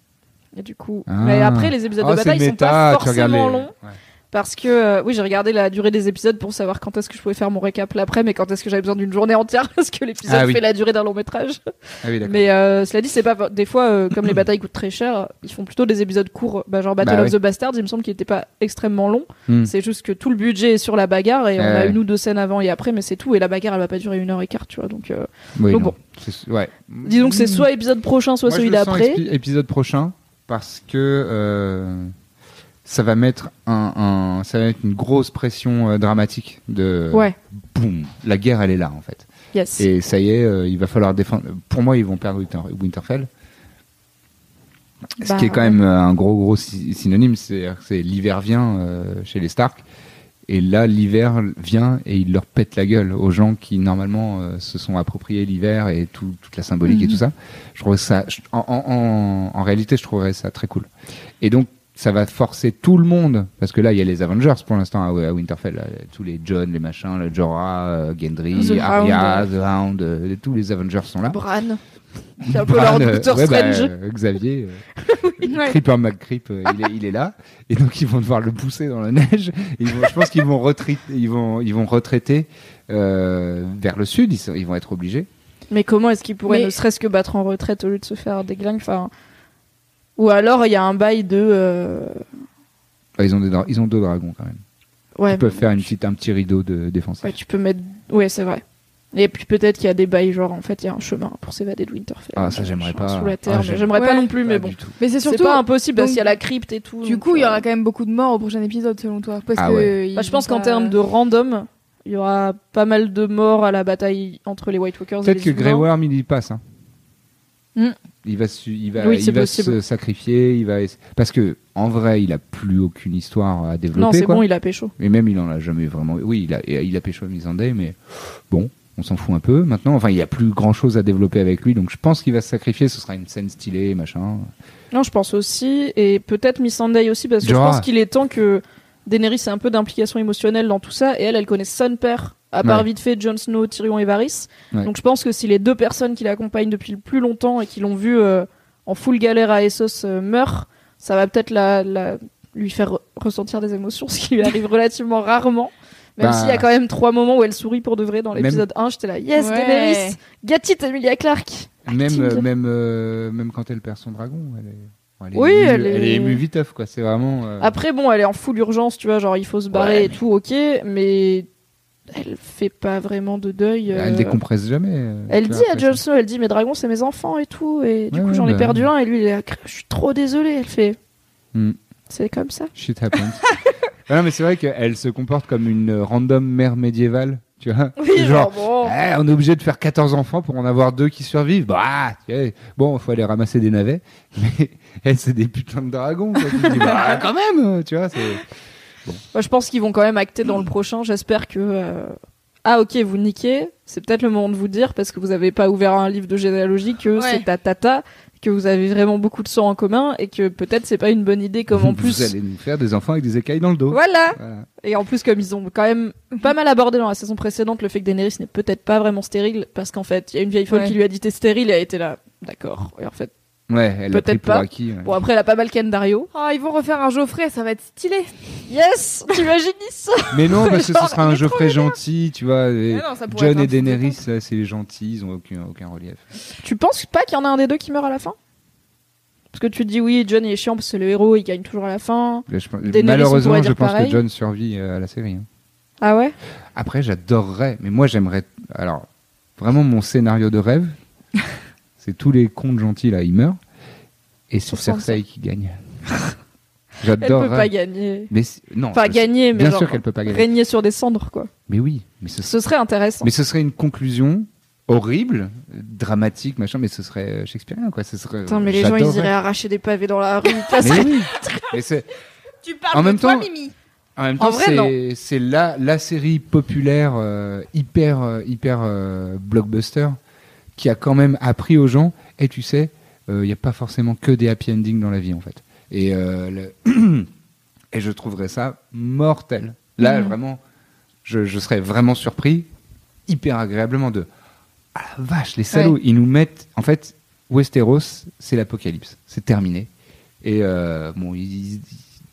Et du coup, Ah. mais après les épisodes Oh, de bataille ils sont pas forcément les- longs. Ouais. Parce que euh, oui, j'ai regardé la durée des épisodes pour savoir quand est-ce que je pouvais faire mon récap l'après, mais quand est-ce que j'avais besoin d'une journée entière parce que l'épisode Ah oui. fait la durée d'un long métrage. Ah oui. Mais euh, cela dit, c'est pas des fois euh, comme les batailles coûtent très cher, ils font plutôt des épisodes courts. Bah, genre Battle Bah of oui. the Bastards, il me semble qu'il était pas extrêmement long. Hmm. C'est juste que tout le budget est sur la bagarre et on a une ou deux scènes avant et après, mais c'est tout. Et la bagarre, elle va pas durer une heure et quart, tu vois. Donc, donc bon. Ouais. disons que c'est soit épisode prochain, soit Moi, celui d'après. épisode prochain parce que ça va mettre un, un- ça va mettre une grosse pression euh, dramatique de Ouais. boum, la guerre elle est là en fait. Yes. Et ça y est, euh, il va falloir défendre. Pour moi, ils vont perdre Winter- Winterfell. Ce Bah, qui est quand même euh, un gros gros sy- synonyme, c'est l'hiver vient euh, chez les Stark. Et là, l'hiver vient et il leur pète la gueule aux gens qui normalement euh, se sont appropriés l'hiver et tout- toute la symbolique et tout ça. Je trouve ça, je- en, en, en- en réalité, je trouverais ça très cool. Et donc, ça va forcer tout le monde, parce que là, il y a les Avengers pour l'instant à, Winterfell, là, tous les John, les machins, le Jorah, euh, Gendry, The Arya. The Hound, euh, tous les Avengers sont là. Bran. C'est un peu Bran, leur Doctor ouais, bah, Strange. euh, Xavier, euh, Creeper McCreep, euh, il, est, il est là, et donc ils vont devoir le pousser dans la neige. Et ils vont, je pense qu'ils vont retraiter, ils vont, ils vont retraiter euh, vers le sud. Ils, sont- ils vont être obligés. Mais comment est-ce qu'ils pourraient Mais- ne serait-ce que battre en retraite au lieu de se faire déglinguer enfin... Ou alors il y a un bail de. euh, Ah, ils ont des, dra- ils ont deux dragons quand même. Ouais, Ils peuvent faire une petite, un petit rideau de défense. ouais, tu peux mettre. Ouais, c'est vrai. Et puis peut-être qu'il y a des bails, genre en fait il y a un chemin pour s'évader de Winterfell. Ah, ça, j'aimerais Genre pas. Sous la Ah, terre. mais j'aime- j'aimerais pas Ouais. non plus, mais Pas bon. du tout. Mais c'est C'est surtout. pas impossible parce donc, qu'il y a la crypte et tout. Du donc, coup, il y euh, aura quand même beaucoup de morts au prochain épisode, selon toi. Parce Ah que ils Bah, je pense vont qu'en pas- termes de random, il y aura pas mal de morts à la bataille entre les White Walkers et Peut-être les que Grey humains. Worm il y passe. Hein. Hmm. Il va, su- il va, Oui, il c'est va possible. se sacrifier. Il va parce que en vrai, il a plus aucune histoire à développer. Non, c'est bon, il a pécho. Et même, il en a jamais vraiment. Oui, il a, il a pécho Missandei, mais bon, on s'en fout un peu maintenant. Enfin, il y a plus grand chose à développer avec lui, donc je pense qu'il va se sacrifier. Ce sera une scène stylée, machin. Non, je pense aussi, et peut-être Missandei aussi, parce que je pense qu'il est temps que Daenerys ait un peu d'implication émotionnelle dans tout ça, et elle, elle connaît son père, à part Ouais. vite fait Jon Snow, Tyrion et Varys. Ouais. Donc je pense que si les deux personnes qui l'accompagnent depuis le plus longtemps et qui l'ont vu euh, en full galère à Essos euh, meurent, ça va peut-être la, la- lui faire re- ressentir des émotions, ce qui lui arrive relativement rarement. Même Bah. s'il y a quand même trois moments où elle sourit pour de vrai dans Même- l'épisode 1, j'étais là, yes, Ouais. Daenerys, get it, Emilia Clarke. Même, Acting. euh, même, euh, même quand elle perd son dragon, elle est. elle est Oui, émue- elle elle est- émue viteuf, quoi. C'est vraiment. euh, Après, bon, elle est en full urgence, tu vois, genre il faut se barrer Ouais, et tout, ok, mais elle fait pas vraiment de deuil. euh, Elle décompresse jamais. euh, Elle dit à Jon. Snow, elle dit mes dragons c'est mes enfants et tout, et du Ouais, coup j'en ai bah perdu un, et lui il est je suis trop désolée, elle fait. Hmm. C'est comme ça. Shit happens. Non, mais c'est vrai qu'elle se comporte comme une random mère médiévale, tu vois. Oui, genre, bon. Eh, on est obligé de faire 14 enfants pour en avoir deux qui survivent. Bah, bon, il faut aller ramasser des navets. Mais elle, c'est des putains de dragons. Quoi. Dis, bah, quand même, tu vois. c'est- Moi, je pense qu'ils vont quand même acter dans le prochain. J'espère que. euh, Ah, ok, vous niquez. C'est peut-être le moment de vous dire, parce que vous avez pas ouvert un livre de généalogie, que Ouais. c'est ta tata, que vous avez vraiment beaucoup de sang en commun, et que peut-être c'est pas une bonne idée, comme en Vous plus. allez nous faire des enfants avec des écailles dans le dos. Voilà! Voilà. Et en plus, comme ils ont quand même pas mal abordé dans la saison précédente le fait que Daenerys n'est peut-être pas vraiment stérile, parce qu'en fait, il y a une vieille folle Ouais. qui lui a dit t'es stérile, et elle a été là. D'accord. Et en fait, Ouais, elle a Peut-être pris pour pas. acquis. ouais. bon, après, elle a pas mal Ken Dario. Ah, ils vont refaire un Geoffrey, ça va être stylé. Yes! T'imagines ça? Mais non, parce que ce sera un Geoffrey gentil, tu vois. et non, ça pourrait John être et Daenerys, là, c'est les gentils, ils ont aucun, aucun relief. Tu penses pas qu'il y en a un des deux qui meurt à la fin? Parce que tu te dis oui, John il est chiant parce que c'est le héros, il gagne toujours à la fin. Là, je pense- malheureusement, je pense pareil. que John survit euh, à la série. hein. Ah ouais? Après, j'adorerais, mais moi j'aimerais. Alors, vraiment, mon scénario de rêve, c'est tous les contes gentils là, ils meurent, et c'est Cersei qui gagne. Elle peut pas gagner. Mais non, Enfin, gagner, mais bien genre sûr qu'elle peut pas gagner. régner sur des cendres, quoi. Mais oui, mais ce, Ce serait intéressant. mais ce serait une conclusion horrible, dramatique, machin, mais ce serait euh, shakespearien quoi. Ce serait. Putain, mais les gens ils iraient arracher des pavés dans la rue. Mais oui. Mais Tu parles En de même toi, temps- Mimi. En même temps, c'est la, la série populaire euh, hyper euh, hyper euh, blockbuster qui a quand même appris aux gens. Et tu sais, il n'y a pas forcément que des happy endings dans la vie en fait. Et euh, le- et je trouverais ça mortel. Là, Mhm. vraiment, je, je serais vraiment surpris, hyper agréablement de ah la vache, les salauds, ils nous mettent en fait Westeros, c'est l'apocalypse, c'est terminé. Et euh, bon, ils- ils-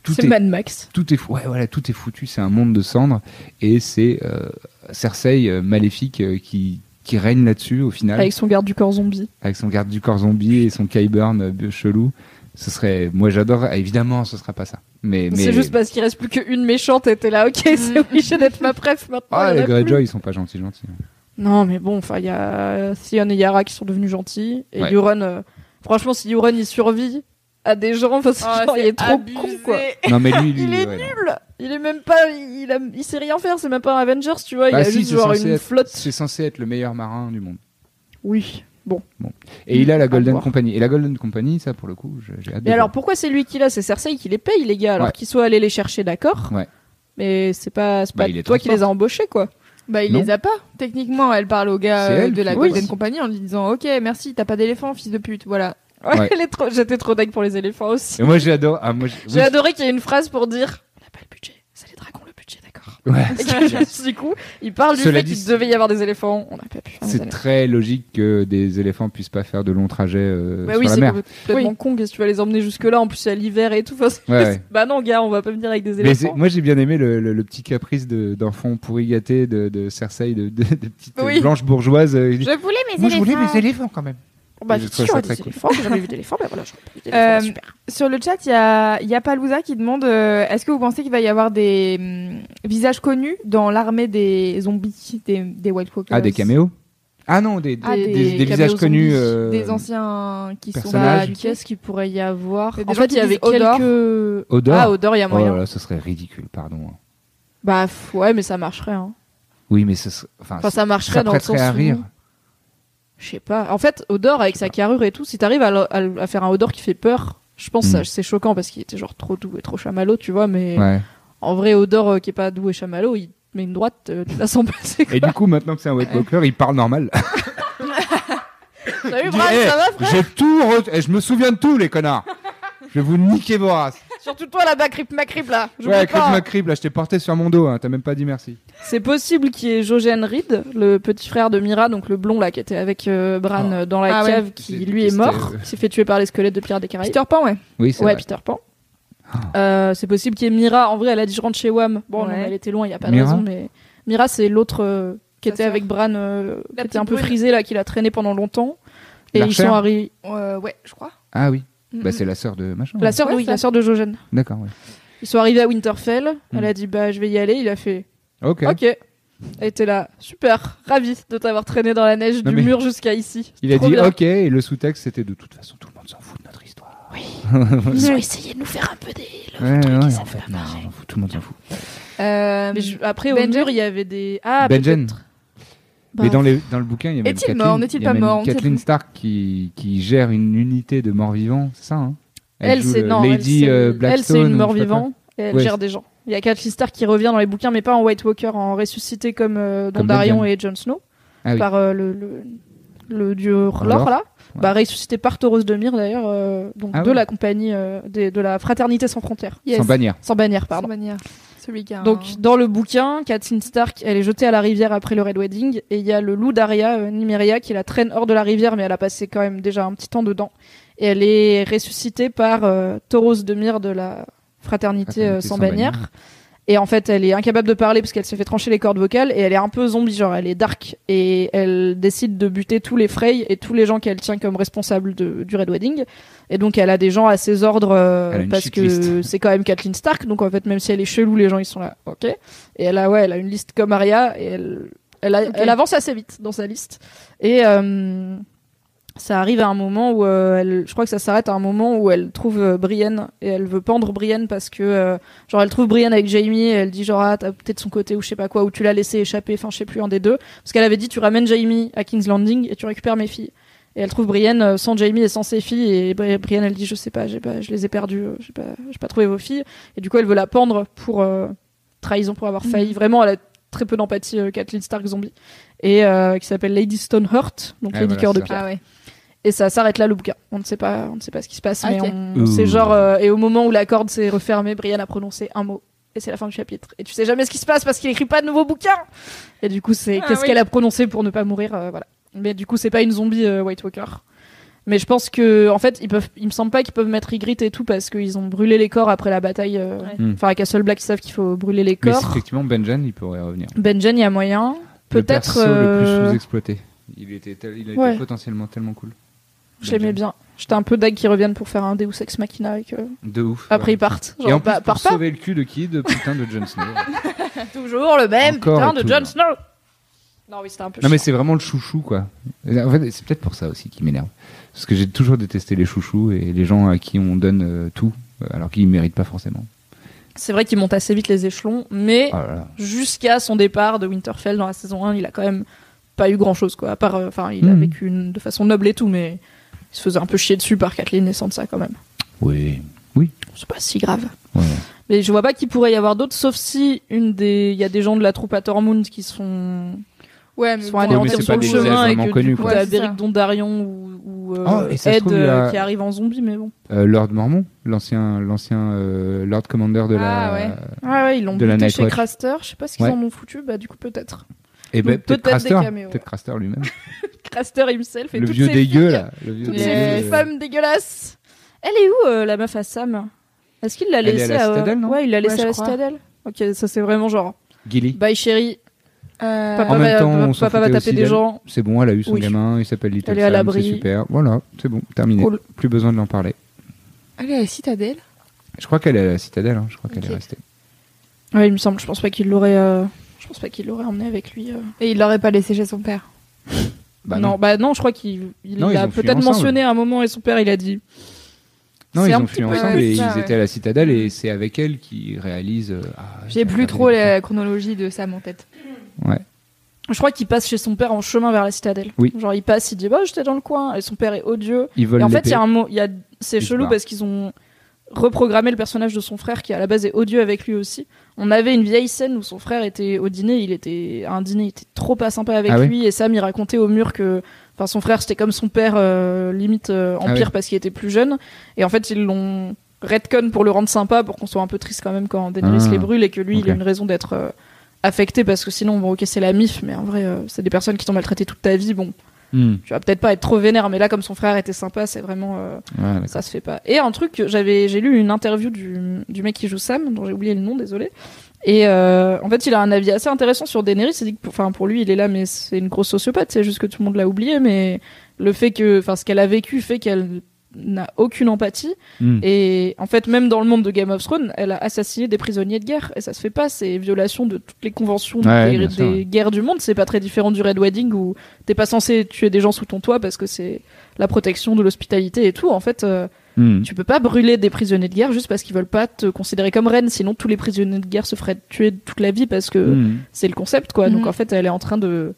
tout C'est est Mad Max. tout est ouais voilà tout est foutu c'est un monde de cendres et c'est euh, Cersei euh, maléfique euh, qui qui règne là-dessus au final Avec son garde du corps zombie. avec son garde du corps zombie et son Kyburn euh, chelou ce serait moi j'adore évidemment ce sera pas ça mais mais C'est juste parce qu'il reste plus qu'une méchante et t'es là, ok, c'est obligé d'être ma préf maintenant. ah les. Greyjoy ils sont pas gentils gentils Non, mais bon, enfin, il y a Theon et Yara qui sont devenus gentils. Et Ouais. Euron, euh, franchement, si Euron il survit, à des gens parce que Oh, genre, il est trop abusé. con quoi. Non, mais lui, lui Il est ouais, non. nul. Il est même pas, il, a- il sait rien faire. C'est même pas un Avengers, tu vois. Il Bah a si, juste genre une être- flotte. C'est censé être le meilleur marin du monde. Oui. Bon. Et il a la Golden. Company. Et la Golden Company, ça, pour le coup, je- j'ai hâte Mais alors voir. pourquoi c'est lui qui l'a? C'est Cersei qui les paye les gars alors Ouais. qu'ils soient allés les chercher, d'accord Ouais. Mais c'est pas, c'est Bah, pas il toi qui les as embauchés quoi. Bah, il Non. les a pas. Techniquement, elle parle au gars euh, elle de la Golden Oui. Company en lui disant Ok, merci, t'as pas d'éléphant, fils de pute. Voilà. Ouais, Ouais. elle est trop- J'étais trop dingue pour les éléphants aussi. Et moi, j'ai adoré. Ah, moi, j'ai- J'ai oui, adoré qu'il y ait une phrase pour dire on n'a pas le budget, c'est les dragons le budget, d'accord. Ouais. Et que, du coup, il parle du Cela fait dit, qu'il devait y avoir des éléphants. On n'a pas pu C'est très logique que des éléphants puissent pas faire de longs trajets euh, Bah sur oui, la c'est mer. complètement con. Qu'est-ce que tu vas les emmener jusque-là En plus, c'est à l'hiver et tout. Enfin, c'est- Ouais, ouais. Bah non, gars, on va pas venir avec des Mais c'est- éléphants. moi j'ai bien aimé le, le- le petit caprice de- d'enfant pourri gâté de, de Cersei, de, de, de petite Oui. blanche bourgeoise. euh, Je voulais mes moi je voulais éléphants. mes éléphants quand même. Bah, je je trouve suis ça sûr, très des cool. éléphants. J'ai jamais vu d'éléphants, mais voilà, j'en ai vu d'éléphants. Euh, super. Sur le chat, il y a, il y a Palouza qui demande euh, Est-ce que vous pensez qu'il va y avoir des hum, visages connus dans l'armée des zombies, des, des White Walkers? Ah, des caméos? Ah non, des, Ah, des, des des caméos visages connus. euh, Des anciens qui sont personnages. là. Bah, Qu'est-ce qu'il pourrait y avoir? En fait, il y avait Odor. quelques. Odor Ah, Odor, il y a Oh moyen. là là, ce serait ridicule, pardon. Bah, f- ouais, mais ça marcherait. Hein. Oui, mais ce serait- enfin, Enfin, ça marcherait ça dans le sens à où- rire. Je sais pas. En fait, Odor, avec sa carrure et tout, si t'arrives à, à faire un Odor qui fait peur, je pense que Mm. c'est choquant parce qu'il était genre trop doux et trop chamallow, tu vois. Mais Ouais. en vrai, Odor euh, qui est pas doux et chamallow, il met une droite, euh, tu la sens passer. Et du coup, maintenant que c'est un White Walker, il parle normal. Salut, Eh, ça va, frère? J'ai tout. re- eh, Je me souviens de tout, les connards. Je vais vous niquer vos races. Surtout toi là-bas, Crip Macrip là. Ouais, veux Chris pas. McCrib, là, je t'ai porté sur mon dos. Hein, T'as même pas dit merci. C'est possible qu'il y ait Jojen Reed, le petit frère de Mira, donc le blond là qui était avec euh, Bran Ah. euh, dans la Ah ouais. cave, qui C'est- lui est c'était, mort, qui s'est fait tuer par les squelettes de Pierre des Caraïbes. Peter Pan, ouais. Oui, c'est Ouais, vrai. Peter Pan. Euh, c'est possible qu'il y ait Mira. En vrai, elle a dit je rentre chez Wam. Bon, non, Ouais. elle était loin, il y a pas de Mira raison, mais Mira, c'est l'autre euh, qui Sa était sœur. avec Bran, euh, qui La était un petite peu brune. frisé là, qui l'a traîné pendant longtemps. Et ils L'archère sont arrivés. Euh, ouais, je crois. Ah oui. Mm, Bah, mm. c'est la sœur de machin. La sœur de Ouais, oui, ça. la sœur de Jojen. D'accord, ouais. Ils sont arrivés à Winterfell. Mm. Elle a dit bah je vais y aller. Il a fait Ok. ok. Elle était là, super, ravi de t'avoir traîné dans la neige Non, du mais- mur jusqu'à ici. Il a Trop dit bien. ok, et le sous-texte c'était de toute façon tout le monde s'en fout de notre histoire. Ils ont essayé de nous faire un peu des. Ouais, ouais, en fait, non, on s'en fout, tout le monde s'en fout. Euh, Mais je- après, au Benjen mur, il y avait des. Ah, Benjen. peut-être. Mais Bah, dans, les, dans le bouquin, il y a même Kathleen, mort N'est-il il y a pas même mort Kathleen. Stark qui, qui gère une unité de morts-vivants, c'est ça hein? Elle, c'est le non, Lady elle, euh, c'est- Blackstone. elle, c'est une ou mort je sais pas vivant. Et elle Ouais. gère des gens. Il y a Kathleen Stark qui revient dans les bouquins, mais pas en White Walker, en ressuscité comme euh, Comme et Jon Snow, Ah oui. par euh, le, le, le dieu Lor, là. Ouais. Bah, ressuscité par Tauros de Myr d'ailleurs, euh, donc Ah de ouais. la compagnie euh, des- de la fraternité sans frontières. Yes. Sans bannière. Sans bannière, Sans pardon. bannière. Celui qui a un- Donc dans le bouquin, Kathleen Stark, elle est jetée à la rivière après le Red Wedding, et il y a le loup d'Arya, euh, Nymeria, qui la traîne hors de la rivière, mais elle a passé quand même déjà un petit temps dedans. Et elle est ressuscitée par euh, Tauros de Myr de la fraternité, euh, Fraternité sans, sans bannière. bannière. Et en fait, elle est incapable de parler parce qu'elle s'est fait trancher les cordes vocales et elle est un peu zombie, genre elle est dark et elle décide de buter tous les Frey et tous les gens qu'elle tient comme responsables de- du Red Wedding. Et donc elle a des gens à ses ordres euh, parce que c'est quand même Kathleen Stark. Donc en fait, même si elle est chelou, les gens ils sont là, ok. Et elle a ouais, elle a une liste comme Arya et elle elle, a- Ok. elle avance assez vite dans sa liste. Et euh, ça arrive à un moment où euh, elle, je crois que ça s'arrête à un moment où elle trouve euh, Brienne et elle veut pendre Brienne parce que euh, genre elle trouve Brienne avec Jamie et elle dit genre ah t'as peut-être son côté ou je sais pas quoi ou tu l'as laissé échapper enfin je sais plus un des deux. Parce qu'elle avait dit tu ramènes Jamie à King's Landing et tu récupères mes filles. Et elle trouve Brienne euh, sans Jamie et sans ses filles et Bri- Brienne elle dit je sais pas j'ai pas je les ai perdues euh, j'ai pas j'ai pas trouvé vos filles. Et du coup elle veut la pendre pour euh, trahison pour avoir failli. Vraiment elle a très peu d'empathie euh, Kathleen Stark zombie. Et euh, qui s'appelle Lady Stoneheart donc Ah, Lady voilà, Cœur de. Pierre. Ah ouais. Et ça s'arrête là le bouquin. On ne sait pas, on ne sait pas ce qui se passe, mais on- c'est genre euh, et au moment où la corde s'est refermée, Brian a prononcé un mot et c'est la fin du chapitre. Et tu sais jamais ce qui se passe parce qu'il écrit pas de nouveaux bouquins. Et du coup c'est Ah qu'est-ce oui. qu'elle a prononcé pour ne pas mourir, euh, voilà. Mais du coup c'est pas une zombie euh, White Walker. Mais je pense que en fait ils peuvent, il me semble pas qu'ils peuvent mettre Ygritte et tout parce qu'ils ont brûlé les corps après la bataille. euh, Ouais. Hmm. Enfin à Castle Black ils savent qu'il faut brûler les Mais corps. effectivement, Benjen, il pourrait revenir. Benjen il y a moyen. Le Peut-être. perso euh, le plus sous-exploité. Il était, tel- il a été Ouais. potentiellement tellement cool. Je l'aimais bien. J'étais un peu dag qu'ils reviennent pour faire un Deus Ex Machina et que De ouf. après ouais. ils partent. Et en plus, bah, pour pas. sauver le cul de qui De putain de Jon Snow. Toujours le même Encore putain de Jon. Snow. Non, oui, c'était un peu Non mais c'est vraiment le chouchou quoi. En fait, c'est peut-être pour ça aussi qui m'énerve. Parce que j'ai toujours détesté les chouchous et les gens à qui on donne euh, tout euh, alors qu'ils ne méritent pas forcément. C'est vrai qu'il monte assez vite les échelons, mais Oh là. jusqu'à son départ de Winterfell dans la saison 1, il a quand même pas eu grand chose quoi. À part, euh, enfin, il a Mhm. vécu une- de façon noble et tout, mais il se faisait un peu chier dessus par Kathleen et Sansa quand même. Oui. C'est pas si grave. Ouais. Mais je vois pas qu'il pourrait y avoir d'autres, sauf si une des, il y a des gens de la troupe à Tormund qui sont, Ouais, qui mais sont anéantis c'est sur le chemin et que connus, du coup quoi. t'as Ouais. Beric Dondarrion ou, ou euh, Oh, se Ed trouve, euh, a- qui arrive en zombie, mais bon. Euh, Lord Mormon, l'ancien l'ancien euh, Lord Commander de la Ah, ouais. Ouais, ouais, ils l'ont la buté chez. Craster. Je sais pas ce qu'ils Ouais. en ont foutu. Bah, du coup, peut-être. Et ben, peut-être Craster, peut-être Craster lui-même. Craster himself et le toutes vieux ces dégueu filles, là, le vieux Toutes Les ces dégueu, euh, femmes dégueulasses. Elle est où, euh, la meuf à Sam? Est-ce qu'il l'a Elle est à laissée la Citadelle, non? Ouais, il l'a laissée Ouais, à je la crois. citadelle. Ok, ça c'est vraiment genre. Gilly. Bye chérie. Euh, Papa En même va, temps, on s'en papa va foutait taper aussi des d'elle. gens. C'est bon, elle a eu son Oui. gamin, il s'appelle Little Elle est à Sam, l'abri. c'est super. Voilà, c'est bon, terminé. Cool. Plus besoin de l'en parler. Elle est à la citadelle? Je crois qu'elle est à la citadelle, hein, je crois qu'elle Ok. est restée. Ouais, il me semble. Je pense pas qu'il l'aurait. euh, Je pense pas qu'il l'aurait emmené avec lui. euh. Et il l'aurait pas laissé chez son père. Bah non, bah non, je crois qu'il il Non, ils l'a ont fui peut-être ensemble. mentionné à un moment et son père il a dit. Non, C'est ils un ont petit fui peu ensemble et ça, ils ouais. étaient à la citadelle et c'est avec elle qu'ils réalisent. euh, ah, J'ai plus trop la chronologie de Sam en tête. Ouais. Je crois qu'il passe chez son père en chemin vers la citadelle. Oui. Genre il passe, il dit bah j'étais dans le coin et son père est odieux. Ils Et volent en fait il y l'épée. a un mot, il y a c'est se chelou parce qu'ils ont reprogrammé le personnage de son frère qui à la base est odieux avec lui aussi. On avait une vieille scène où son frère était au dîner, il était à un dîner, il était trop pas sympa avec Ah lui et Sam il racontait au mur que enfin son frère c'était comme son père euh, limite euh, en Ah pire parce qu'il était plus jeune. Et en fait ils l'ont redcon pour le rendre sympa pour qu'on soit un peu triste quand même quand Daenerys Ah. les brûle et que lui il a une raison d'être euh, affecté parce que sinon bon ok c'est la mif mais en vrai euh, c'est des personnes qui t'ont maltraité toute ta vie bon Hmm. tu vas peut-être pas être trop vénère mais là comme son frère était sympa c'est vraiment euh, Ouais, ça se fait pas. Et un truc, j'avais, j'ai lu une interview du, du mec qui joue Sam, dont j'ai oublié le nom, désolé. Et euh, en fait, il a un avis assez intéressant sur Daenerys. Il dit que, pour- enfin, pour lui, il est là, mais c'est une grosse sociopathe. C'est juste que tout le monde l'a oublié, mais le fait que, enfin, ce qu'elle a vécu fait qu'elle n'a aucune empathie. Hmm. Et en fait, même dans le monde de Game of Thrones, elle a assassiné des prisonniers de guerre. Et ça se fait pas. C'est violation de toutes les conventions Ouais, des, guerres du monde. C'est pas très différent du Red Wedding où t'es pas censé tuer des gens sous ton toit parce que c'est la protection de l'hospitalité et tout. En fait, euh, Hmm. tu peux pas brûler des prisonniers de guerre juste parce qu'ils veulent pas te considérer comme reine. Sinon, tous les prisonniers de guerre se feraient tuer toute la vie parce que Hmm. c'est le concept, quoi. Donc en fait, elle est en train de,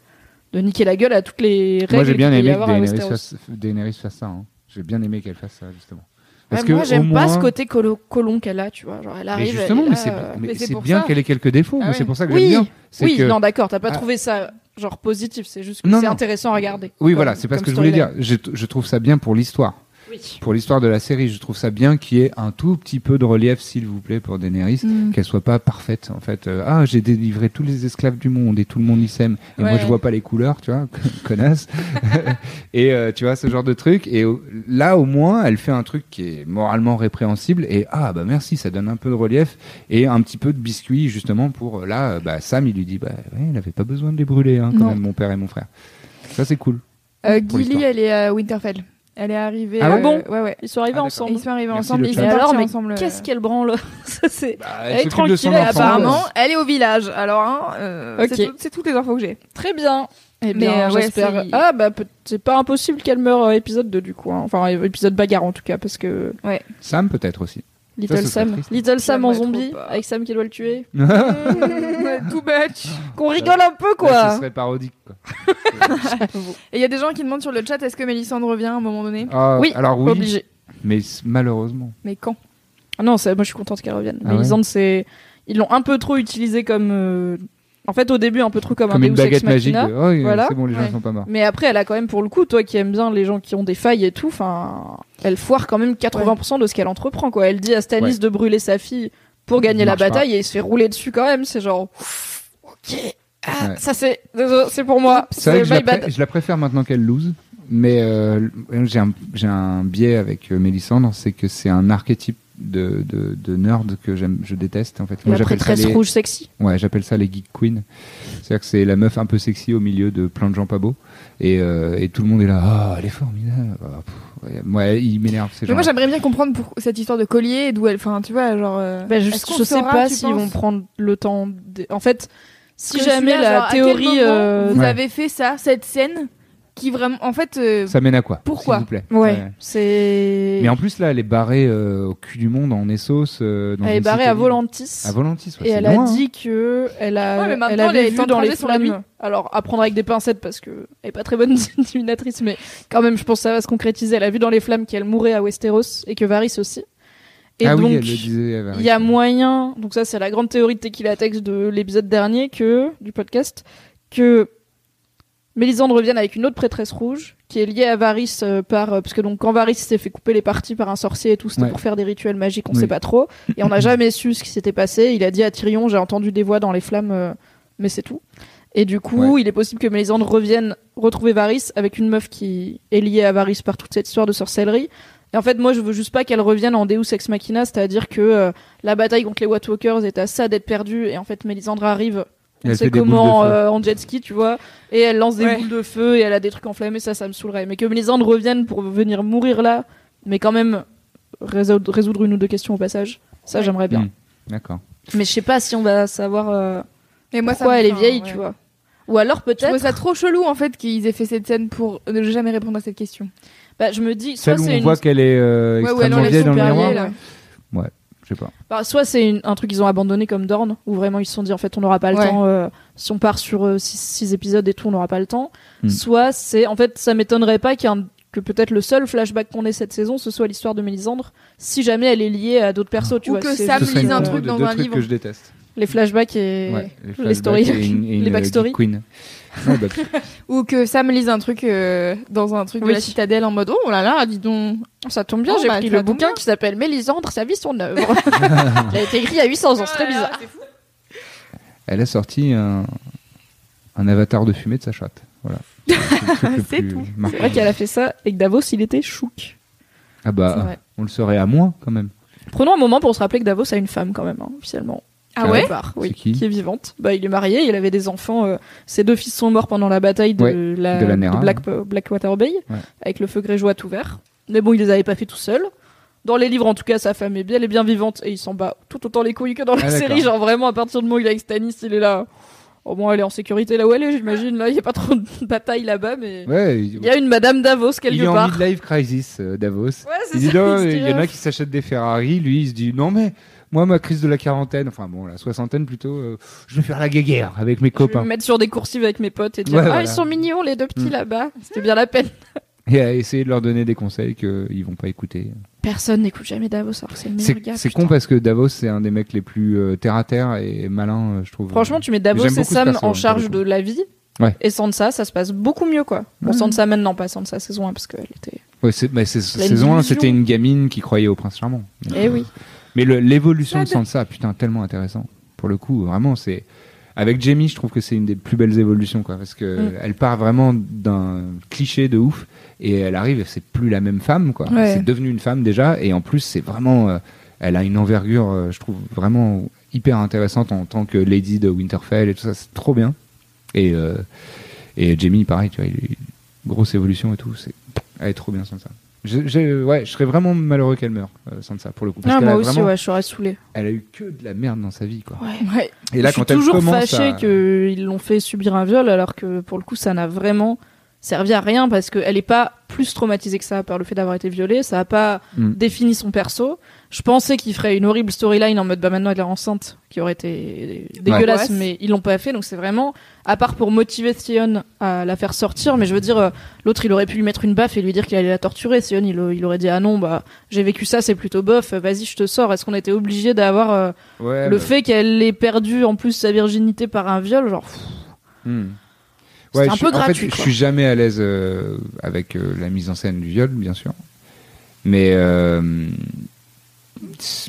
de niquer la gueule à toutes les règles Moi j'ai bien aimé que Daenerys fasse, Daenerys fasse ça. hein. J'ai bien aimé qu'elle fasse ça justement. Ouais, Parce que moi, j'aime pas ce côté colo- colon qu'elle a, tu vois. Genre, elle Mais arrive. justement, elle mais c'est euh, mais mais bien qu'elle ait quelques défauts. Ah ouais. c'est pour ça que Oui, j'aime bien. Oui, que- non, d'accord, t'as pas Ah. trouvé ça genre positif, c'est juste que Non, c'est intéressant à regarder. Oui, Comme- voilà, c'est pas ce que je voulais dire. je trouve ça bien pour l'histoire. Oui. Pour l'histoire de la série, je trouve ça bien qu'il y ait un tout petit peu de relief, s'il vous plaît, pour Daenerys. Mm. Qu'elle soit pas parfaite, en fait. Euh, ah, j'ai délivré tous les esclaves du monde et tout le monde y s'aime. Et moi, je vois pas les couleurs, tu vois, connasse. et euh, tu vois, ce genre de truc. Et là, au moins, elle fait un truc qui est moralement répréhensible. Et ah, bah merci, ça donne un peu de relief et un petit peu de biscuit, justement, pour là, bah, Sam, il lui dit, bah, ouais, il avait pas besoin de les brûler, hein, quand Non. même, mon père et mon frère. Ça, c'est cool. Euh, Gilly, elle est à Winterfell. Elle est arrivée. Ah euh, bon Ouais, ouais. Ils sont arrivés Ah, ensemble. Ils sont arrivés Merci, ensemble. le Ils sont alors, mais ensemble. qu'est-ce qu'elle branle Ça, c'est- Bah, Elle est tranquille, elle est Apparemment, euh, elle est au village. Alors, hein, euh, c'est tout- c'est toutes les infos que j'ai. Très bien. Eh Mais, bien, euh, ouais, j'espère. c'est- Ah, bah, peut- c'est pas impossible qu'elle meure euh, épisode 2 du coup. hein. Enfin, euh, épisode bagarre en tout cas, parce que Sam, peut-être aussi. Little Sam, triste. Little Sam en zombie, avec Sam qui doit le tuer. Too much. Qu'on rigole un peu Là, quoi. ce serait parodique, quoi. Et il y a des gens qui demandent sur le chat est-ce que Mélissandre revient à un moment donné Ah, Oui, alors oui, Obligé. mais malheureusement. Mais quand? Ah non, c'est- moi je suis contente qu'elle revienne. Ah ouais Lisande, c'est. Ils l'ont un peu trop utilisé comme. euh, En fait, au début, un peu trop comme, Comme un une Deus Ex baguette magique. De, Oh, oui, Voilà. c'est bon, les gens Ouais. sont pas morts. Mais après, elle a quand même pour le coup, toi qui aimes bien les gens qui ont des failles et tout, enfin, elle foire quand même 80% de ce qu'elle entreprend, quoi. Elle dit à Stannis Ouais. de brûler sa fille pour gagner la pas. bataille et il se fait rouler dessus quand même. C'est genre, ok, ah, Ouais. ça c'est, pour moi, C'est vrai c'est que je la, my pré- bad. je la préfère maintenant qu'elle lose. Mais euh, j'ai un, j'ai un biais avec euh, Mélissandre, c'est que c'est un archétype de, de, de nerd que j'aime, je déteste en fait. La j'appelle ça prêtresse les, rouge sexy. ouais, j'appelle ça les geek queens. C'est-à-dire que c'est la meuf un peu sexy au milieu de plein de gens pas beaux, et, euh, et tout le monde est là, ah, elle est formidable. Pff, ouais, moi, il m'énerve ces Mais gens. moi j'aimerais bien comprendre pour cette histoire de collier, d'où elle. Enfin, tu vois, genre. euh, Ben, je, je sais pas s'ils vont prendre le temps. de- En fait, si jamais genre, la à quel théorie moment euh, vous Ouais. avez fait ça, cette scène? Qui vraiment, en fait, euh, Ça mène à quoi Pourquoi s'il vous plaît ouais, c'est Mais en plus là, elle est barrée euh, au cul du monde en Essos. euh, dans elle est barrée à. Volantis. À Volantis, ouais, Et elle a hein. dit que elle a, Ouais, mais maintenant, elle elle avait est vu dans les sur la nuit. flammes. Alors à prendre avec des pincettes parce que elle est pas très bonne divinatrice, mais quand même, je pense que ça va se concrétiser. Elle a vu dans les flammes qu'elle mourait à Westeros et que Varys aussi. Et ah donc oui, elle il y a moyen, donc ça c'est la grande théorie de Tequila Text de l'épisode dernier que du podcast, que Mélisandre revienne avec une autre prêtresse rouge qui est liée à Varys euh, par euh, parce que donc quand Varys s'est fait couper les parties par un sorcier et tout, c'était Ouais. pour faire des rituels magiques, on Oui. sait pas trop et on n'a jamais su ce qui s'était passé. Il a dit à Tyrion j'ai entendu des voix dans les flammes, euh, mais c'est tout. Et du coup, il est possible que Mélisandre revienne retrouver Varys avec une meuf qui est liée à Varys par toute cette histoire de sorcellerie. Et en fait, moi, je veux juste pas qu'elle revienne en Deus Ex Machina, c'est-à-dire que euh, la bataille contre les White Walkers est à ça d'être perdue, et en fait, Mélisandre arrive, on elle sait comment, euh, en jet ski, tu vois, et elle lance des Ouais. boules de feu, et elle a des trucs enflammés, ça, ça me saoulerait. Mais que Mélisandre revienne pour venir mourir là, mais quand même résoudre, résoudre une ou deux questions au passage, ça, Ouais. j'aimerais bien. Mm. D'accord. Mais je sais pas si on va savoir euh, et moi, ça pourquoi me- elle est vieille, ouais. tu vois. Ou alors Je peut-être, trouvais ça trop chelou en fait qu'ils aient fait cette scène pour ne jamais répondre à cette question. bah, je me dis, soit Celle où c'est on une voit qu'elle est euh, Ouais, où elle extrêmement vieille dans le miroir. Là. Je sais pas. Bah, soit c'est un truc qu'ils ont abandonné comme Dorn, où vraiment ils se sont dit en fait on n'aura pas le Ouais. temps, euh, si on part sur 6 épisodes et tout, on n'aura pas le temps. Hmm. Soit c'est, en fait, ça m'étonnerait pas qu'il que peut-être le seul flashback qu'on ait cette saison, ce soit l'histoire de Mélisandre, si jamais elle est liée à d'autres persos, tu Ou vois. que Sam lise un combo truc dans un livre. que je déteste. les flashbacks et Ouais, les stories. flashbacks et une- et Les une, euh, backstories. Queen. Ouais, bah, Ou que Sam lise un truc euh, dans un truc Oui. de la citadelle en mode oh là là, dis donc. Ça tombe bien, Oh, j'ai bah, pris ça le tombe bouquin bien. qui s'appelle Mélisandre, sa vie, son œuvre. Il a été écrit il y a 800 ans, c'est très bizarre. elle a sorti un, un avatar de fumée de sa chatte. Voilà. C'est le truc le C'est plus tout. marquant. C'est vrai qu'elle a fait ça et que Davos, il était chouk. Ah C'est bah, vrai. on le saurait à moins quand même. Prenons un moment pour se rappeler que Davos a une femme quand même, hein, officiellement. Ah Ah ouais part, oui, qui est vivante. Bah, il est marié, il avait des enfants. euh, ses deux fils sont morts pendant la bataille de, Ouais, la, de la Nera. Black, Blackwater Bay, Ouais. avec le feu grégeois tout vert. Mais bon, il les avait pas fait tout seul. Dans les livres, en tout cas, sa femme est bien, elle est bien vivante et il s'en bat tout autant les couilles que dans la Ah, série. Genre vraiment, à partir du moment où il est avec Stannis, il est là. Au moins, elle est en sécurité là où elle est, j'imagine. Là, il y a pas trop de bataille là-bas, mais Ouais, il y a une Madame Davos quelque il est en part. midlife crisis, euh, Davos. Ouais, c'est Il dit il y en a qui s'achètent des Ferrari, lui il se dit non mais moi ma crise de la quarantaine, enfin bon la soixantaine plutôt, euh, je vais faire la guéguerre avec mes Je vais copains. me mettre sur des coursives avec mes potes et dire Ouais, Ah, voilà. ils sont mignons les deux petits Mm. là-bas. C'était bien la peine. Et à essayer de leur donner des conseils qu'ils vont pas écouter. Personne n'écoute jamais Davos, c'est le meilleur gars. c'est con parce que Davos c'est un des mecs les plus euh, terre à terre et malin, euh, je trouve. Franchement, tu mets Davos et Sam perso, en hein, charge de la vie. Ouais. Et Sansa, ça se passe beaucoup mieux, quoi. Bon, Ouais. Sansa maintenant, pas Sansa saison 1, parce qu'elle était. Ouais, La saison 1 illusion. c'était une gamine qui croyait au prince charmant. Eh euh, oui. Mais l'évolution de Sansa, putain, tellement intéressant. Pour le coup, vraiment, c'est. Avec Jamie, je trouve que c'est une des plus belles évolutions, quoi, parce que Mm. elle part vraiment d'un cliché de ouf, et elle arrive, c'est plus la même femme, quoi. Ouais. C'est devenu une femme déjà, et en plus, c'est vraiment, euh, elle a une envergure, euh, je trouve vraiment hyper intéressante en tant que lady de Winterfell et tout ça, c'est trop bien. Et euh, et Jamie, pareil, tu vois, il grosse évolution et tout, c'est, elle est trop bien Sansa. Je, je- ouais, je serais vraiment malheureux qu'elle meure, euh, Sansa, pour le coup. Parce Ah, qu'elle moi a aussi, vraiment- ouais, je serais saoulée. elle a eu que de la merde dans sa vie quoi. Ouais. Ouais. Et là je suis quand elle toujours commence fâchée à... qu'ils l'ont fait subir un viol, alors que pour le coup, ça n'a vraiment servi à rien, parce qu'elle est pas plus traumatisée que ça par le fait d'avoir été violée. Ça a pas Mm. défini son perso. Je pensais qu'il ferait une horrible storyline en mode bah maintenant elle est enceinte, qui aurait été dégueulasse, Ouais. mais ils l'ont pas fait, donc c'est vraiment à part pour motiver Theon à la faire sortir, mais je veux dire euh, l'autre il aurait pu lui mettre une baffe et lui dire qu'il allait la torturer. Theon il, il aurait dit ah non bah j'ai vécu ça c'est plutôt bof, vas-y je te sors. Est-ce qu'on était obligé d'avoir euh, Ouais, le bah, fait qu'elle ait perdu en plus sa virginité par un viol, genre pff, hmm. Ouais, un je peu suis- en gratuit, fait, je suis jamais à l'aise euh, avec euh, la mise en scène du viol, bien sûr. Mais euh,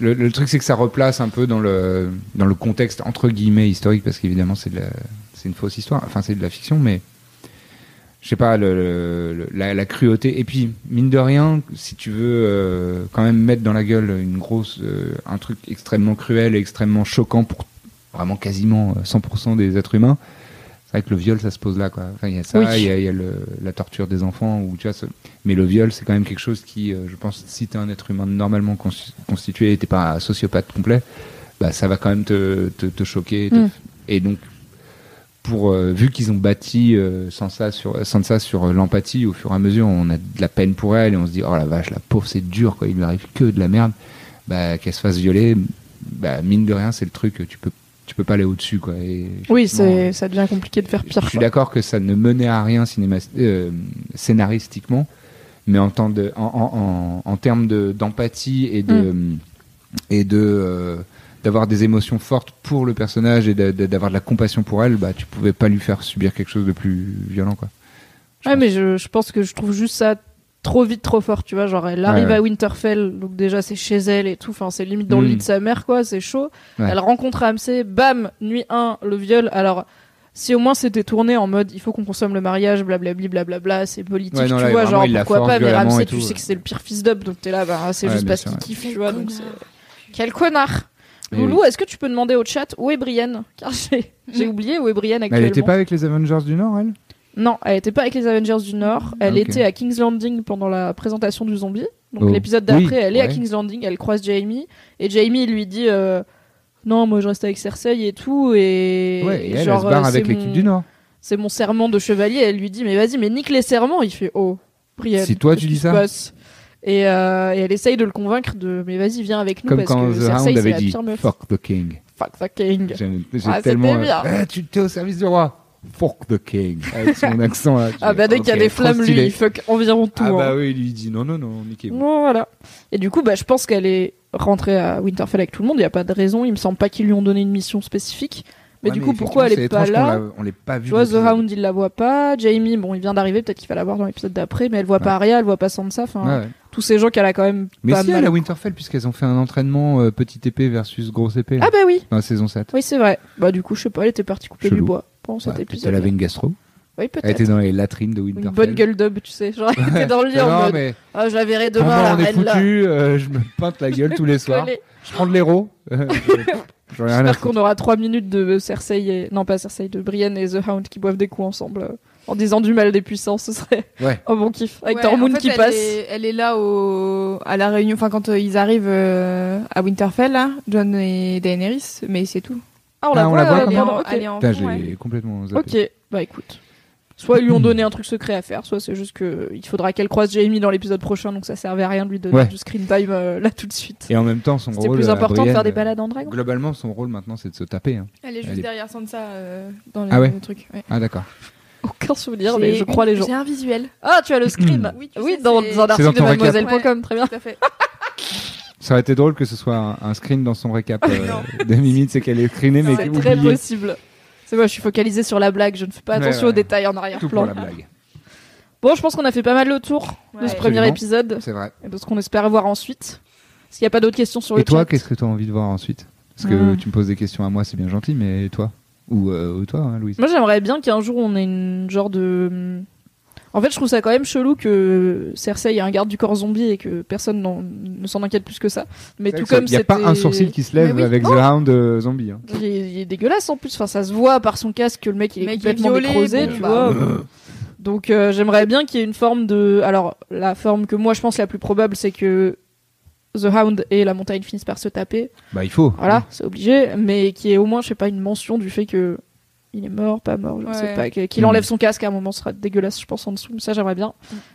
le, le truc, c'est que ça replace un peu dans le, dans le contexte entre guillemets historique, parce qu'évidemment, c'est une fausse histoire. Enfin, c'est de la fiction, mais je sais pas, le, le- le- la, la cruauté. Et puis, mine de rien, si tu veux euh, quand même mettre dans la gueule une grosse, euh, un truc extrêmement cruel et extrêmement choquant pour vraiment quasiment euh, 100% des êtres humains, c'est vrai que le viol, ça se pose là, quoi. Enfin, il y a ça, Oui. il y a, il y a le- la torture des enfants, ou tu vois. Mais le viol, c'est quand même quelque chose qui, euh, je pense, si t'es un être humain normalement cons- constitué et t'es pas un sociopathe complet, bah ça va quand même te, te, te choquer. te- Mm. Et donc, pour euh, vu qu'ils ont bâti euh, Sansa sur Sansa sur euh, l'empathie au fur et à mesure on a de la peine pour elle et on se dit oh la vache la pauvre c'est dur quoi il lui arrive que de la merde bah qu'elle se fasse violer bah mine de rien c'est le truc tu peux tu peux pas aller au dessus quoi et Oui, c'est ça devient compliqué de faire pire. je suis d'accord que ça ne menait à rien cinéma euh, scénaristiquement mais en temps de en, en, en, en termes de d'empathie et de et de euh, d'avoir des émotions fortes pour le personnage et de- de- d'avoir de la compassion pour elle, bah tu pouvais pas lui faire subir quelque chose de plus violent quoi. Je Ouais, pense. mais je, je pense que je trouve juste ça trop vite, trop fort, tu vois. Genre, elle arrive Ouais, ouais. à Winterfell, donc déjà c'est chez elle et tout. Enfin, c'est limite dans le Mm. lit de sa mère, quoi. C'est chaud. Ouais. Elle rencontre Ramsay, bam, nuit 1, le viol. Alors, si au moins c'était tourné en mode il faut qu'on consomme le mariage, blablabli, blablabla, c'est politique, Ouais, non, tu là, vois. Genre, pourquoi force pas, mais Ramsay, tu sais que c'est le pire fils d'up, donc t'es là, bah, c'est Ouais, juste parce qu'il kiffe, Quel tu vois. Donc Quel connard! Loulou, oui. est-ce que tu peux demander au chat où est Brienne? Car j'ai Mm. oublié où est Brienne Mais actuellement. elle était pas avec les Avengers du Nord elle? Non, elle était pas avec les Avengers du Nord. Elle Ok. était à King's Landing pendant la présentation du zombie. Donc Oh. l'épisode d'après, Oui, elle est à. King's Landing. Elle croise Jamie et Jamie lui dit euh, non, moi je reste avec Cersei et tout et, Ouais, et elle, genre elle se barre euh, avec l'équipe du Nord. C'est mon serment de chevalier. Elle lui dit mais vas-y, mais nique les serments. Il fait oh, Brienne. Si toi, tu dis ça et, euh, et elle essaye de le convaincre de mais vas-y viens avec nous Comme parce quand que The Cersei Hound avait la dit. Fuck the King. Fuck the king. J'ai Ah, tellement. c'était bien. Eh, tu t'es au service du roi. Fuck the King. Avec son accent là. Ah bah dès qu'il y a des flammes, lui, il fuck environ tout. Ah hein. bah oui, lui il dit non non non, niquez-vous. Bon, voilà. Et du coup, bah, je pense qu'elle est rentrée à Winterfell avec tout le monde. Il n'y a pas de raison. Il me semble pas qu'ils lui ont donné une mission spécifique. Mais Ouais, du coup, pourquoi elle est pas là l'a- On l'ait pas vu. Tu vois, The. Hound, il la voit pas. Jamie, bon, il vient d'arriver. Peut-être qu'il va la voir dans l'épisode d'après. Mais elle voit pas. Arya, elle voit pas Sansa. Enfin, Ouais, tous ces gens qu'elle a quand même Mais pas si, mal. elle a Winterfell, puisqu'elles ont fait un entraînement euh, petite épée versus grosse épée là, Ah bah oui. dans la saison 7. Oui, c'est vrai. Bah du coup, je sais pas. Elle était partie couper du bois pendant cet Ouais, épisode. elle avait une gastro. Oui, Elle était dans les latrines de Une Winterfell. bonne gueule d'ub, tu sais. Genre, elle était dans le lit en non, mode. mais Ah, je la verrai demain, la on est foutu, euh, je me peinte la gueule tous les soirs. Je prends de l'héros. euh, J'en ai rien à J'espère qu'on aura 3 minutes de Cersei et... Non, pas Cersei, de Brienne et The Hound qui boivent des coups ensemble euh, en disant du mal des puissants. Ce serait Ouais. un bon kiff. Avec Ouais, Tormund en fait, qui elle passe. Est, elle est là au, à la réunion, enfin quand euh, ils arrivent euh, à Winterfell, là, John et Daenerys, mais c'est tout. Ah, on Ah, la on voit, la voit euh, quand même. pendant- ok. Elle est en Putain, fond, ouais. complètement zappé. Ok, bah écoute. Soit ils lui ont donné un truc secret à faire, soit c'est juste que il faudra qu'elle croise Jamie dans l'épisode prochain, donc ça servait à rien de lui donner Ouais. du screen time euh, là tout de suite. Et en même temps, son C'était rôle. plus à important de Brienne, faire des euh, balades en dragon. Globalement, son rôle maintenant, c'est de se taper. hein. Elle est Elle juste est- derrière Sansa euh, dans le, Ah ouais le truc. ouais. Ah, d'accord. Aucun souvenir, mais J'ai je crois les gens. J'ai un visuel. Ah, tu as le screen Oui, tu Oui, sais, dans c'est- un C'est dans article de ton récap. mademoiselle.com, très bien. Tout à fait. Ça aurait été drôle que ce soit un, un screen dans son récap euh, de Mimi, c'est qu'elle est screenée, mais C'est très oubliée. possible. C'est moi, je suis focalisée sur la blague, je ne fais pas attention ouais. aux détails en Tout pour arrière-plan. la blague. Bon, je pense qu'on a fait pas mal le tour de ce premier Absolument. épisode C'est vrai. et de ce qu'on espère voir ensuite. Est-ce qu'il n'y a pas d'autres questions sur Et le toi, chat qu'est-ce que tu as envie de voir ensuite? Parce que Hmm. tu me poses des questions à moi, c'est bien gentil, mais toi? Ou, euh, ou toi, hein, Louise? Moi, j'aimerais bien qu'un jour on ait une genre de. En fait, je trouve ça quand même chelou que Cersei ait un garde du corps zombie et que personne ne s'en inquiète plus que ça. Mais tout comme Il n'y a pas un sourcil qui se lève oui, avec non. The Hound euh, zombie. hein. Il est, il est dégueulasse en plus. Enfin, ça se voit par son casque que le mec il est mec est complètement violé, nécrosé, bon, tu bah. vois. Donc euh, j'aimerais bien qu'il y ait une forme de. Alors la forme que moi je pense la plus probable, c'est que The Hound et la montagne finissent par se taper. Bah, il faut. Voilà, c'est obligé. Mais qu'il y ait au moins, je sais pas, une mention du fait que il est mort, pas mort, je ne sais pas. Qu'il Mm. enlève son casque à un moment, ce sera dégueulasse, je pense en dessous. Ça j'aimerais bien.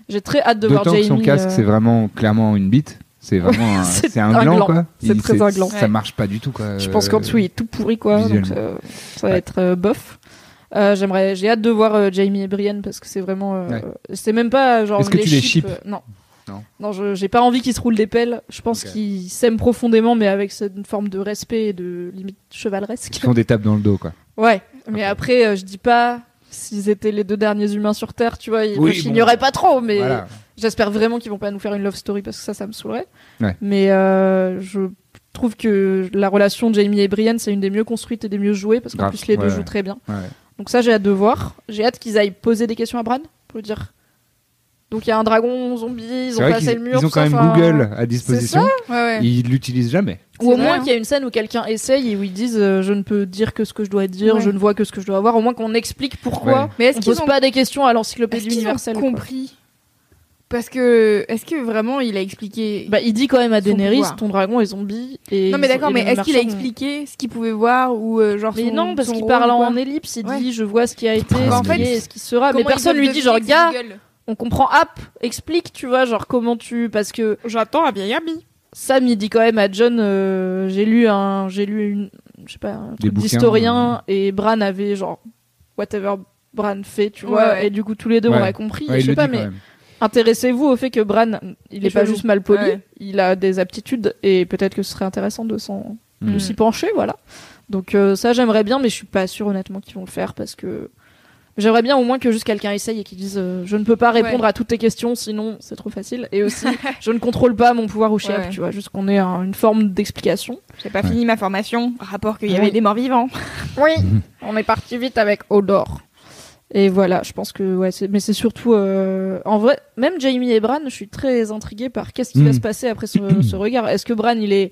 J'ai très hâte de voir D'autant Jamie. que son casque, euh, c'est vraiment clairement une bite. C'est vraiment un, c'est c'est un, un gland, gland. quoi. C'est Il- très un gland. Ça marche pas du tout, quoi. Je pense Euh, qu'en dessous il est tout pourri quoi, donc visuellement. ça, va Ouais. être euh, bof. Euh, j'aimerais, j'ai hâte de voir euh, Jamie et Brienne parce que c'est vraiment, euh, Ouais. c'est même pas genre Est-ce que les tu les euh, non. Non. je, j'ai pas envie qu'ils se roulent des pelles. Je pense qu'ils s'aiment profondément, mais avec cette une forme de respect et de limite chevaleresque. Ils font des tapes dans le dos, quoi. Ouais, mais après, euh, je dis pas s'ils étaient les deux derniers humains sur Terre, tu vois, ils Oui, pas trop, mais Voilà. j'espère vraiment qu'ils vont pas nous faire une love story parce que ça, ça me saoulerait. Ouais. Mais euh, je trouve que la relation de Jamie et Brienne, c'est une des mieux construites et des mieux jouées parce qu'en Grave, plus les deux ouais, jouent très bien. Ouais. Donc ça, j'ai hâte de voir. J'ai hâte qu'ils aillent poser des questions à Bran pour lui dire. Donc il y a un dragon zombie, ils C'est ont vrai passé qu'ils le mur. ils ont tout quand ça, même enfin, Google à disposition. Ouais, ouais. Ils l'utilisent jamais. Ou au moins qu'il y a une scène où quelqu'un essaye et où ils disent euh, je ne peux dire que ce que je dois dire, Ouais. je ne vois que ce que je dois avoir. Au moins qu'on explique pourquoi. Ouais. Mais est-ce On qu'ils pose ont, pas des questions à est-ce l'encyclopédie ont universelle. compris Parce que, est-ce que vraiment il a expliqué Bah, il dit quand même à Daenerys, pouvoir. ton dragon est zombie. Et Non mais d'accord, mais est-ce qu'il a expliqué ce qu'il pouvait voir ou euh, genre Mais son- non, parce qu'il parle en ellipse, il Ouais. dit je vois ce qui a été, Bah, ce en qui est, ce qui sera. Mais personne lui dit genre gars, on comprend app, explique, tu vois, genre comment tu parce que J'attends un vieil ami. Sam il dit quand même à John euh, j'ai lu un j'ai lu une je sais pas un truc d'historien et Bran avait genre whatever Bran fait, tu vois, Ouais, et du coup tous les deux Ouais. on a compris. Je sais pas mais intéressez-vous au fait que Bran il est pas juste mal poli, Ouais. il a des aptitudes et peut-être que ce serait intéressant de s'en de Mm. s'y pencher, voilà. Donc euh, ça j'aimerais bien, mais je suis pas sûre honnêtement qu'ils vont le faire parce que j'aimerais bien au moins que juste quelqu'un essaye et qu'ils disent euh, je ne peux pas répondre Ouais. à toutes tes questions, sinon c'est trop facile. Et aussi je ne contrôle pas mon pouvoir au chef, Ouais. tu vois, juste qu'on ait un- une forme d'explication. J'ai pas Ouais. fini ma formation. Rapport qu'il y avait des morts vivants. Oui, on est parti vite avec Odor. Et voilà, je pense que ouais, c'est- mais c'est surtout euh, en vrai, même Jamie et Bran, je suis très intriguée par qu'est-ce qui va Mm. se passer après ce, ce regard. Est-ce que Bran, il est,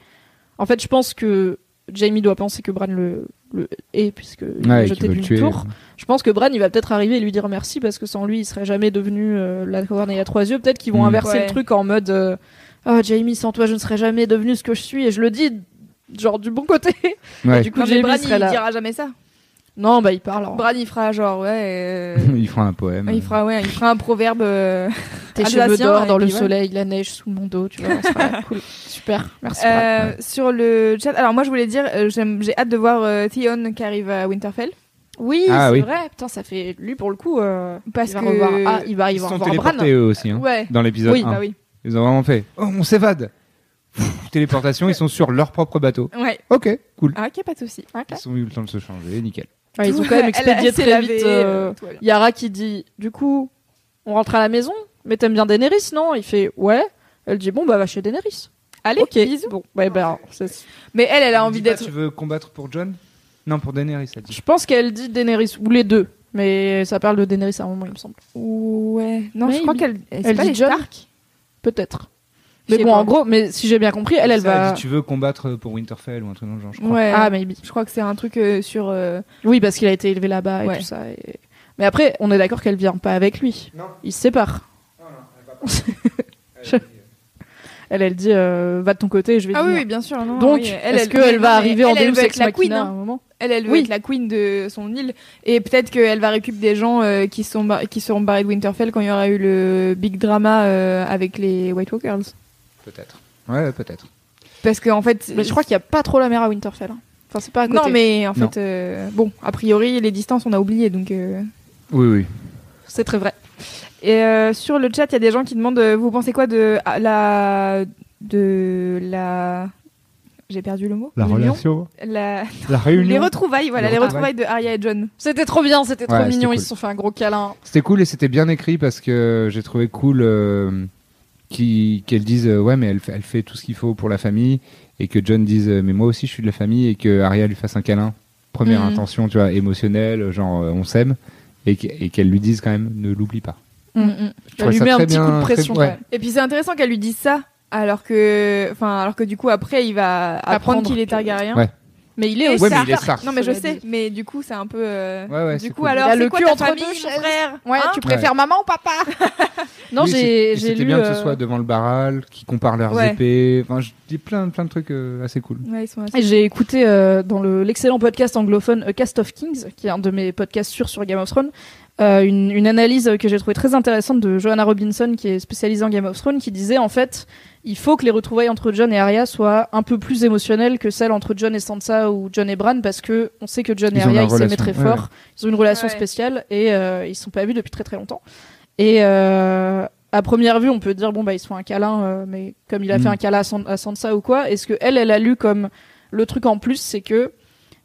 en fait, je pense que Jamie doit penser que Bran le, le est puisque il Ouais, jeté d'une tour. Je pense que Bran, il va peut-être arriver et lui dire merci parce que sans lui, il serait jamais devenu euh, la corneille à trois yeux. Peut-être qu'ils vont Mm. inverser Ouais. le truc en mode euh, oh Jamie, sans toi, je ne serais jamais devenu ce que je suis. Et je le dis genre du bon côté. Ouais. Et du coup, Jamie Bran il là. dira jamais ça. Non, bah il parle. en- Bran il fera genre ouais. euh, il fera un poème. il fera ouais, il fera un proverbe. euh, Tes cheveux d'or dans le soleil, la neige sous mon dos, tu vois. sera cool. Super. Merci. Brad. Euh, Sur le chat, alors moi je voulais dire, euh, j'ai hâte de voir euh, Theon qui arrive à Winterfell Oui, Ah, c'est oui. vrai. Putain, ça fait lui pour le coup. euh, parce il va que revoir. Ah, il va, il Ils va se sont revoir Bran. téléportés eux aussi, hein, ouais, dans l'épisode Oui, 1. bah oui, Ils ont vraiment fait. Oh, on s'évade. Téléportation, ils sont sur leur propre bateau. ouais. Ok, cool. Ah ok, pas de souci. Ils ont eu le temps de se changer, nickel. Ouais, ils ont quand même Elle- expédié elle très vite. euh, euh. Yara qui dit, du coup, on rentre à la maison. Mais t'aimes bien Daenerys, non? Il fait, ouais. Elle dit, bon bah va chez Daenerys. Allez, ok. bisous. Bon, bah, bah, c'est- Mais elle, elle a envie pas, d'être. Tu veux combattre pour John Non, pour Daenerys, elle dit. je pense qu'elle dit Daenerys ou les deux. Mais ça parle de Daenerys à un moment, il me semble. Ouais. Non, Mais je crois qu'elle. Elle pas dit les John. Stark Peut-être. Mais bon, pas. en gros, mais si j'ai bien compris, elle, elle Ça, va. dit, tu veux combattre pour Winterfell ou un truc dans le genre, je crois. Ouais. Ah, maybe. Je crois que c'est un truc euh, sur. euh, Oui, parce qu'il a été élevé là-bas et tout ça. et- Mais après, on est d'accord qu'elle vient pas avec lui. Non. Ils se séparent. Je- Elle, elle dit euh, va de ton côté et je vais Ah oui, bien sûr. non, Donc, oui, est-ce qu'elle non, va arriver en elle, elle Deus Ex être la queen, Machina à hein. un moment? Elle, elle veut Oui. être la queen de son île. Et peut-être qu'elle va récupérer des gens euh, qui, sont bar- qui seront barrés de Winterfell quand il y aura eu le big drama euh, avec les White Walkers. Peut-être. Ouais, peut-être. Parce qu'en en fait. Mais je crois qu'il y a pas trop la mer à Winterfell. hein. Enfin, c'est pas à côté. Non, mais en fait, euh, bon, a priori, les distances, on a oublié. Donc. euh, Oui, oui. c'est très vrai. Et euh, sur le chat, il y a des gens qui demandent euh, vous pensez quoi de ah, la de la j'ai perdu le mot la... La les réunion. retrouvailles voilà Les les retrouvailles. de Arya et John C'était trop bien, c'était trop Ouais, mignon. Ils se sont fait un gros câlin. C'était cool et c'était bien écrit parce que j'ai trouvé cool qui- qu'elle dise euh, ouais mais elle, fait- elle fait tout ce qu'il faut pour la famille et que John dise euh, mais moi aussi je suis de la famille et que Arya lui fasse un câlin. Première Mhm. intention, tu vois, émotionnelle, genre euh, on s'aime et qu'- et qu'elle lui dise quand même ne l'oublie pas. Mm, mm. Je trouvais lui ça met un très petit coup bien, de très- pression. ouais. et puis c'est intéressant qu'elle lui dise ça alors que enfin alors que du coup après il va apprendre, Apprendre qu'il est Targaryen Ouais. Mais il est aussi. Ouais, mais il est Stark. non mais je sais mais du coup c'est un peu euh, Ouais, ouais, du c'est coup cool. alors le c'est quoi cul ta entre famille deux mon chaises. frère Ouais, Hein tu préfères maman ou papa Non, Oui, j'ai c'est- j'ai C'était lu. bien que euh, ce soit devant le baral, qui comparent leurs Ouais. épées. Enfin, je dis plein, plein de trucs euh, assez cool. ouais ils sont assez Et J'ai écouté euh, dans le- l'excellent podcast anglophone A Cast of Kings, qui est un de mes podcasts sûrs sur Game of Thrones, euh, une, une analyse que j'ai trouvée très intéressante de Joanna Robinson, qui est spécialisée en Game of Thrones, qui disait en fait, il faut que les retrouvailles entre John et Arya soient un peu plus émotionnelles que celles entre John et Sansa ou John et Bran, parce que on sait que John et Ils Arya ils s'aimaient très ouais, fort, ils ont une relation Ouais. spéciale et euh, ils se sont pas vus depuis très très longtemps. Et euh, à première vue, on peut dire bon bah ils se font un câlin, euh, mais comme il a Mm. fait un câlin à, San- à Sansa ou quoi, est-ce que elle, elle a lu comme le truc en plus, c'est que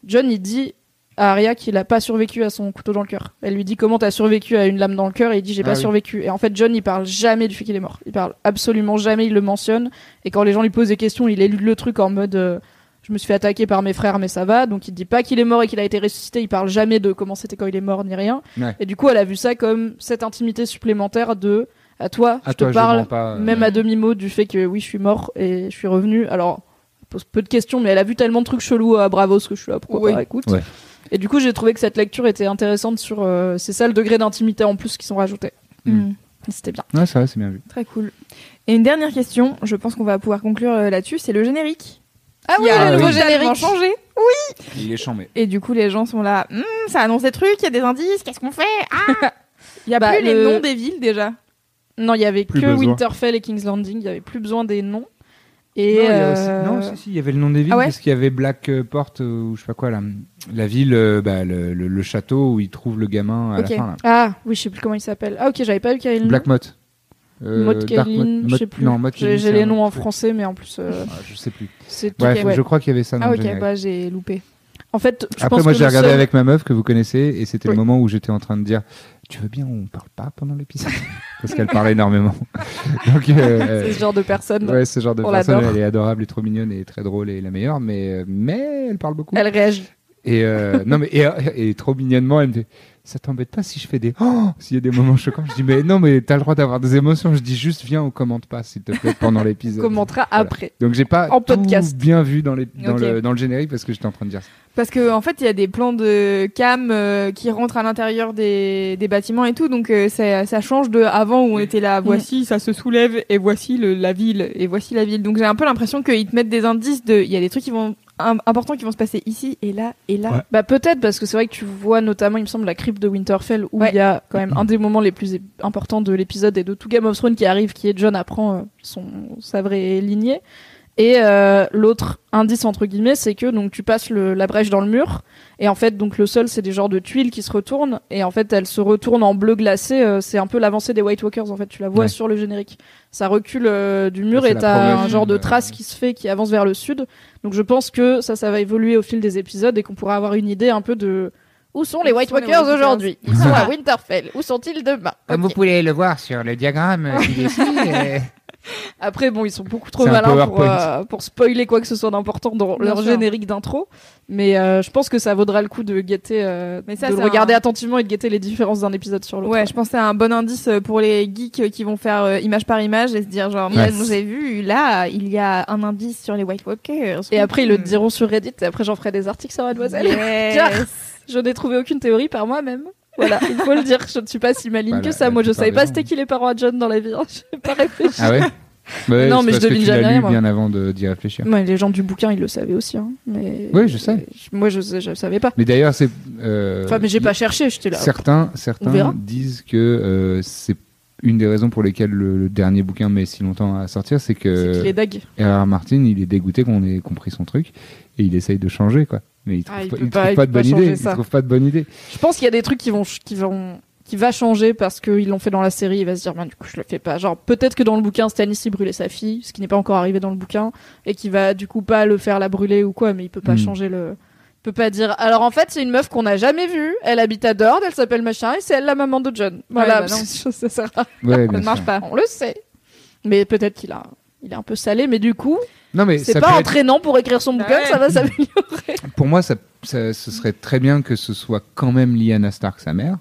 John il dit à Arya qu'il a pas survécu à son couteau dans le cœur. Elle lui dit comment t'as survécu à une lame dans le cœur? Et il dit j'ai Ah pas oui. survécu. Et en fait John il parle jamais du fait qu'il est mort. Il parle absolument jamais, il le mentionne. Et quand les gens lui posent des questions, il élude le truc en mode euh, je me suis fait attaquer par mes frères mais ça va. Donc il dit pas qu'il est mort et qu'il a été ressuscité. Il parle jamais de comment c'était quand il est mort ni rien. Ouais. Et du coup elle a vu ça comme cette intimité supplémentaire de à toi À je toi, te parle pas, euh, même à demi mot du fait que oui je suis mort et je suis revenu. Alors pose peu de questions mais elle a vu tellement de trucs chelous à Bravos que je suis là pourquoi Oui. pas écoute. Ouais. Et du coup j'ai trouvé que cette lecture était intéressante sur euh, c'est ça le degré d'intimité en plus qui sont rajoutés. Mm. C'était bien. Ouais, c'est vrai, c'est bien vu. Très cool. Et une dernière question, je pense qu'on va pouvoir conclure euh, là-dessus, c'est le générique. Ah Qui a le nouveau totalement changé. Il est chambé. Et du coup, les gens sont là. Hum, ça annonce des trucs, il y a des indices, qu'est-ce qu'on fait? Ah Il y a Bah, plus les le- noms des villes déjà. Non, il y avait Plus que besoin. Winterfell et King's Landing. Il y avait plus besoin des noms. Et non, il y a aussi- euh, non, si, si, il y avait le nom des villes Ah ouais parce qu'il y avait Blackport euh, ou je sais pas quoi là, la ville, euh, bah, le, le- le château où il trouve le gamin à Ok. la fin. Là. Ah oui, je sais plus comment il s'appelle. Ah ok, j'avais pas vu qu'il y avait le nom. Blackmoth. Euh, Kaelin, Mott- je sais Mott- plus. Mott J'ai les noms en français, mais en plus, euh, Ah, je sais plus. Bref, ouais. je crois qu'il y avait ça dans Ah ok, bah j'ai loupé. En fait, je Après, pense moi, j'ai regardé seul- avec ma meuf que vous connaissez, et c'était Oui. le moment où j'étais en train de dire Tu veux bien, on parle pas pendant l'épisode Parce qu'elle parlait énormément. Donc, euh, C'est ce genre de personne. ouais, ce genre de On personne, elle est adorable et trop mignonne et très drôle et la meilleure, mais, euh, mais elle parle beaucoup. Elle réagit. Et, euh, non, mais, et, et trop mignonnement, elle me dit Ça t'embête pas si je fais des. Oh S'il y a des moments choquants, je dis Mais non, mais t'as le droit d'avoir des émotions. Je dis juste Viens, on commente pas, s'il te plaît, pendant On l'épisode. commentera Voilà. après. Donc, j'ai pas En tout podcast. bien vu dans, les, dans, le, dans le générique parce que j'étais en train de dire ça. Parce que en fait, il y a des plans de cam euh, qui rentrent à l'intérieur des, des bâtiments et tout, donc euh, ça, ça change de avant où on était là. Voici, ça se soulève et voici le, la ville et voici la ville. Donc j'ai un peu l'impression qu'ils te mettent des indices de. Il y a des trucs qui vont importants qui vont se passer ici et là et là. Ouais. Bah peut-être parce que c'est vrai que tu vois notamment, il me semble, la crypte de Winterfell où il y a quand même un des moments les plus importants de l'épisode et de tout Game of Thrones qui arrive, qui est John apprend euh, son sa vraie lignée. Et euh, l'autre indice entre guillemets, c'est que donc tu passes le, la brèche dans le mur et en fait donc le sol c'est des genres de tuiles qui se retournent et en fait elles se retournent en bleu glacé. euh, c'est un peu l'avancée des White Walkers en fait. Tu la vois Ouais. sur le générique. Ça recule euh, du mur et t'as un genre de de- trace qui se fait qui avance vers le sud. Donc je pense que ça, ça va évoluer au fil des épisodes et qu'on pourra avoir une idée un peu de où sont les White sont Walkers aujourd'hui. Ils sont à Winterfell. Où sont-ils demain? Comme vous pouvez le voir sur le diagramme qui est ici. Après bon, ils sont beaucoup trop malins pour, euh, pour spoiler quoi que ce soit d'important dans Bien leur sûr. générique d'intro. Mais euh, je pense que ça vaudra le coup de guetter, euh, Mais ça, de regarder un- attentivement et de guetter les différences d'un épisode sur l'autre. Ouais, je pense que c'est un bon indice pour les geeks qui vont faire euh, image par image et se dire genre. Moi, j'ai vu là, il y a un indice sur les White Walkers. Et après ils le Hmm. diront sur Reddit et après j'en ferai des articles sur Mademoiselle. Yes. Je n'ai trouvé aucune théorie par moi-même. Voilà, il faut le dire, je ne suis pas si maligne que ça. Moi, je savais pas c'était qui les parents à John dans la vie. hein. Je n'ai pas réfléchi. Ah ouais? Non, mais je devine jamais lu moi. bien avant de- d'y réfléchir. Les gens du bouquin, ils le savaient aussi. Hein. Mais... Oui, je sais. Moi, je, je savais pas. Mais d'ailleurs, c'est. euh, Enfin, mais j'ai pas cherché, j'étais là. Certains, certains disent que euh, c'est une des raisons pour lesquelles le, le dernier bouquin met si longtemps à sortir, c'est que est dague. R.R. Martin, il est dégoûté qu'on ait compris son truc et il essaye de changer, quoi. Mais il trouve Ah, il pas, peut il pas- trouve il pas de bonne idée. ça. Il trouve pas de bonne idée. Je pense qu'il y a des trucs qui vont, qui vont, qui va changer parce qu'ils l'ont fait dans la série. Il va se dire, ben, du coup, je le fais pas. Genre, peut-être que dans le bouquin, Stannis il brûlait sa fille, ce qui n'est pas encore arrivé dans le bouquin, et qui va du coup pas le faire la brûler ou quoi, mais il peut pas Hmm. changer le. Peut pas dire. Alors en fait, c'est une meuf qu'on n'a jamais vue. Elle habite à Dord, elle s'appelle machin, et c'est elle la maman de John. Voilà, bah non. ça sert à Ouais, Ça ne marche pas. On le sait. Mais peut-être qu'il a, il est un peu salé, mais du coup, Non, mais c'est pas être- entraînant pour écrire son Bah bouquin, ouais. ça va s'améliorer. Pour moi, ça, ça- ce serait très bien que ce soit quand même Lyanna Stark, sa mère.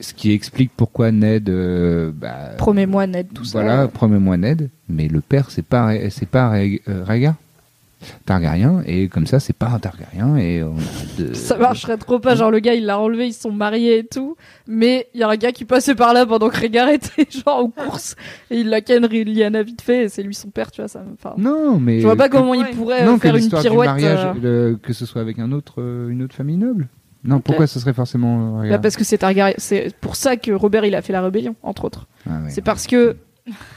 Ce qui explique pourquoi Ned. euh, bah, Promets-moi, Ned, tout ça. Voilà, promets-moi Ned. Mais le père, c'est pas, c'est pas Rha- euh, Rhaegar. Targaryen. Et comme ça, c'est pas un Targaryen. Et on a de- Ça marcherait trop pas, genre le gars il l'a enlevé, ils sont mariés et tout, mais il y a un gars qui passait par là pendant que Rhaegar était genre en course, et il l'a ken Liana vite fait, et c'est lui son père, tu vois, ça. Enfin, Non, mais. je vois pas comment Ouais. il pourrait euh, non, faire une pirouette. mariage, euh, le- que ce soit avec un autre, euh, une autre famille noble. Non, pourquoi ce serait forcément euh, bah, parce que c'est Targaryen, c'est pour ça que Robert il a fait la rébellion, entre autres. Ah ouais. C'est parce que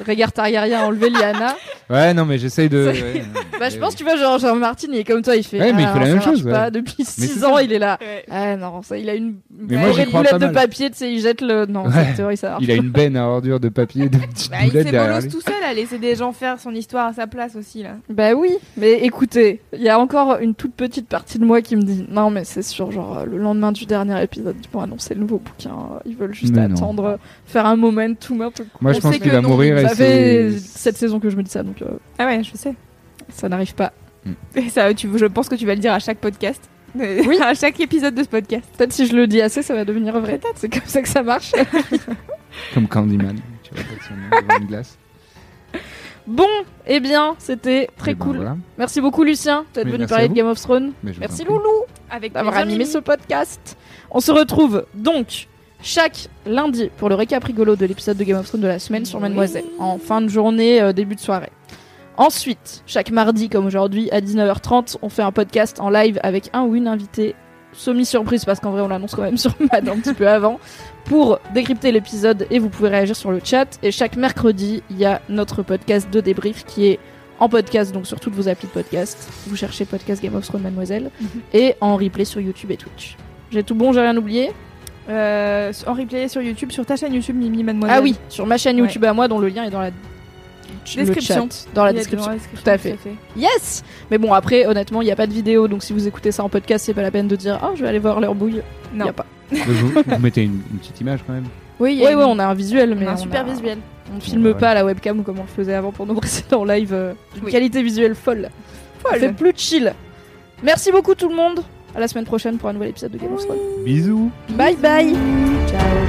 Rhaegar Targaryen a enlevé Lyanna. Ouais, non, mais j'essaye de. Ouais, Bah, je ouais. pense, tu vois, genre, genre Martin, il est comme toi, il fait. Ouais, mais il ah, fait la même chose, Pas. ouais. Depuis c'est 6 ça. ans, il est là. Ouais. Ah non, ça, il a une Mais moi, crois boulette de papier, tu sais, il jette le. Non, Ouais. cette théorie, ça marche Il a une benne à ordures de papier, de petites Bah, il boulettes s'est derrière bolos tout seul à laisser des gens faire son histoire à sa place aussi là. Bah oui, mais écoutez, il y a encore une toute petite partie de moi qui me dit non mais c'est sûr, genre euh, le lendemain du dernier épisode, ils vont annoncer le nouveau bouquin, euh, ils veulent juste Mais attendre, euh, faire un momentum un peu. Moi, je pense qu'il que va et Ça fait cette saison que je me dis ça, donc euh, Ah ouais, je sais. ça n'arrive pas. Et ça, tu, je pense que tu vas le dire à chaque podcast. Oui. à chaque épisode de ce podcast. Peut-être si je le dis assez, ça va devenir vrai. C'est comme ça que ça marche. Comme Candyman. Tu son nom devant une glace. bon, eh bien, c'était très Et ben cool. voilà. Merci beaucoup Lucien d'être Mais venu merci parler de vous. Game of Thrones. Mais je vous Merci prie. Loulou. Avec d'avoir plaisir, animé Mimi. ce podcast. On se retrouve donc chaque lundi pour le récap rigolo de l'épisode de Game of Thrones de la semaine sur Mademoiselle, en fin de journée, euh, début de soirée. Ensuite, chaque mardi comme aujourd'hui à 19h30, on fait un podcast en live avec un ou une invitée semi-surprise parce qu'en vrai on l'annonce quand même sur Mad un petit peu avant pour décrypter l'épisode et vous pouvez réagir sur le chat. Et chaque mercredi, il y a notre podcast de débrief qui est en podcast, donc sur toutes vos applis de podcast. Vous cherchez podcast Game of Thrones Mademoiselle et en replay sur YouTube et Twitch. J'ai tout bon, j'ai rien oublié? Euh, en replay sur YouTube, sur ta chaîne YouTube Mimi Mademoiselle. Ah oui, sur ma chaîne YouTube à moi dont le lien est dans la Description. chat, dans la description. dans la description, Tout à fait. Yes Mais bon, après, honnêtement, il n'y a pas de vidéo, donc si vous écoutez ça en podcast, c'est pas la peine de dire « Oh, je vais aller voir leur bouille ». Non. Y a pas. vous, vous mettez une, une petite image quand même. Oui, on a un visuel, mais on a un on super a- visuel. On filme Ouais. pas à la webcam comme on le faisait avant pour nos précédents lives. euh, Oui. qualité visuelle folle. Folle. fait plus chill. Merci beaucoup tout le monde. À la semaine prochaine pour un nouvel épisode de Game of Thrones. Bisous. Bye bye. Ciao.